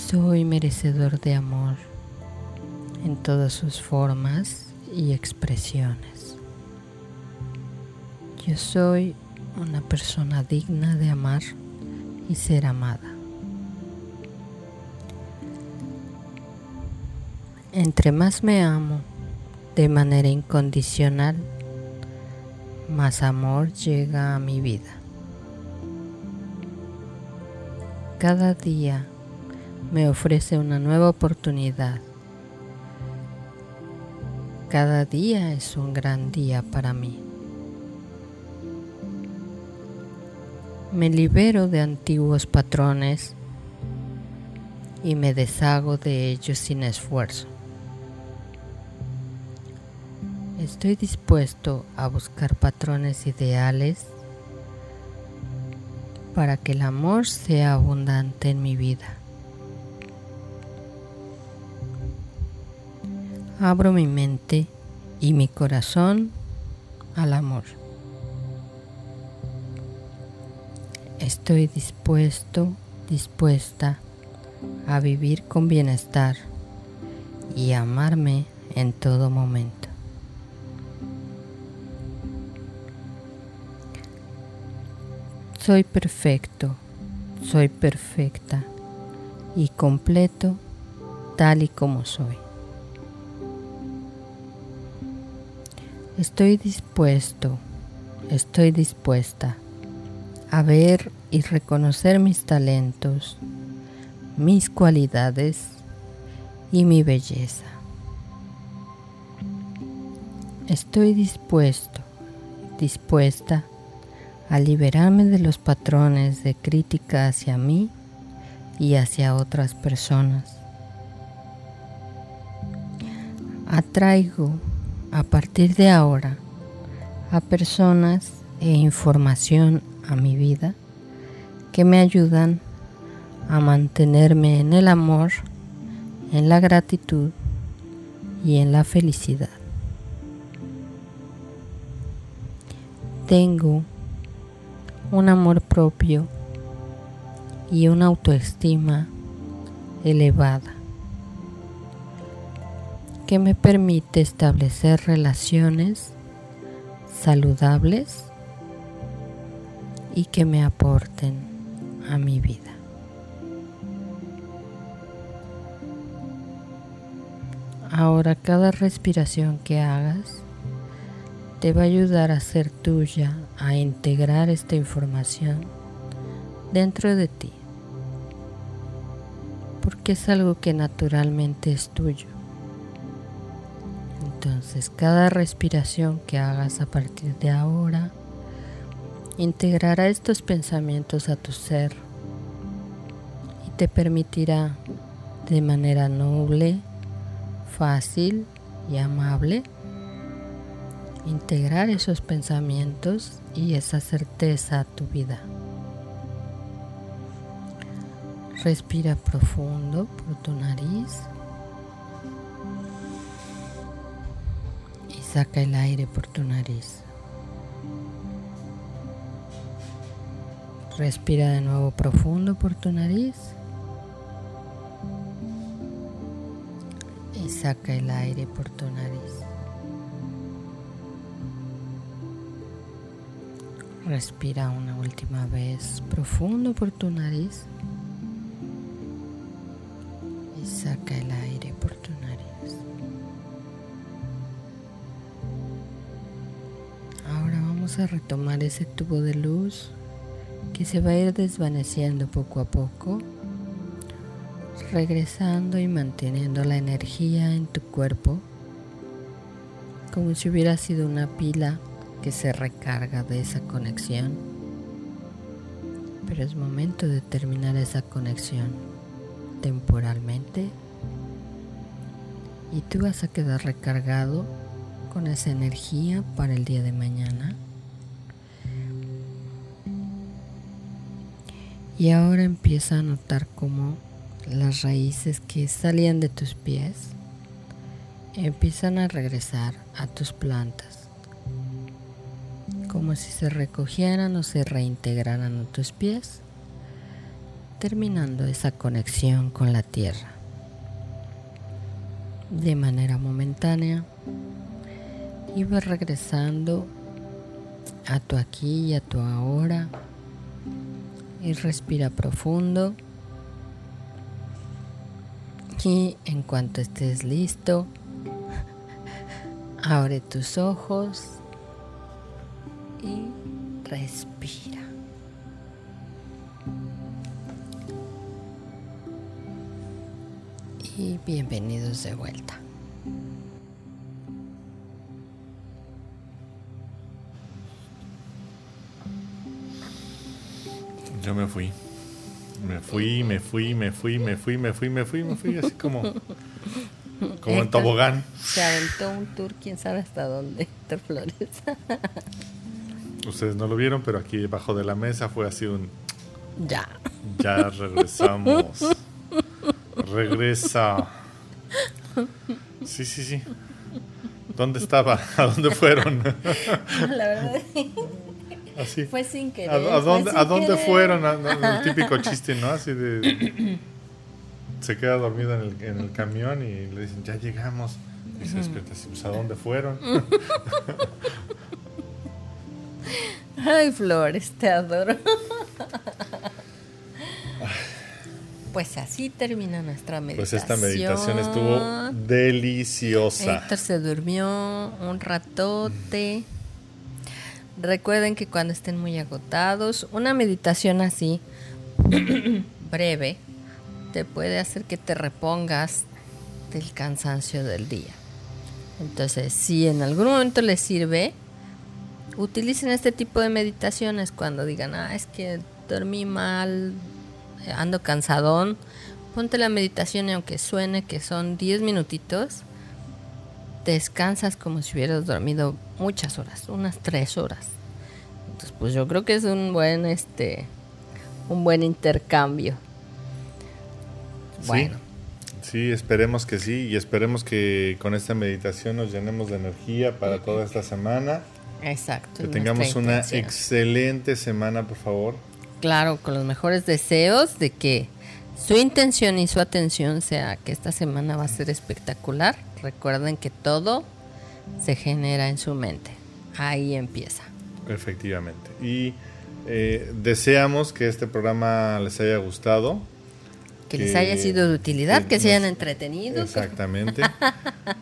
Soy merecedor de amor en todas sus formas y expresiones. Yo soy una persona digna de amar y ser amada. Entre más me amo de manera incondicional, más amor llega a mi vida. Cada día me ofrece una nueva oportunidad. Cada día es un gran día para mí. Me libero de antiguos patrones y me deshago de ellos sin esfuerzo. Estoy dispuesto a buscar patrones ideales para que el amor sea abundante en mi vida. Abro mi mente y mi corazón al amor. Estoy dispuesto, dispuesta a vivir con bienestar y amarme en todo momento. Soy perfecto, soy perfecta y completo tal y como soy. Estoy dispuesto, estoy dispuesta a ver y reconocer mis talentos, mis cualidades y mi belleza. Estoy dispuesto, dispuesta a liberarme de los patrones de crítica hacia mí y hacia otras personas. Atraigo a partir de ahora a personas e información a mi vida que me ayudan a mantenerme en el amor, en la gratitud y en la felicidad. Tengo un amor propio y una autoestima elevada que me permite establecer relaciones saludables y que me aporten a mi vida. Ahora cada respiración que hagas te va a ayudar a ser tuya, a integrar esta información dentro de ti, porque es algo que naturalmente es tuyo. Entonces, cada respiración que hagas a partir de ahora integrará estos pensamientos a tu ser y te permitirá de manera noble, fácil y amable integrar esos pensamientos y esa certeza a tu vida. Respira profundo por tu nariz saca el aire por tu nariz. Respira de nuevo profundo por tu nariz y saca el aire por tu nariz. Respira una última vez profundo por tu nariz a retomar ese tubo de luz que se va a ir desvaneciendo poco a poco, regresando y manteniendo la energía en tu cuerpo como si hubiera sido una pila que se recarga de esa conexión. Pero es momento de terminar esa conexión temporalmente y tú vas a quedar recargado con esa energía para el día de mañana. Y ahora empieza a notar cómo las raíces que salían de tus pies empiezan a regresar a tus plantas, como si se recogieran o se reintegraran a tus pies, terminando esa conexión con la tierra. De manera momentánea, y regresando a tu aquí y a tu ahora y respira profundo. Y en cuanto estés listo, abre tus ojos y respira. Y bienvenidos de vuelta. Me fui. Me fui, me fui, me fui, me fui, me fui, me fui, me fui, así como, como en tobogán. Se aventó un tour, quién sabe hasta dónde, Héctor Flores. Ustedes no lo vieron, pero aquí debajo de la mesa fue así un... Ya. Ya regresamos. Regresa. Sí, sí, sí. ¿Dónde estaba? ¿A dónde fueron? La verdad. Así. Fue sin querer. ¿A, dónde, sin ¿a dónde querer. fueron? A- a- El típico chiste, ¿no? Así de... Se queda dormido en el, en el camión y le dicen, ya llegamos. Y se despierta así, pues, ¿a dónde fueron? Ay, Flores, te adoro. Pues así termina nuestra meditación. Pues esta meditación estuvo deliciosa. Héctor se durmió un ratote. Recuerden que cuando estén muy agotados, una meditación así, breve, te puede hacer que te repongas del cansancio del día. Entonces, si en algún momento les sirve, utilicen este tipo de meditaciones cuando digan, ah, es que dormí mal, ando cansadón. Ponte la meditación y aunque suene que son 10 minutitos, descansas como si hubieras dormido muchas horas, unas 3 horas. Entonces, pues yo creo que es un buen este un buen intercambio. Bueno, Sí, sí, esperemos que sí y esperemos que con esta meditación nos llenemos de energía para toda esta semana. exacto. Que tengamos una excelente semana, por favor. Claro, con los mejores deseos de que su intención y su atención sea que esta semana va a ser espectacular. Recuerden que todo se genera en su mente. Ahí empieza. Efectivamente. Y eh, deseamos que este programa les haya gustado. Que les haya sido de utilidad, que que se hayan nos- entretenido. Exactamente.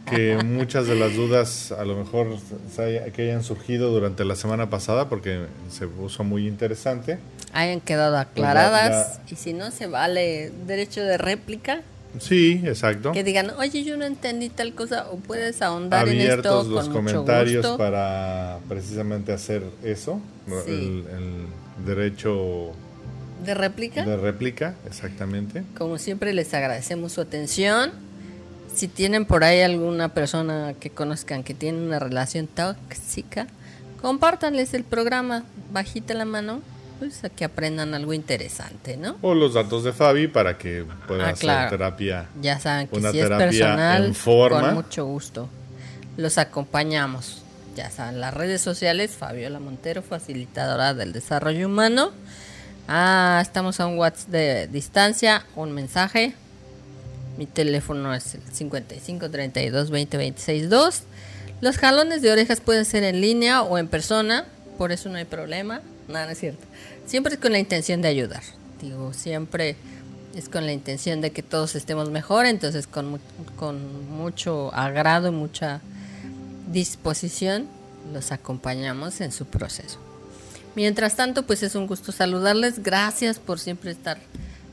que muchas de las dudas a lo mejor haya- que hayan surgido durante la semana pasada porque se puso muy interesante. hayan quedado aclaradas y si no se vale derecho de réplica Sí, exacto. que digan oye yo no entendí tal cosa o puedes ahondar en Abiertos esto los con mucho comentarios gusto para precisamente hacer eso. Sí. El, el derecho de réplica de réplica, exactamente. como siempre les agradecemos su atención si tienen por ahí alguna persona que conozcan que tiene una relación tóxica compártanles el programa bajita la mano pues a que aprendan algo interesante no O los datos de Fabi para que puedan Ah, hacer terapia. Ya saben que Una si es terapia personal, en forma. con mucho gusto. Los acompañamos. Ya saben, las redes sociales, Fabiola Montero, facilitadora del desarrollo humano. Ah, estamos a un WhatsApp de distancia, un mensaje. Mi teléfono es el 55 32 20 26 2. Los jalones de orejas pueden ser en línea o en persona, por eso no hay problema. Nada, no es cierto. Siempre es con la intención de ayudar. Digo, siempre es con la intención de que todos estemos mejor, entonces con, con mucho agrado y mucha disposición los acompañamos en su proceso. Mientras tanto, pues es un gusto saludarles. Gracias por siempre estar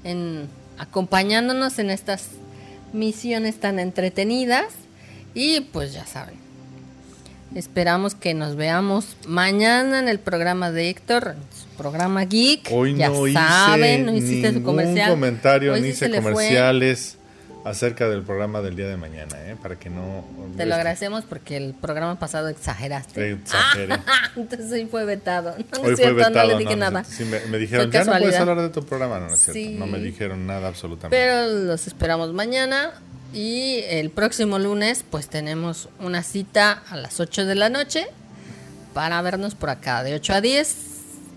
en, acompañándonos en estas misiones tan entretenidas. Y pues ya saben, esperamos que nos veamos mañana en el programa de Héctor, su programa Geek. Hoy ya no saben, hice no hiciste su comercial. comentario, Hoy ni hice le fue. comerciales acerca del programa del día de mañana, ¿eh? para que no... Te lo agradecemos porque el programa pasado exageraste. Exageré. Entonces hoy fue vetado. No, Hoy es fue cierto, vetado. no le dije no, nada. cierto. Sí, me, me dijeron, Fue ya no puedes hablar de tu programa. No, no es cierto. Sí. No me dijeron nada absolutamente. Pero los esperamos mañana. Y el próximo lunes pues tenemos una cita a las 8 de la noche para vernos por acá de 8 a 10.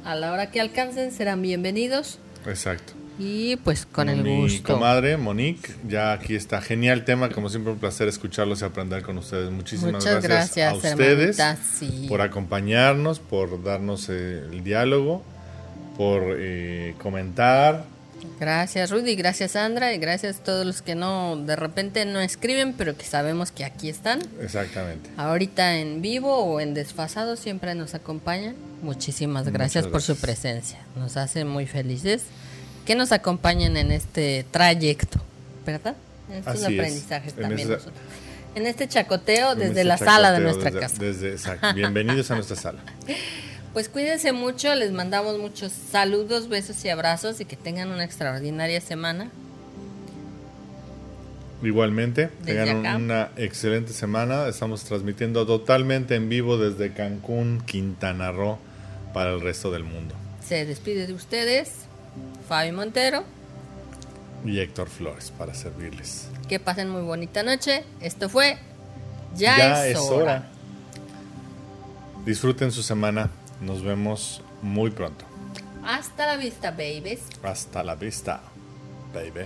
A la hora que alcancen serán bienvenidos. Exacto. Y pues con el Mi gusto. comadre, Monique, ya aquí está. Genial tema, como siempre un placer escucharlos y aprender con ustedes. Muchísimas Muchas gracias, gracias, a ustedes sí. por acompañarnos, por darnos eh, el diálogo, por eh, comentar. Gracias Rudy, gracias Sandra y gracias a todos los que no de repente no escriben, pero que sabemos que aquí están. Exactamente. Ahorita en vivo o en desfasado siempre nos acompañan. Muchísimas gracias, por su presencia. Nos hace muy felices que nos acompañen en este trayecto, ¿verdad? Esto es Así un es. aprendizaje En también. En este chacoteo En desde este la sala de nuestra desde- casa. desde- exacto. Bienvenidos a nuestra sala. Pues cuídense mucho, les mandamos muchos saludos, besos y abrazos y que tengan una extraordinaria semana. Igualmente, tengan una excelente semana. Estamos transmitiendo totalmente en vivo desde Cancún, Quintana Roo, para el resto del mundo. Se despide de ustedes, Fabi Montero. Y Héctor Flores, para servirles. Que pasen muy bonita noche. Esto fue Ya, es, hora. Disfruten su semana. Nos vemos muy pronto. Hasta la vista, babies. Hasta la vista, baby.